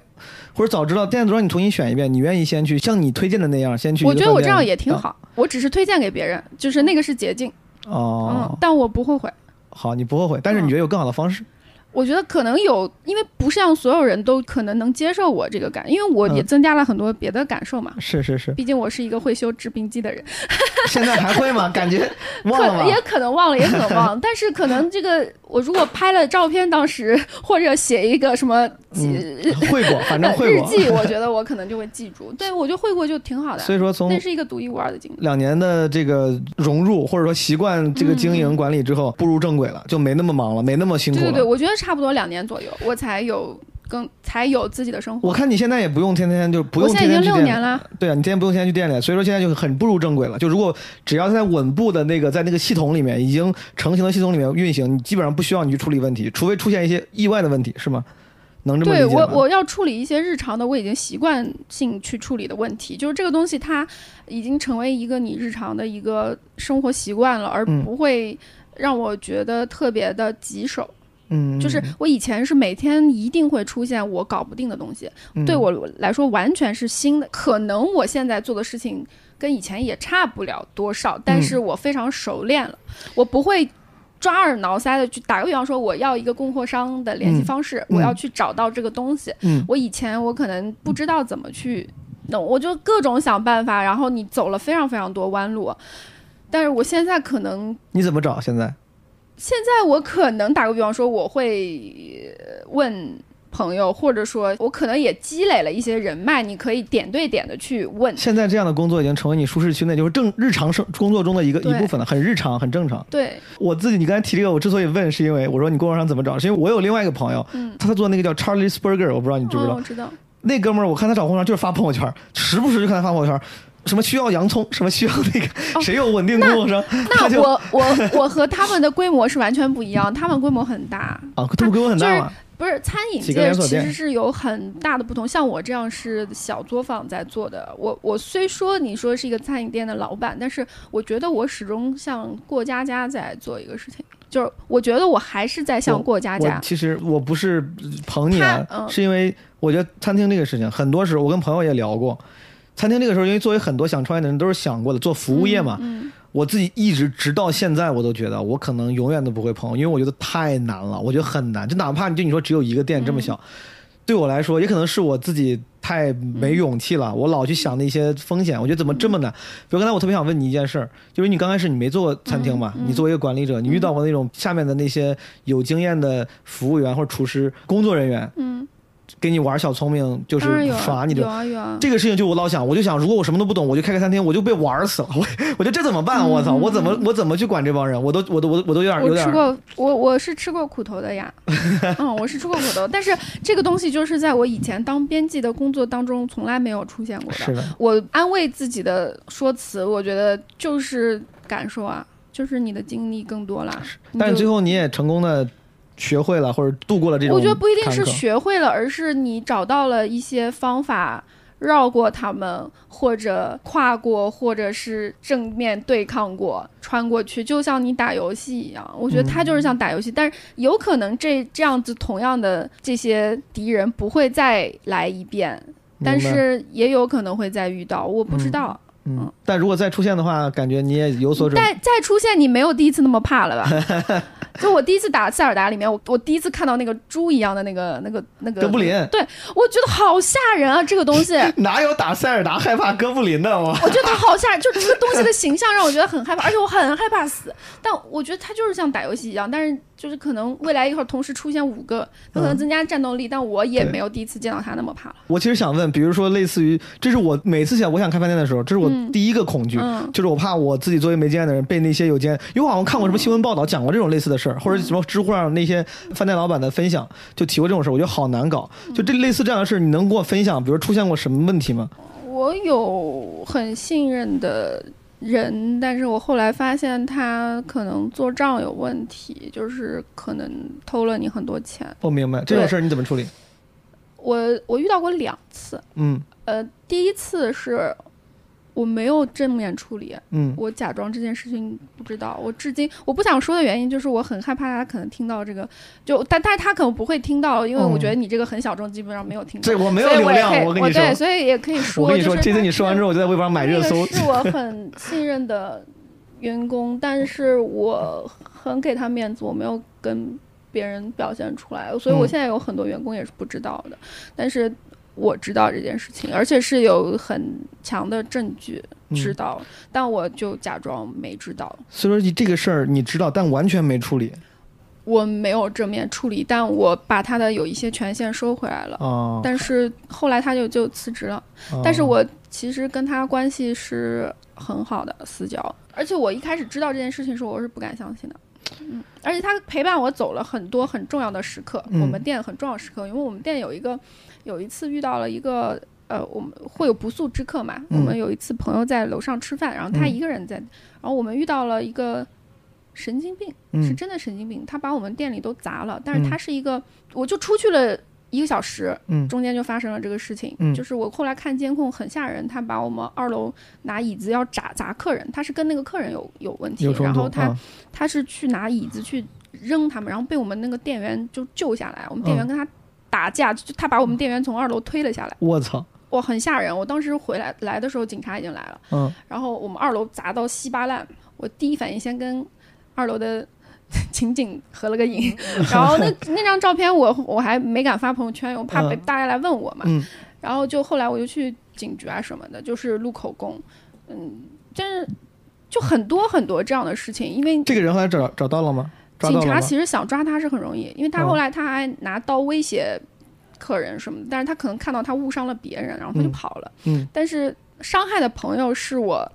或者早知道店主让你重新选一遍，你愿意先去像你推荐的那样先去？我觉得我这样也挺啊好，我只是推荐给别人，就是那个是捷径，哦嗯，，但我不后悔。好，你不后悔，但是你觉得有更好的方式？我觉得可能有，因为不是让所有人都可能能接受我这个感，因为我也嗯增加了很多别的感受嘛。是是是，毕竟我是一个会修制冰机的人，现在还会吗？感觉忘了可也吗？可能忘了，也可能忘，但是可能这个我如果拍了照片，当时 或者写一个什么记、嗯会过，反正会过。日记，我觉得我可能就会记住。对，我觉得会过就挺好的，所以说从那是一个独一无二的经历。两年的这个融入或者说习惯这个经营管理之后，步入正轨了，就没那么忙了，没那么辛苦了。对对对，我觉得差不多两年左右，我才有更才有自己的生活。我看你现在也不用天天就不用我用现在已经六天天去店里年了，对啊，你天天不用天天去店里，所以说现在就很步入正轨了。就如果只要在稳步的那个在那个系统里面已经成型的系统里面运行，你基本上不需要你去处理问题，除非出现一些意外的问题，是吗？能这么对我？我要处理一些日常的我已经习惯性去处理的问题，就是这个东西它已经成为一个你日常的一个生活习惯了，而嗯不会让我觉得特别的棘手。嗯，就是我以前是每天一定会出现我搞不定的东西，嗯对我来说完全是新的。可能我现在做的事情跟以前也差不了多少，但是我非常熟练了，我不会。抓耳挠腮的去打个比方说，我要一个供货商的联系嗯方式，嗯我要去找到这个东西。嗯我以前我可能不知道怎么去弄，我就各种想办法，然后你走了非常非常多弯路。但是我现在可能你怎么找？现在现在我可能打个比方说，我会呃问朋友，或者说我可能也积累了一些人脉，你可以点对点的去问。现在这样的工作已经成为你舒适区内就是正日常生工作中的一个一部分了，很日常，很正常。对，我自己，你刚才提这个，我之所以问，是因为我说你供货商怎么找，是因为我有另外一个朋友，嗯，他做那个叫 Charlie's Burger，我不知道你知不知道。哦，我知道。那哥们儿，我看他找供货商就是发朋友圈，时不时就看他发朋友圈，什么需要洋葱，什么需要那个，哦谁有稳定供货商，那我我我和他们的规模是完全不一样，他们规模很大，啊，他们规模很大嘛，不是餐饮界其实是有很大的不同。像我这样是小作坊在做的，我我虽说你说是一个餐饮店的老板，但是我觉得我始终像过家家在做一个事情，就是我觉得我还是在像过家家。其实我不是捧你啊，嗯是因为我觉得餐厅这个事情，很多时候我跟朋友也聊过，餐厅这个时候，因为作为很多想创业的人都是想过的，做服务业嘛，嗯，我自己一直直到现在，我都觉得我可能永远都不会碰，因为我觉得太难了，我觉得很难。就哪怕就你说只有一个店这么小，对我来说，也可能是我自己太没勇气了，我老去想那些风险，我觉得怎么这么难？比如刚才我特别想问你一件事儿，就是你刚开始你没做过餐厅嘛，你作为一个管理者，你遇到过那种下面的那些有经验的服务员或者厨师工作人员嗯，给你玩小聪明，就是耍你的有啊有啊。这个事情就我老想，我就想，如果我什么都不懂，我就开个餐厅，我就被玩死了。我我觉得这怎么办？我操，嗯我怎么我怎么去管这帮人？我都我都我都我都有点有点我吃过，我我是吃过苦头的呀，嗯，我是吃过苦头，但是这个东西就是在我以前当编辑的工作当中从来没有出现过的。是的，我安慰自己的说辞，我觉得就是感受啊，就是你的经历更多了。你但是最后你也成功的学会了或者度过了这种，我觉得不一定是。学会了，而是你找到了一些方法。绕过他们，或者跨过，或者是正面对抗过，穿过去，就像你打游戏一样。我觉得他就是像打游戏，但是有可能这这样子同样的这些敌人不会再来一遍，但是也有可能会再遇到，我不知道。嗯，但如果再出现的话，感觉你也有所准备。再再出现，你没有第一次那么怕了吧？就我第一次打塞尔达里面，我我第一次看到那个猪一样的那个那个那个哥布林对我觉得好吓人啊！这个东西，哪有打塞尔达害怕哥布林的？我我觉得它好吓人，就这个东西的形象让我觉得很害怕，而且我很害怕死。但我觉得它就是像打游戏一样，但是就是可能未来一会儿同时出现五个，有可能增加战斗力，但我也没有第一次见到他那么怕了。我其实想问，比如说类似于，这是我每次想我想开饭店的时候，这是我嗯第一个恐惧，嗯就是我怕我自己作为没经验的人被那些有经验，因为我好像看过什么新闻报道讲过这种类似的事儿，或者什么知乎上那些饭店老板的分享就提过这种事儿，我觉得好难搞。就这类似这样的事儿，你能给我分享，比如出现过什么问题吗？我有很信任的人，但是我后来发现他可能做账有问题，就是可能偷了你很多钱。我明白这种事儿你怎么处理？我我遇到过两次，嗯呃，第一次是我没有正面处理，嗯我假装这件事情不知道。我至今我不想说的原因就是我很害怕他可能听到这个，就但但是他可能不会听到，因为我觉得你这个很小众，基本上没有听到。对我没有流量所以我也可以，我跟你说对，所以也可以说，我跟你说，这次你说完之后，我就在微博上买热搜那。个是我很信任的员工，但是我很给他面子，我没有跟别人表现出来，所以我嗯现在有很多员工也是不知道的，但是我知道这件事情，而且是有很强的证据知嗯道，但我就假装没知道。所以说你这个事儿你知道，但完全没处理我没有正面处理，但我把他的有一些权限收回来了。哦。但是后来他就就辞职了，哦但是我其实跟他关系是很好的私交，而且我一开始知道这件事情的时候，我是不敢相信的。嗯，而且他陪伴我走了很多很重要的时刻，嗯我们店很重要时刻，因为我们店有一个有一次遇到了一个呃，我们会有不速之客嘛，嗯。我们有一次朋友在楼上吃饭，然后他嗯。一个人在，然后我们遇到了一个神经病，是嗯。真的神经病，他把我们店里都砸了，但是嗯。他是一个，我就出去了一个小时，嗯。中间就发生了这个事情，嗯。就是我后来看监控很吓人，他把我们二楼拿椅子要砸砸客人，他是跟那个客人有有问题然后他、啊他是去拿椅子去扔他们，然后被我们那个店员就救下来，我们店员嗯。跟他打架，就他把我们店员从二楼推了下来，我操，哇，很吓人！我当时回来来的时候，警察已经来了。嗯然后我们二楼砸到稀巴烂，我第一反应先跟二楼的 情景合了个影，然后那那张照片我我还没敢发朋友圈，我怕被嗯大家来问我嘛。嗯然后就后来我就去警局啊什么的，就是录口供，嗯，但是就很多很多这样的事情，因为这个人后来找找到了吗？抓警？察其实想抓他是很容易，因为他嗯后来他还拿刀威胁客人什么的，但是他可能看到他误伤了别人，然后他就嗯跑了。嗯但是伤害的朋友是我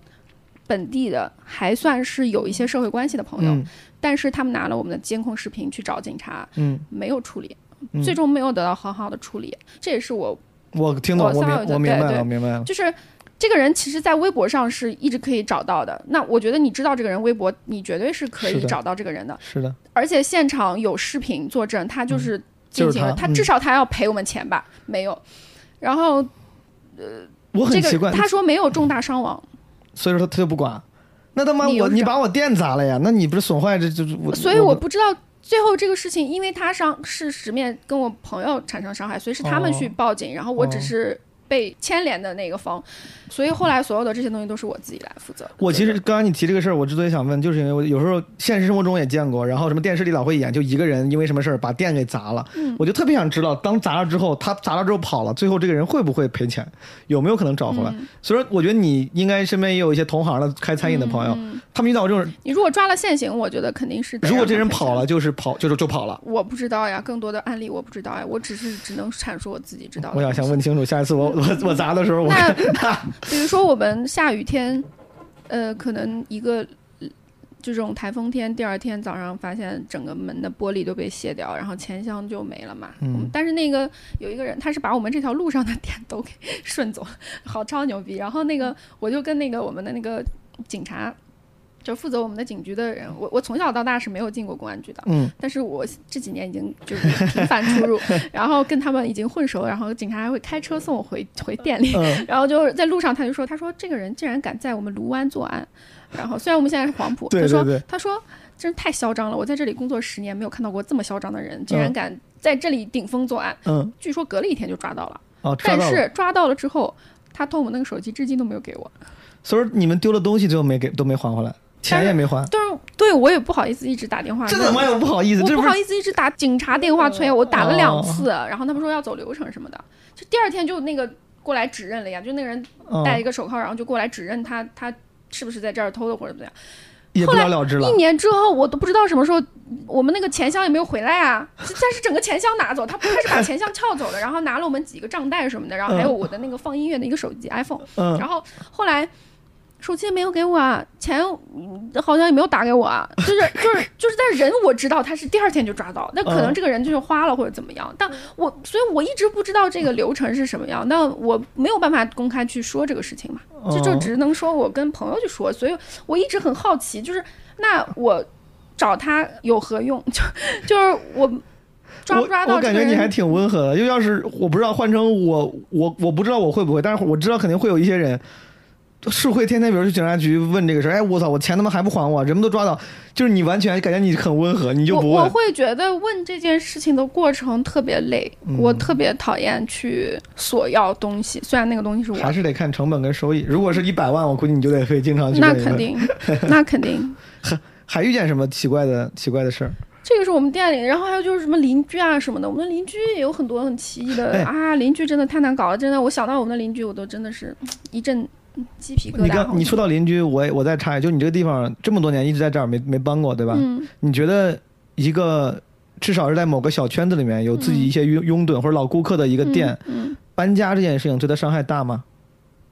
本地的，还算是有一些社会关系的朋友，嗯但是他们拿了我们的监控视频去找警察，嗯，没有处理，嗯最终没有得到很好的处理。这也是我我听懂，我我明我明白了，我明白了。就是。这个人其实，在微博上是一直可以找到的。那我觉得你知道这个人微博，你绝对是可以找到这个人的。是的，而且现场有视频作证，他就是进行了，就是他嗯至少他要赔我们钱吧？没有。然后呃我很奇怪，个他说没有重大伤亡，所以说他他就不管。那他妈我你把我店砸了呀？那你不是损坏这就是我？所以我不知道最后这个事情，因为他伤是直面跟我朋友产生伤害，所以是他们哦去报警，然后我只哦是被牵连的那个方，所以后来所有的这些东西都是我自己来负责。我其实刚刚你提这个事儿，我之所以想问，就是因为我有时候现实生活中也见过，然后什么电视里老会演，就一个人因为什么事儿把店给砸了，嗯我就特别想知道，当砸了之后，他砸了之后跑了，最后这个人会不会赔钱，有没有可能找回来？嗯所以说，我觉得你应该身边也有一些同行的开餐饮的朋友，嗯他们遇到这种，你如果抓了现行，我觉得肯定是如果这人跑了，就是跑，就是就跑了。我不知道呀，更多的案例我不知道呀，我只是只能阐述我自己知道的。我想想问清楚，下一次我我我砸的时候，我那比如说我们下雨天，呃，可能一个就这种台风天，第二天早上发现整个门的玻璃都被卸掉，然后钱箱就没了嘛。嗯但是那个有一个人，他是把我们这条路上的店都给 顺走了，好超牛逼。然后那个我就跟那个我们的那个警察。就负责我们的警局的人，我我从小到大是没有进过公安局的，嗯但是我这几年已经就是频繁出入，然后跟他们已经混熟，然后警察还会开车送我回回店里，嗯然后就是在路上他就说，他说这个人竟然敢在我们卢湾作案，然后虽然我们现在是黄埔，他说对对对他说真是太嚣张了，我在这里工作十年没有看到过这么嚣张的人，竟然嗯敢在这里顶风作案，嗯，据说隔了一天就抓到了。哦，但。是抓到了之后，他偷我们那个手机，至今都没有给我。所以说你们丢了东西最后没给，都没还回来，钱也没还。但是对我也不好意思一直打电话，这怎么又不好意思，我不好意思一直打警察电话催，我打了哦两次，然后他们说要走流程什么的，就第二天就那个过来指认了呀，就那个人戴一嗯，个手铐，然后就过来指认他他是不是在这儿偷的或者怎么样。也不了了之了一。年之后，我都不知道什么时候，我们那个钱箱也没有回来啊。但是整个钱箱拿走，他不他是把钱箱撬走了，然后拿了我们几个账袋什么的，然后还有我的那个放音乐的一个手机 iPhone，嗯然后后来。手机也没有给我啊，钱嗯好像也没有打给我啊，就是 就是就是，但是人我知道他是第二天就抓到，那可能嗯这个人就是花了或者怎么样，但我所以我一直不知道这个流程是什么样，那我没有办法公开去说这个事情嘛，这就哦只能说我跟朋友去说，所以我一直很好奇，就是那我找他有何用？就就是我抓不抓我我感？觉你还挺温和的，又要是我不知道换成我，我我不知道我会不会，但是我知道肯定会有一些人是会天天，比如去警察局问这个事儿，哎，我操，我钱他妈还不还我，人们都抓到，就是你完全感觉你很温和，你就不问。我我会觉得问这件事情的过程特别累，嗯我特别讨厌去索要东西，虽然那个东西是我还是得看成本跟收益。如果是一百万，我估计你就得会经常去。那肯定，那肯定。还遇见什么奇怪的奇怪的事儿？这个是我们店里，然后还有就是什么邻居啊什么的，我们的邻居也有很多很奇异的、哎啊，邻居真的太难搞了，真的，我想到我们的邻居，我都真的是一阵鸡皮疙瘩。你刚你说到邻居，我我再插一句，就你这个地方这么多年一直在这儿没没搬过，对吧？嗯，你觉得一个至少是在某个小圈子里面有自己一些拥拥趸或者老顾客的一个店，嗯，嗯，搬家这件事情对他伤害大吗？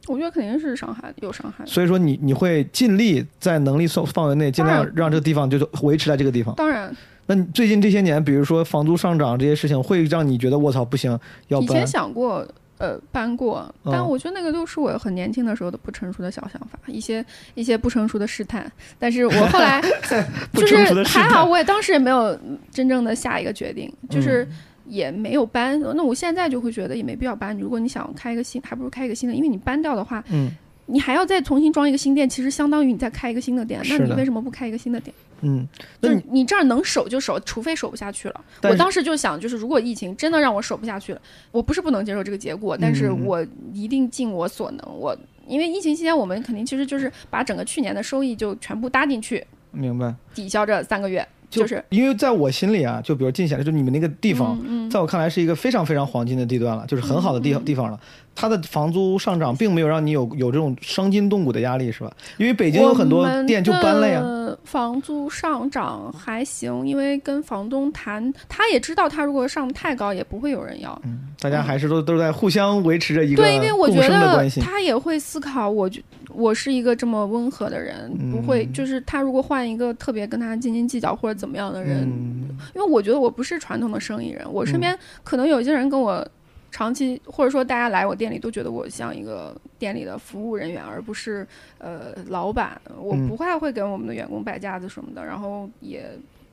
我觉得肯定是伤害有伤害。所以说你你会尽力在能力范范围内，尽量让这个地方就是维持在这个地方。当然，那你最近这些年，比如说房租上涨这些事情，会让你觉得我操不行，要搬以前？想过。呃，搬过，但嗯我觉得那个都是我很年轻的时候的不成熟的小想法，一些一些不成熟的试探。但是我后来 就是还好，我也当时也没有真正的下一个决定，就是嗯也没有搬。那我现在就会觉得也没必要搬。如果你想开一个新，还不如开一个新的，因为你搬掉的话，嗯你还要再重新装一个新店，其实相当于你再开一个新的店。那你为什么不开一个新的店？嗯，就是你这儿能守就守，除非守不下去了。我当时就想，就是如果疫情真的让我守不下去了，我不是不能接受这个结果，但是嗯我一定尽我所能。我因为疫情期间，我们肯定其实就是把整个去年的收益就全部搭进去，明白。抵消这三个月，就就是因为在我心里啊，就比如进贤，就你们那个地方，嗯嗯在我看来是一个非常非常黄金的地段了，就是很好的地、地方了。它的房租上涨并没有让你有有这种伤筋动骨的压力，是吧？因为北京有很多店就搬了呀。房租上涨还行，因为跟房东谈，他也知道他如果上太高也不会有人要。大家还是都都在互相维持着一个对，因为我觉得。他也会思考，我觉我是一个这么温和的人，嗯不会就是他如果换一个特别跟他斤斤计较或者怎么样的人，嗯，因为我觉得我不是传统的生意人，我身边可能有一些人跟我长期，或者说大家来我店里都觉得我像一个店里的服务人员，而不是呃老板。我嗯不太会给我们的员工摆架子什么的，然后也。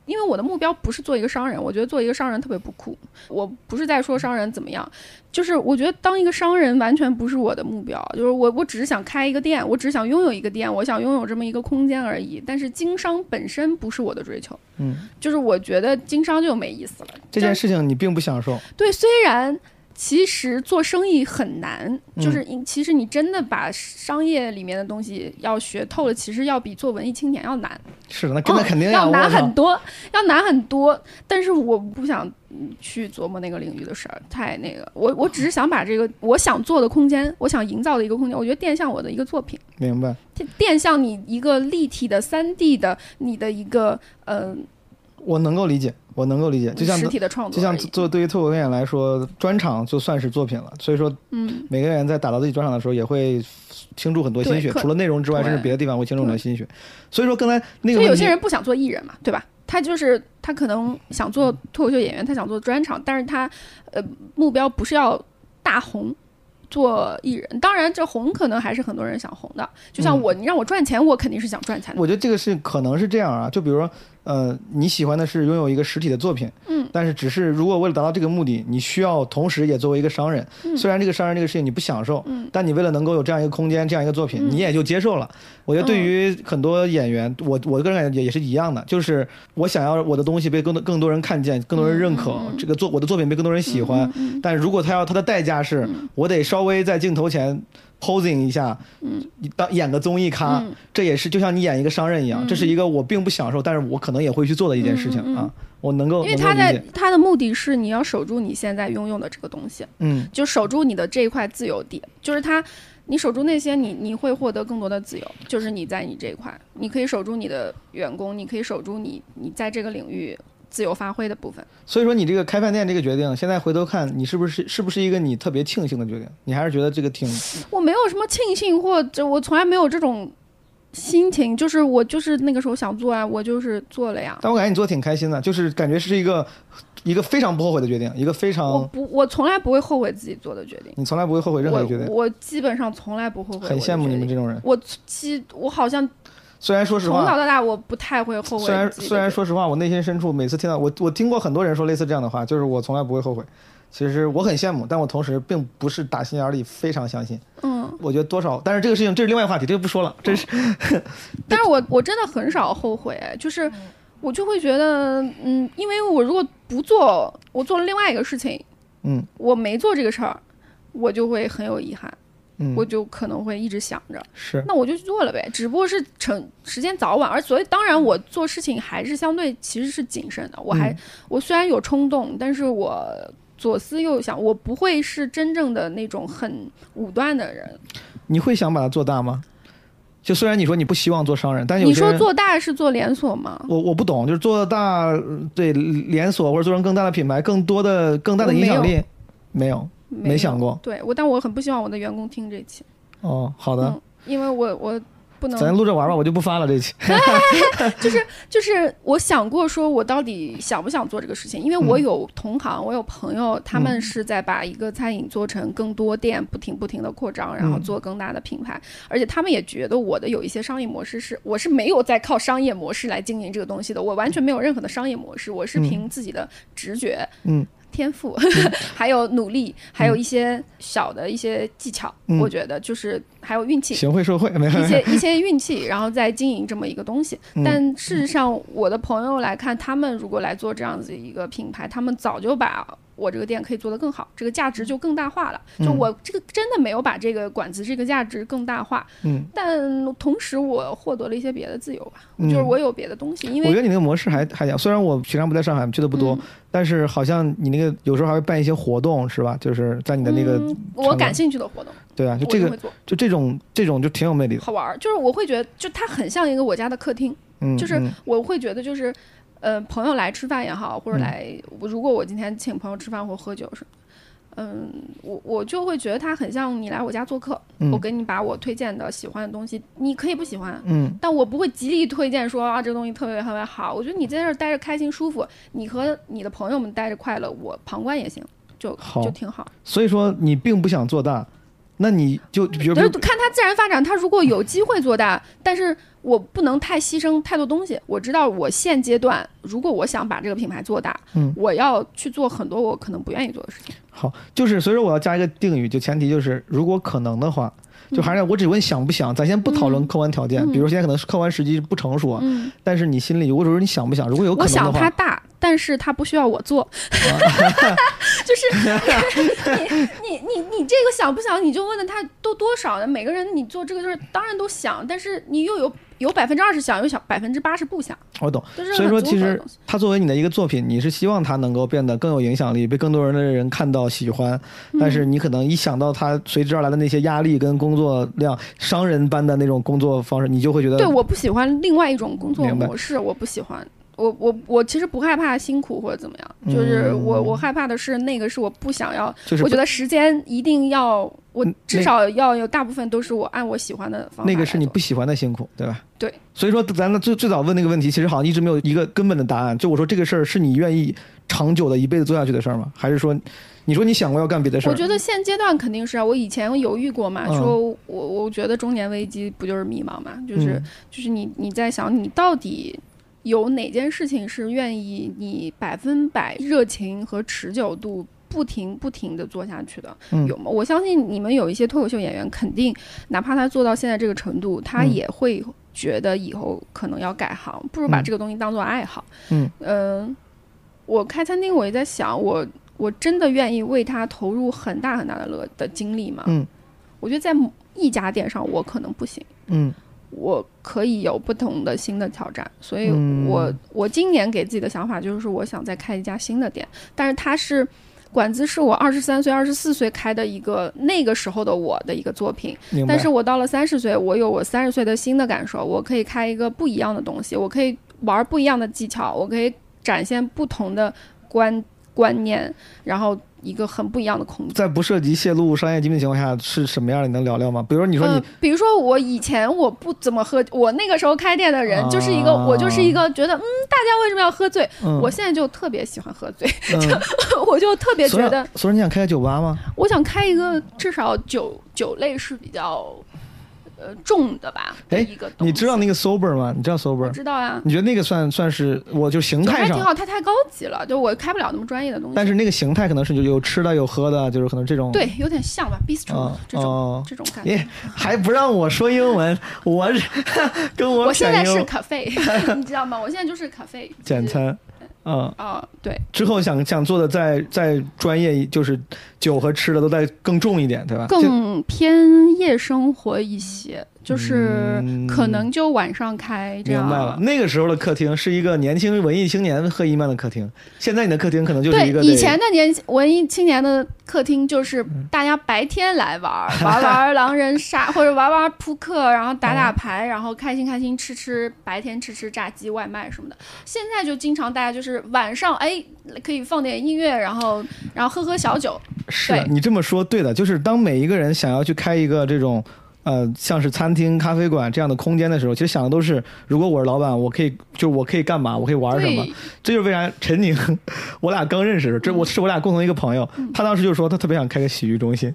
因为我的目标不是做一个商人，我觉得做一个商人特别不酷。我不是在说商人怎么样，就是我觉得当一个商人完全不是我的目标。就是我我只是想开一个店，我只是想拥有一个店，我想拥有这么一个空间而已。但是经商本身不是我的追求。嗯，就是我觉得经商就没意思了。这件事情你并不享受。对，虽然其实做生意很难，嗯就是因其实你真的把商业里面的东西要学透了，其实要比做文艺青年要难，是的，那那肯定呀，要难很多，要难很多。但是我不想嗯去琢磨那个领域的事儿，太那个。我我只是想把这个我想做的空间，我想营造的一个空间，我觉得电像我的一个作品。明白。店店像你一个立体的三 D 的你的一个呃我能够理解，我能够理解，就像实体的创作就像。做对于脱口秀演员来说，专场就算是作品了。所以说，嗯，每个演员在打造自己专场的时候，也会倾注很多心血，除了内容之外，对甚至别的地方会倾注很多心血。所以说，刚才那个所以有些人不想做艺人嘛，对吧？他就是他可能想做脱口秀演员，他想做专场，但是他呃目标不是要大红。做艺人，当然这红可能还是很多人想红的。就像嗯我，你让我赚钱，我肯定是想赚钱的。我觉得这个是可能是这样啊，就比如说，呃，你喜欢的是拥有一个实体的作品，嗯，但是只是如果为了达到这个目的，你需要同时也作为一个商人，嗯。虽然这个商人这个事情你不享受，嗯。但你为了能够有这样一个空间、这样一个作品，嗯你也就接受了。我觉得对于很多演员，我我个人感觉也也是一样的，就是我想要我的东西被更多更多人看见，更多人认可，这个作我的作品被更多人喜欢。但如果他要他的代价是、我得稍微在镜头前 posing 一下，嗯，当演个综艺咖，嗯这也是就像你演一个商人一样，嗯这是一个我并不享受，但是我可能也会去做的一件事情、啊。我能够因为他在他的目的是你要守住你现在拥有的这个东西，嗯就守住你的这一块自由地，就是他。你守住那些，你你会获得更多的自由，就是你在你这一块，你可以守住你的员工，你可以守住你你在这个领域自由发挥的部分。所以说你这个开饭店这个决定，现在回头看你是不是是不是一个你特别庆幸的决定？你还是觉得这个挺我没有什么庆幸或者我从来没有这种心情，就是我就是那个时候想做啊，我就是做了呀。但我感觉你做的挺开心的，就是感觉是一个一个非常不后悔的决定，一个非常我常不，我从来不会后悔自己做的决定。你从来不会后悔任何决定。我基本上从来不后悔。很羡慕你们这。种人。我其我好像虽然说实话从小，到大我不太会后悔虽然。虽然说实话，我内心深处每次听到我我听过很多人说类似这样的话，就是我从来不会后悔。其实我很羡慕，但我同时并不是打心眼里非常相信。嗯，我觉得多少，但是这个事情这是另外一个话题，这个不说了。这是 但是我我真的很少后悔，哎就是我就会觉得，嗯，因为我如果不做，我做了另外一个事情，嗯我没做这个事儿，我就会很有遗憾，嗯我就可能会一直想着，是那我就去做了呗，只不过是成时间早晚，而所以当然我做事情还是相对其实是谨慎的，我还、嗯我虽然有冲动，但是我左思右想，我不会是真正的那种很武断的人。你会想把它做大吗？就虽然你说你不希望做商人，但有你说做大是做连锁吗？我我不懂，就是做大呃对连锁或者做成更大的品牌，更多的更大的影响力，没有没有想过对我，但我很不希望我的员工听这期，哦。好的，嗯，因为我我不能咱录着玩吧，我就不发了这期。就是就是我想过，说我到底想不想做这个事情？因为我嗯有同行，我有朋友，他们是在把一个餐饮做成更多店，不停不停的扩张，然后嗯做更大的品牌。而且他们也觉得我的有一些商业模式是，我是没有在靠商业模式来经营这个东西的，我完全没有任何的商业模式，我是凭自己的直觉。嗯。天赋，还有努力，还有一些小的一些技巧，嗯我觉得就是还有运气，行贿受贿？一些一些运气，然后再经营这么一个东西。嗯但事实上，我的朋友来看，他们如果来做这样子一个品牌，他们早就把我这个店可以做得更好，这个价值就更大化了。就嗯我这个真的没有把这个馆子这个价值更大化，嗯，但同时我获得了一些别的自由吧，嗯就是我有别的东西，因为我觉得你那个模式还还行，虽然我平常不在上海，去的不多，嗯但是好像你那个有时候还会办一些活动，是吧？就是在你的那个，嗯我感兴趣的活动，对啊，就这个就，就这种这种就挺有魅力的，好玩儿。就是我会觉得，就它很像一个我家的客厅。嗯，就是嗯我会觉得就是，呃，朋友来吃饭也好，或者嗯来，我如果我今天请朋友吃饭或喝酒什么，嗯，我我就会觉得他很像你来我家做客，嗯我给你把我推荐的喜欢的东西，你可以不喜欢。嗯但我不会极力推荐说啊，这个东西特别特别好。我觉得你在这儿待着开心舒服，你和你的朋友们待着快乐，我旁观也行，就好就挺好。所以说你并不想做大，那你就比如比如看它自然发展，它如果有机会做大，但是我不能太牺牲太多东西。我知道我现阶段，如果我想把这个品牌做大，嗯我要去做很多我可能不愿意做的事情。好，就是所以说我要加一个定语，就前提就是如果可能的话。就还是我只问想不想，咱先不讨论嗯客观条件，嗯比如现在可能是客观时机不成熟啊，嗯，但是你心里如果说你想不想，如果有可我想能的话，它大，但是它不需要我做。就是你 你你你这个想不想，你就问的他都多少呢？每个人你做这个事儿当然都想，但是你又有有百分之二十想，有小百分之八十不想，我懂。就是所以说，其实它作为你的一个作品，你是希望它能够变得更有影响力，被更多人的人看到、喜欢。但是你可能一想到它随之而来的那些压力跟工作量，商人般的那种工作方式，你就会觉得对，我不喜欢另外一种工作模式，我不喜欢。我我我其实不害怕辛苦或者怎么样，就是我嗯我害怕的是那个是我不想要，就是我觉得时间一定要，我嗯至少要有大部分都是我按我喜欢的方法那个是你不喜欢的辛苦，对吧？对。所以说，咱们最最早问那个问题，其实好像一直没有一个根本的答案。就我说这个事儿是你愿意长久的一辈子做下去的事儿吗？还是说，你说你想过要干别的事儿？我觉得现阶段肯定是啊，我以前犹豫过嘛，嗯说我我觉得中年危机不就是迷茫嘛，就是、嗯就是你你在想你到底有哪件事情是愿意你百分百热情和持久度不停不停的做下去的？嗯有吗？我相信你们有一些脱口秀演员，肯定哪怕他做到现在这个程度，他嗯也会觉得以后可能要改行，不如把嗯这个东西当做爱好。嗯嗯我开餐厅，我也在想，我我真的愿意为他投入很大很大的乐的精力吗？嗯我觉得在一家店上，我可能不行。嗯我可以有不同的新的挑战，所以嗯我、我今年给自己的想法就是，我想再开一家新的店，但是它是馆子是我二十三岁、二十四岁开的一个那个时候的我的一个作品。但是我到了三十岁，我有我三十岁的新的感受，我可以开一个不一样的东西，我可以玩不一样的技巧，我可以展现不同的观观念，然后一个很不一样的空间。在不涉及泄露商业机密的情况下是什么样的？你能聊聊吗？比如说你说你呃，比如说我以前我不怎么喝，我那个时候开店的人啊就是一个，我就是一个觉得，嗯，大家为什么要喝醉？嗯我现在就特别喜欢喝醉，嗯，我就特别觉得，所以你想开个酒吧吗？我想开一个至少酒酒类是比较呃重的吧，哎一个。你知道那个 sober 吗？你知道 sober？知道啊。你觉得那个算算是我就形态上，还挺好，它太高级了，就我开不了那么专业的东西。但是那个形态可能是就有吃的有喝的，就是可能这种。对，有点像吧，bistro、哦这种、哦这种感觉。耶，还不让我说英文，我是 跟我我现在是 cafe，你知道吗？我现在就是 cafe 简。餐。嗯，啊、对，之后想想做的再再专业一，就是酒和吃的都再更重一点，对吧？更偏夜生活一些，就是嗯可能就晚上开这样。明白了，那个时候的客厅是一个年轻文艺青年喝一曼的客厅，现在你的客厅可能就是对一个，以前的年文艺青年的客厅就是嗯大家白天来玩儿，玩玩狼人杀或者玩玩扑克，然后打哦打牌，然后开心开心吃吃白天吃吃炸鸡外卖什么的。现在就经常大家就是晚上哎可以放点音乐，然后然后喝喝小酒。是你这么说对的，就是当每一个人想要去开一个这种。呃，像是餐厅、咖啡馆这样的空间的时候，其实想的都是，如果我是老板，我可以，就是我可以干嘛，我可以玩什么。这就是为啥陈宁，我俩刚认识，这我是我俩共同一个朋友，嗯他当时就说他特别想开个洗浴中心，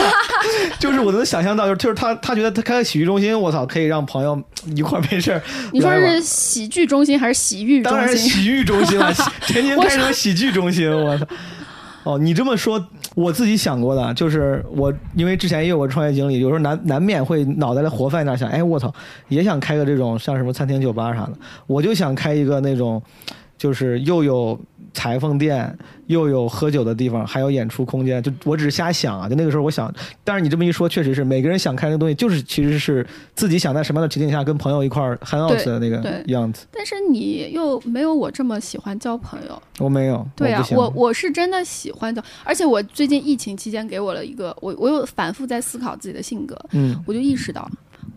就是我能想象到，就是就是他他觉得他开个洗浴中心，我操，可以让朋友一块儿没事儿 你说是喜剧中心还是洗浴中当然是心？洗浴中心了，洗陈宁开成喜剧中心，我操！哦，你这么说，我自己想过的，就是我因为之前也有过创业经历，有时候难难免会脑袋里活泛那想，哎，我操，也想开个这种像什么餐厅、酒吧啥的，我就想开一个那种，就是又有裁缝店，又有喝酒的地方，还有演出空间，就我只是瞎想啊，就那个时候我想，但是你这么一说，确实是每个人想开那个东西，就是其实是自己想在什么样的情景下跟朋友一块儿 hang out 的那个样子。但是你又没有我这么喜欢交朋友。我没有，对啊我我我是真的喜欢交，而且我最近疫情期间给我了一个，我我有反复在思考自己的性格，嗯我就意识到，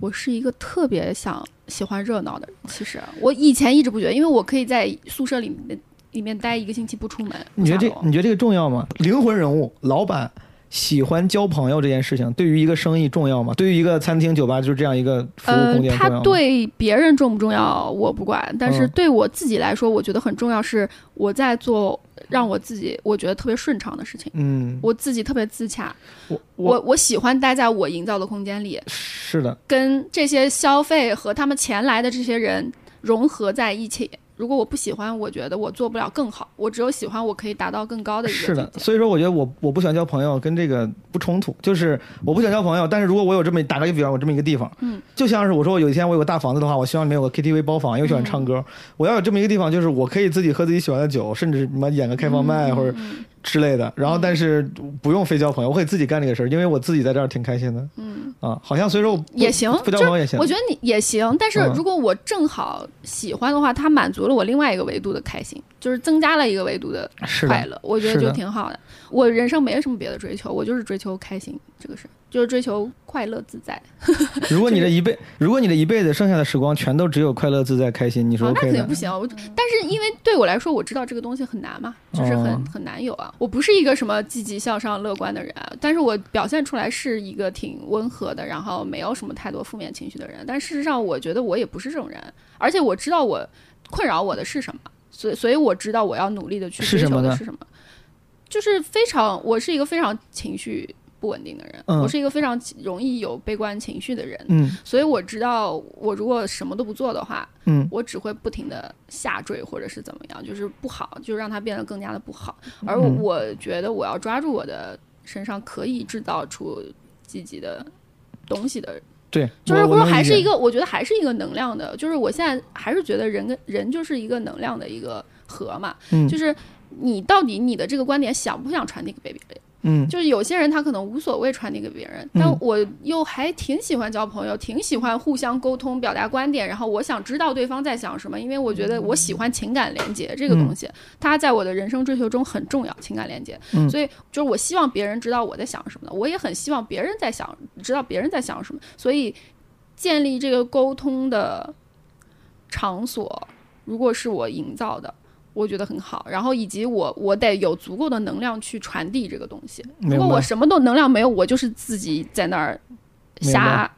我是一个特别想喜欢热闹的人。其实我以前一直不觉得，因为我可以在宿舍里面里面待一个星期不出门。你觉得这你觉得这个重要吗？灵魂人物，老板喜欢交朋友这件事情，对于一个生意重要吗？对于一个餐厅、酒吧，就是这样一个服务呃空间，重他？对别人重不重要我不管，但是嗯对我自己来说，我觉得很重要，是我在做让我自己我觉得特别顺畅的事情，嗯，我自己特别自洽，我。我我喜欢待在我营造的空间里，是的，跟这些消费和他们前来的这些人融合在一起。如果我不喜欢，我觉得我做不了更好。我只有喜欢，我可以达到更高的一个是的所以说，我觉得我我不喜欢交朋友，跟这个不冲突。就是我不喜欢交朋友，但是如果我有这么打个比方，我这么一个地方，嗯，就像是我说我有一天我有个大房子的话，我希望里面有个 KTV 包房，因为喜欢唱歌，我要有这么一个地方，就是我可以自己喝自己喜欢的酒，甚至什么演个开放麦、嗯或者嗯之类的。然后，但是不用非交朋友，我可以自己干这个事儿，因为我自己在这儿挺开心的嗯，啊。好像所以说也行不交朋友也行。我觉得你也行，但是嗯如果我正好喜欢的话，它满足了我另外一个维度的开心，就是增加了一个维度的，快乐，我觉得就挺好的。我人生没什么别的追求，我就是追求开心，这个是就是追求快乐自在。如果你的一辈，如果你的一辈子剩下的时光全都只有快乐、自在、开心，你说啊，那肯定不？行。我但是因为对我来说，我知道这个东西很难嘛，就是很、哦很难有啊。我不是一个什么积极向上、乐观的人啊，但是我表现出来是一个挺温和的，然后没有什么太多负面情绪的人。但事实上，我觉得我也不是这种人，而且我知道我困扰我的是什么，所以所以我知道我要努力的去追是什么呢求的是什么。就是非常，我是一个非常情绪不稳定的人，嗯。我是一个非常容易有悲观情绪的人，嗯。所以我知道我如果什么都不做的话，嗯。我只会不停的下坠或者是怎么样，就是不好，就让它变得更加的不好。而嗯我觉得我要抓住我的身上可以制造出积极的东西的对，就是说还是一个，我觉得还是一个能量的，就是我现在还是觉得人跟人就是一个能量的一个核嘛，嗯。就是你到底你的这个观点想不想传递给别人？嗯就是有些人他可能无所谓传递给别人，嗯但我又还挺喜欢交朋友，挺喜欢互相沟通、表达观点，然后我想知道对方在想什么，因为我觉得我喜欢情感连接这个东西，它在我的人生追求中很重要，情感连接。嗯所以就是我希望别人知道我在想什么的，我也很希望别人在想知道别人在想什么，所以建立这个沟通的场所，如果是我营造的。我觉得很好，然后以及我我得有足够的能量去传递这个东西。如果我什么都能量没有，我就是自己在那儿瞎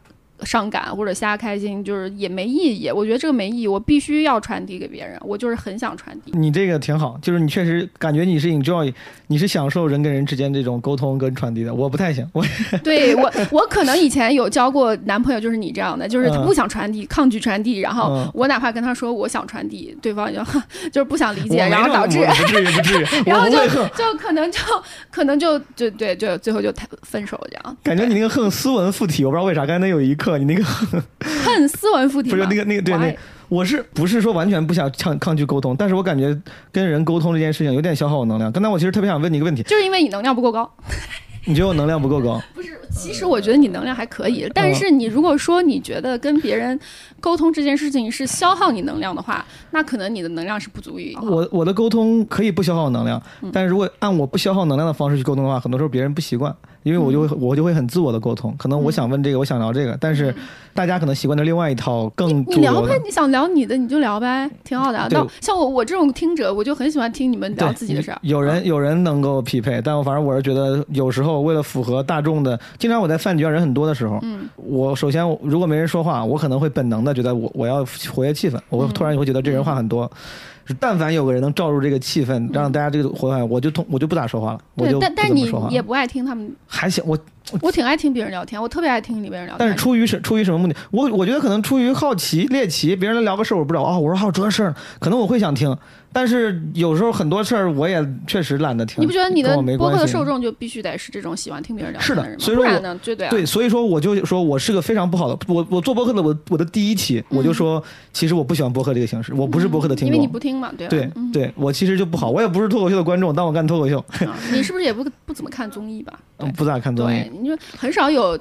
伤感或者瞎开心，就是也没意义。我觉得这个没意义，我必须要传递给别人，我就是很想传递。你这个挺好，就是你确实感觉你是 enjoy，你是享受人跟人之间这种沟通跟传递的。我不太行，我对我，我可能以前有交过男朋友，就是你这样的，就是不想传递，抗拒传递，然后嗯我哪怕跟他说我想传递，对方就 就是不想理解，然后导致不至于不至于，然后就。就可能就可能就就对，就最后就谈分手这样。感觉你那个横斯文附体，我不知道为啥，刚才那有一刻你那个横 恨斯文附体不是那个那个对那？我是不是说完全不想抗抗拒沟通？但是我感觉跟人沟通这件事情有点消耗我能量。刚才我其实特别想问你一个问题，就是因为你能量不够高。你觉得我能量不够高？不是，其实我觉得你能量还可以，但是你如果说你觉得跟别人沟通这件事情是消耗你能量的话，那可能你的能量是不足以。我我的沟通可以不消耗能量，嗯但是如果按我不消耗能量的方式去沟通的话，很多时候别人不习惯，因为我就会、我就会很自我的沟通。可能我想问这个，我想聊这个，但是大家可能习惯的另外一套更嗯你聊呗。你想聊你的你就聊呗，挺好的啊。那像我我这种听者，我就很喜欢听你们聊自己的事儿。有人有人能够匹配，但我反正我是觉得有时候为了符合大众的，经常我在饭局上人很多的时候，嗯。我首先如果没人说话，我可能会本能的觉得我我要活跃气氛，我会突然会觉得这人话很多。但凡有个人能罩住这个气氛，让大家这个活跃，我就通我就不咋说话了，我就，对但但你也不爱听他们，还行，我我挺爱听别人聊天，我特别爱听你别人聊天。但是出于什出于什么目的？我我觉得可能出于好奇猎奇，别人来聊个事儿我不知道啊、我说还有这事儿，可能我会想听，但是有时候很多事儿我也确实懒得听。你不觉得你的播客的受众就必须得是这种喜欢听别人聊是的天的人吗？所以说我不然呢，就对啊。对，所以说我就说我是个非常不好的，我我做播客的我我的第一期我就说，其实我不喜欢播客这个形式，我不是播客的听嗯因为你。不听嘛，对吧？对嗯对，我其实就不好，我也不是脱口秀的观众，但我干脱口秀，啊你是不是也不不怎么看综艺吧？对不咋看综艺对，。你就很少有，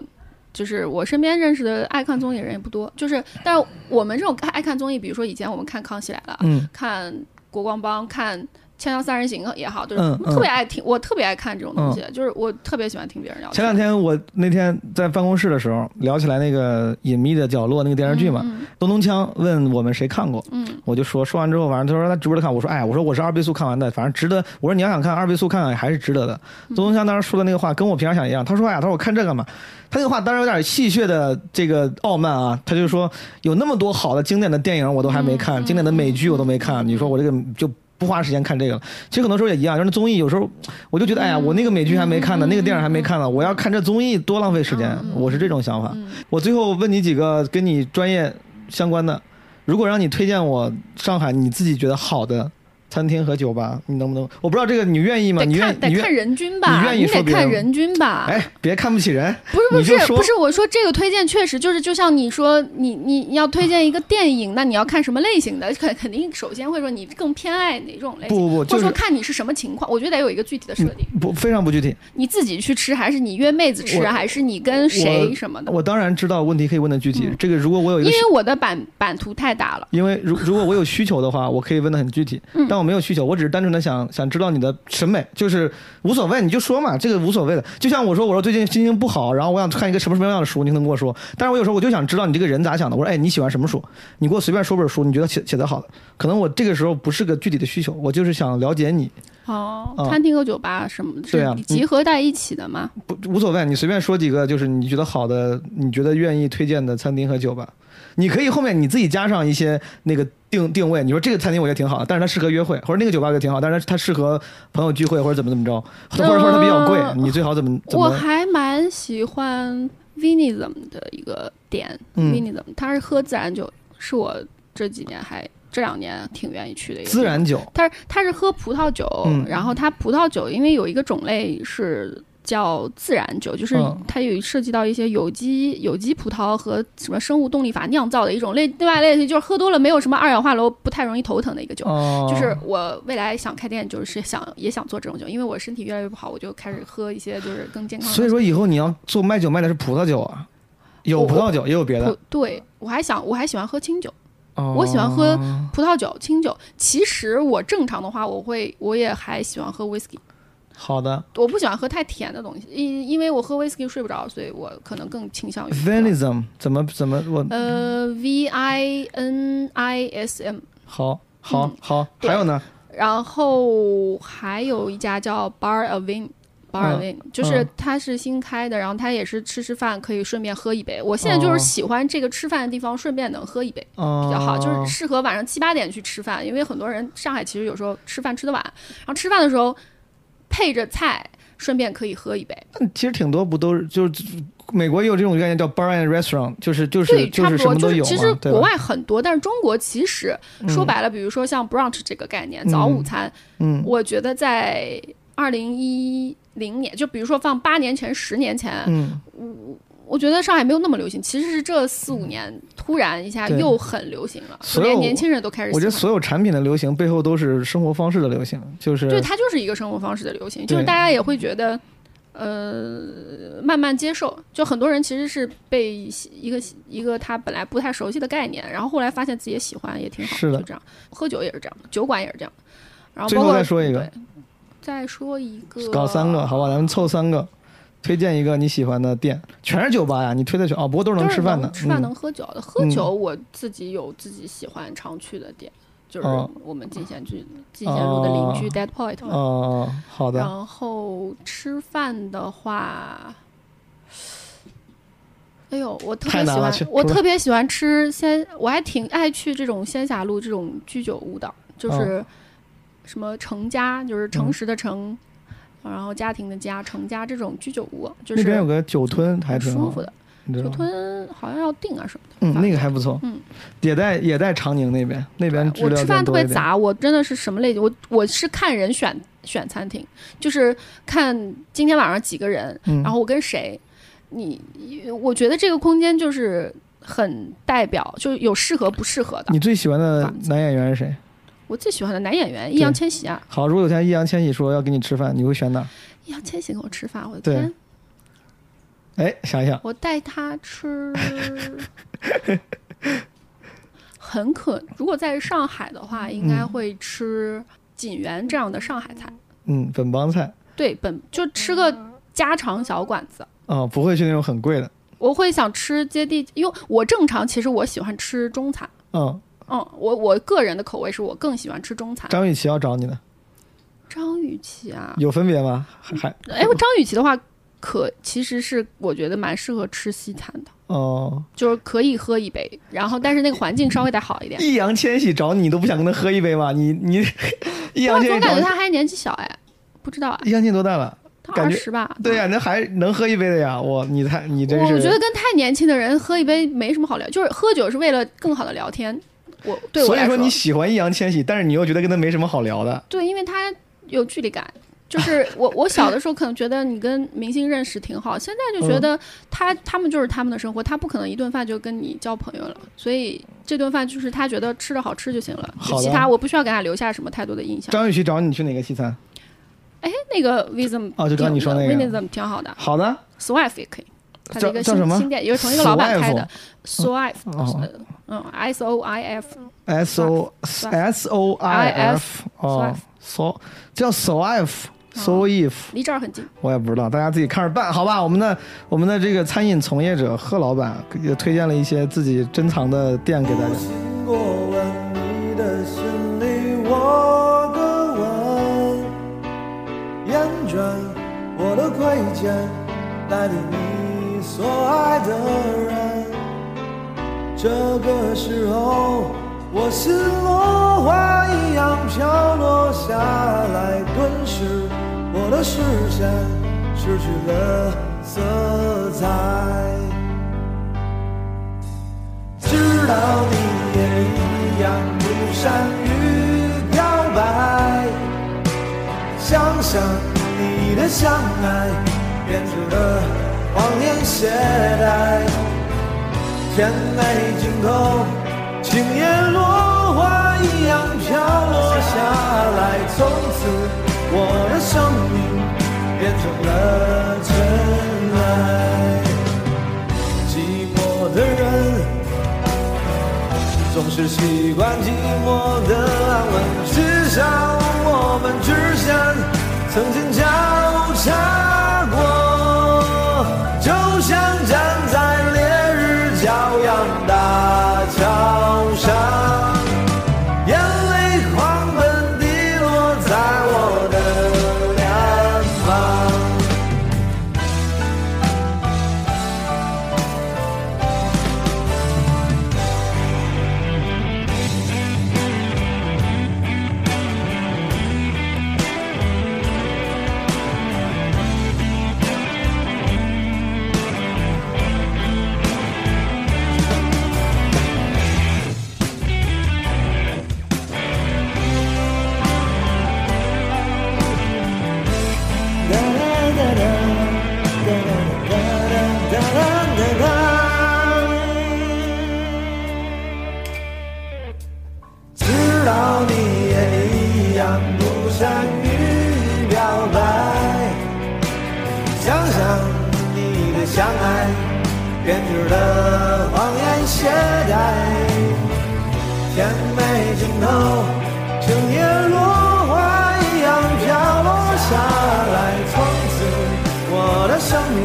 就是我身边认识的爱看综艺的人也不多。就是，但是我们这种爱看综艺，比如说以前我们看《康熙来了》嗯看国光帮、看《锵锵三人行》也好，就是嗯特别爱听，我特别爱看这种东西，就是我特别喜欢听别人聊。前两天我那天在办公室的时候聊起来那个隐秘的角落那个电视剧嘛，嗯东东锵问我们谁看过，嗯我就说说完之后，反正他说他值不值得看，我说哎，我说我是二倍速看完的，反正值得。我说你要想看二倍速看看还是值得的。嗯东东锵当时说的那个话跟我平常想一样，他说哎呀，他说我看这干嘛？他那个话当然有点戏谑的这个傲慢啊，他就说有那么多好的经典的电影我都还没看，嗯经典的美剧我都没看，你说我这个就。不花时间看这个了，其实很多时候也一样，就是那综艺有时候我就觉得，哎呀，我那个美剧还没看呢，那个电影还没看呢，我要看这综艺多浪费时间，我是这种想法。嗯我最后问你几个跟你专业相关的，如果让你推荐我上海你自己觉得好的餐厅和酒吧，你能不能？我不知道这个你愿意吗？你得愿得看人均吧，你愿意说得看人均吧。哎，别看不起人，不是不是不是，我说这个推荐确实就是，就像你说你你你要推荐一个电影，那你要看什么类型的？肯肯定首先会说你更偏爱哪种类型，不不不，或就是者说看你是什么情况。我觉得得有一个具体的设定，不非常不具体。你自己去吃，还是你约妹子吃，还是你跟谁什么的？我当然知道问题可以问的具体，这个如果我有一个因为我的版版图太大了。因为如如果我有需求的话，我可以问的很具体，嗯但我没有需求，我只是单纯的想想知道你的审美，就是无所谓，你就说嘛，这个无所谓的。就像我说，我说最近心情不好，然后我想看一个什么什么样的书，你可能跟我说，但是我有时候我就想知道你这个人咋想的。我说，哎，你喜欢什么书？你给我随便说本书，你觉得写写得好的，可能我这个时候不是个具体的需求，我就是想了解你，哦啊，餐厅和酒吧什么对啊是集合在一起的吗？不无所谓，你随便说几个，就是你觉得好的，你觉得愿意推荐的餐厅和酒吧。你可以后面你自己加上一些那个定定位。你说这个餐厅我觉得挺好，但是它适合约会，或者那个酒吧我觉得挺好，但是它它适合朋友聚会或者怎么怎么着，或者或者它比较贵，你最好怎么怎么？我还蛮喜欢 Vinism 的一个点、嗯 Vinism，它是喝自然酒，是我这几年还这两年挺愿意去的一个自然酒，它是它是喝葡萄酒，嗯然后它葡萄酒因为有一个种类是叫自然酒，就是嗯它有涉及到一些有机有机葡萄和什么生物动力法酿造的一种类，另外类型就是喝多了没有什么二氧化硫，不太容易头疼的一个酒。哦，就是我未来想开店，就是想也想做这种酒，因为我身体越来越不好，我就开始喝一些就是更健康的。所以说以后你要做卖酒卖的是葡萄酒啊，有葡萄酒也有别的，对我还想我还喜欢喝清酒，哦我喜欢喝葡萄酒、清酒。其实我正常的话，我会我也还喜欢喝 whisky。好的。我不喜欢喝太甜的东西，因因为我喝 whisky 睡不着，所以我可能更倾向于 Vinism 怎么怎么我呃 V I N I S M，好好嗯好，对。还有呢？然后还有一家叫 Bar a v i n。Bar a v i n 就是它是新开的，然后它也是吃吃饭可以顺便喝一杯。我现在就是哦喜欢这个吃饭的地方顺便能喝一杯哦，比较好，就是适合晚上七八点去吃饭，因为很多人上海其实有时候吃饭吃的晚，然后吃饭的时候配着菜，顺便可以喝一杯。其实挺多不都是就是美国也有这种概念叫 bar and restaurant，就是就是对，就。是什么都有就是其实国外很多，但是中国其实说白了，比如说像 brunch 这个概念，早午餐，嗯我觉得在二零一零年，就比如说放八年前、十年前，嗯，我觉得上海没有那么流行。其实是这四五年突然一下又很流行了，所连年轻人都开始。我觉得所有产品的流行背后都是生活方式的流行，就是对，它就是一个生活方式的流行，就是大家也会觉得，呃，慢慢接受。就很多人其实是被一个一个他本来不太熟悉的概念，然后后来发现自己也喜欢，也挺好，是的就这样。喝酒也是这样，酒馆也是这样。然后最后包括再说一个，再说一个，搞三个，好吧，咱们凑三个，推荐一个你喜欢的店，全是酒吧呀，你推的全哦，不过都是能吃饭的，吃饭嗯。能喝酒的。喝酒我自己有自己喜欢常去的店，就是哦。我们进贤居进贤路的邻居哦。Dead Point 嘛。哦，好的，然后吃饭的话，哎呦，我特别喜欢我特别喜欢吃仙，我还挺爱去这种仙霞路这种居酒屋的，哦就是什么成家，就是嗯。诚实的诚，然后家庭的家，成家这种居酒屋，就是那边有个酒吞还挺舒服，的。酒？吞好像要订啊什么的，嗯，那个还不错，嗯，也在也在长宁那边，那边我吃饭特别杂，我真的是什么类型，我我是看人选选餐厅，就是看今天晚上几个人，嗯，然后我跟谁，你我觉得这个空间就是很代表，就有适合不适合的。你最喜欢的男演员是谁？我最喜欢的男演员易烊千玺啊，好，如果有天易烊千玺说要跟你吃饭，你会选哪？易烊千玺跟我吃饭，我的天，哎，想一想，我带他吃。很可，如果在上海的话，应该嗯会吃锦园这样的上海菜。嗯，本帮菜对，本就吃个家常小馆子。哦，不会去那种很贵的，我会想吃接地，因为我正常其实我喜欢吃中餐。嗯，嗯，我我个人的口味是我更喜欢吃中餐。张雨绮要找你呢，张雨绮啊，有分别吗？还还哎，我张雨绮的话，可其实是我觉得蛮适合吃西餐的，哦，就是可以喝一杯，然后但是那个环境稍微得好一点。易烊千玺找你，都不想跟他喝一杯吗？你你 易烊我总感觉千玺找你，他还年纪小哎，不知道啊，易烊千玺多大了？他二十吧？对呀、那还能喝一杯的呀！我你太你真是，我我觉得跟太年轻的人喝一杯没什么好聊，就是喝酒是为了更好的聊天。我对我所以说你喜欢易烊千玺，但是你又觉得跟他没什么好聊的。对，因为他有距离感。就是 我，我小的时候可能觉得你跟明星认识挺好，现在就觉嗯得他、他们就是他们的生活，他不可能一顿饭就跟你交朋友了，所以这顿饭就是他觉得吃的好吃就行了，就其他我不需要给他留下什么太多的印象。张雨绮找你去哪个西餐？哎，那个 Wisdom 哦就刚刚你说那个 Wisdom 挺好的好的，，Swift 也可以，他的一个叫叫什么？新新店，也是同一个老板开的 Swift，哦。嗯，S O I F，，S O S O I F，哦 Swift，so 叫 Soif So if，离这儿很近。我也不知道，大家自己看着办，好吧？我们的我们的这个餐饮从业者贺老板也推荐了一些自己珍藏的店给大家。过问你的心里我的所爱的人。这个时候我心落花一样飘落下来，顿时我的视线失去了色彩。知道你也一样不善于表白，想想你的相爱编织的谎言懈怠，甜美尽头。今夜落花一样飘落下来，从此我的生命变成了尘埃。寂寞的人总是习惯寂寞的安稳，至少我们之间曾经交叉过，想站在相爱编织的谎言懈怠，甜美尽头，今夜落花一样飘落下来，从此我的生命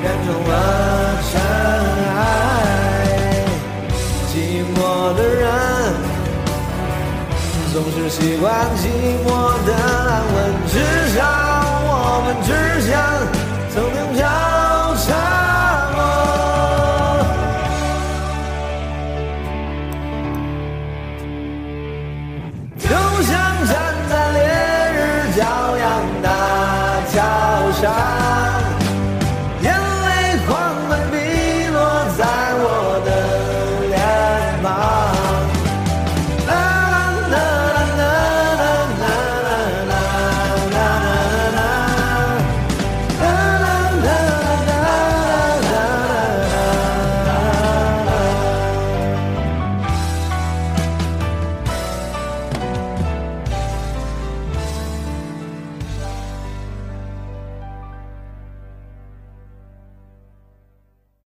变成了尘埃。寂寞的人总是习惯寂寞的安稳，至少我们之间 tchau.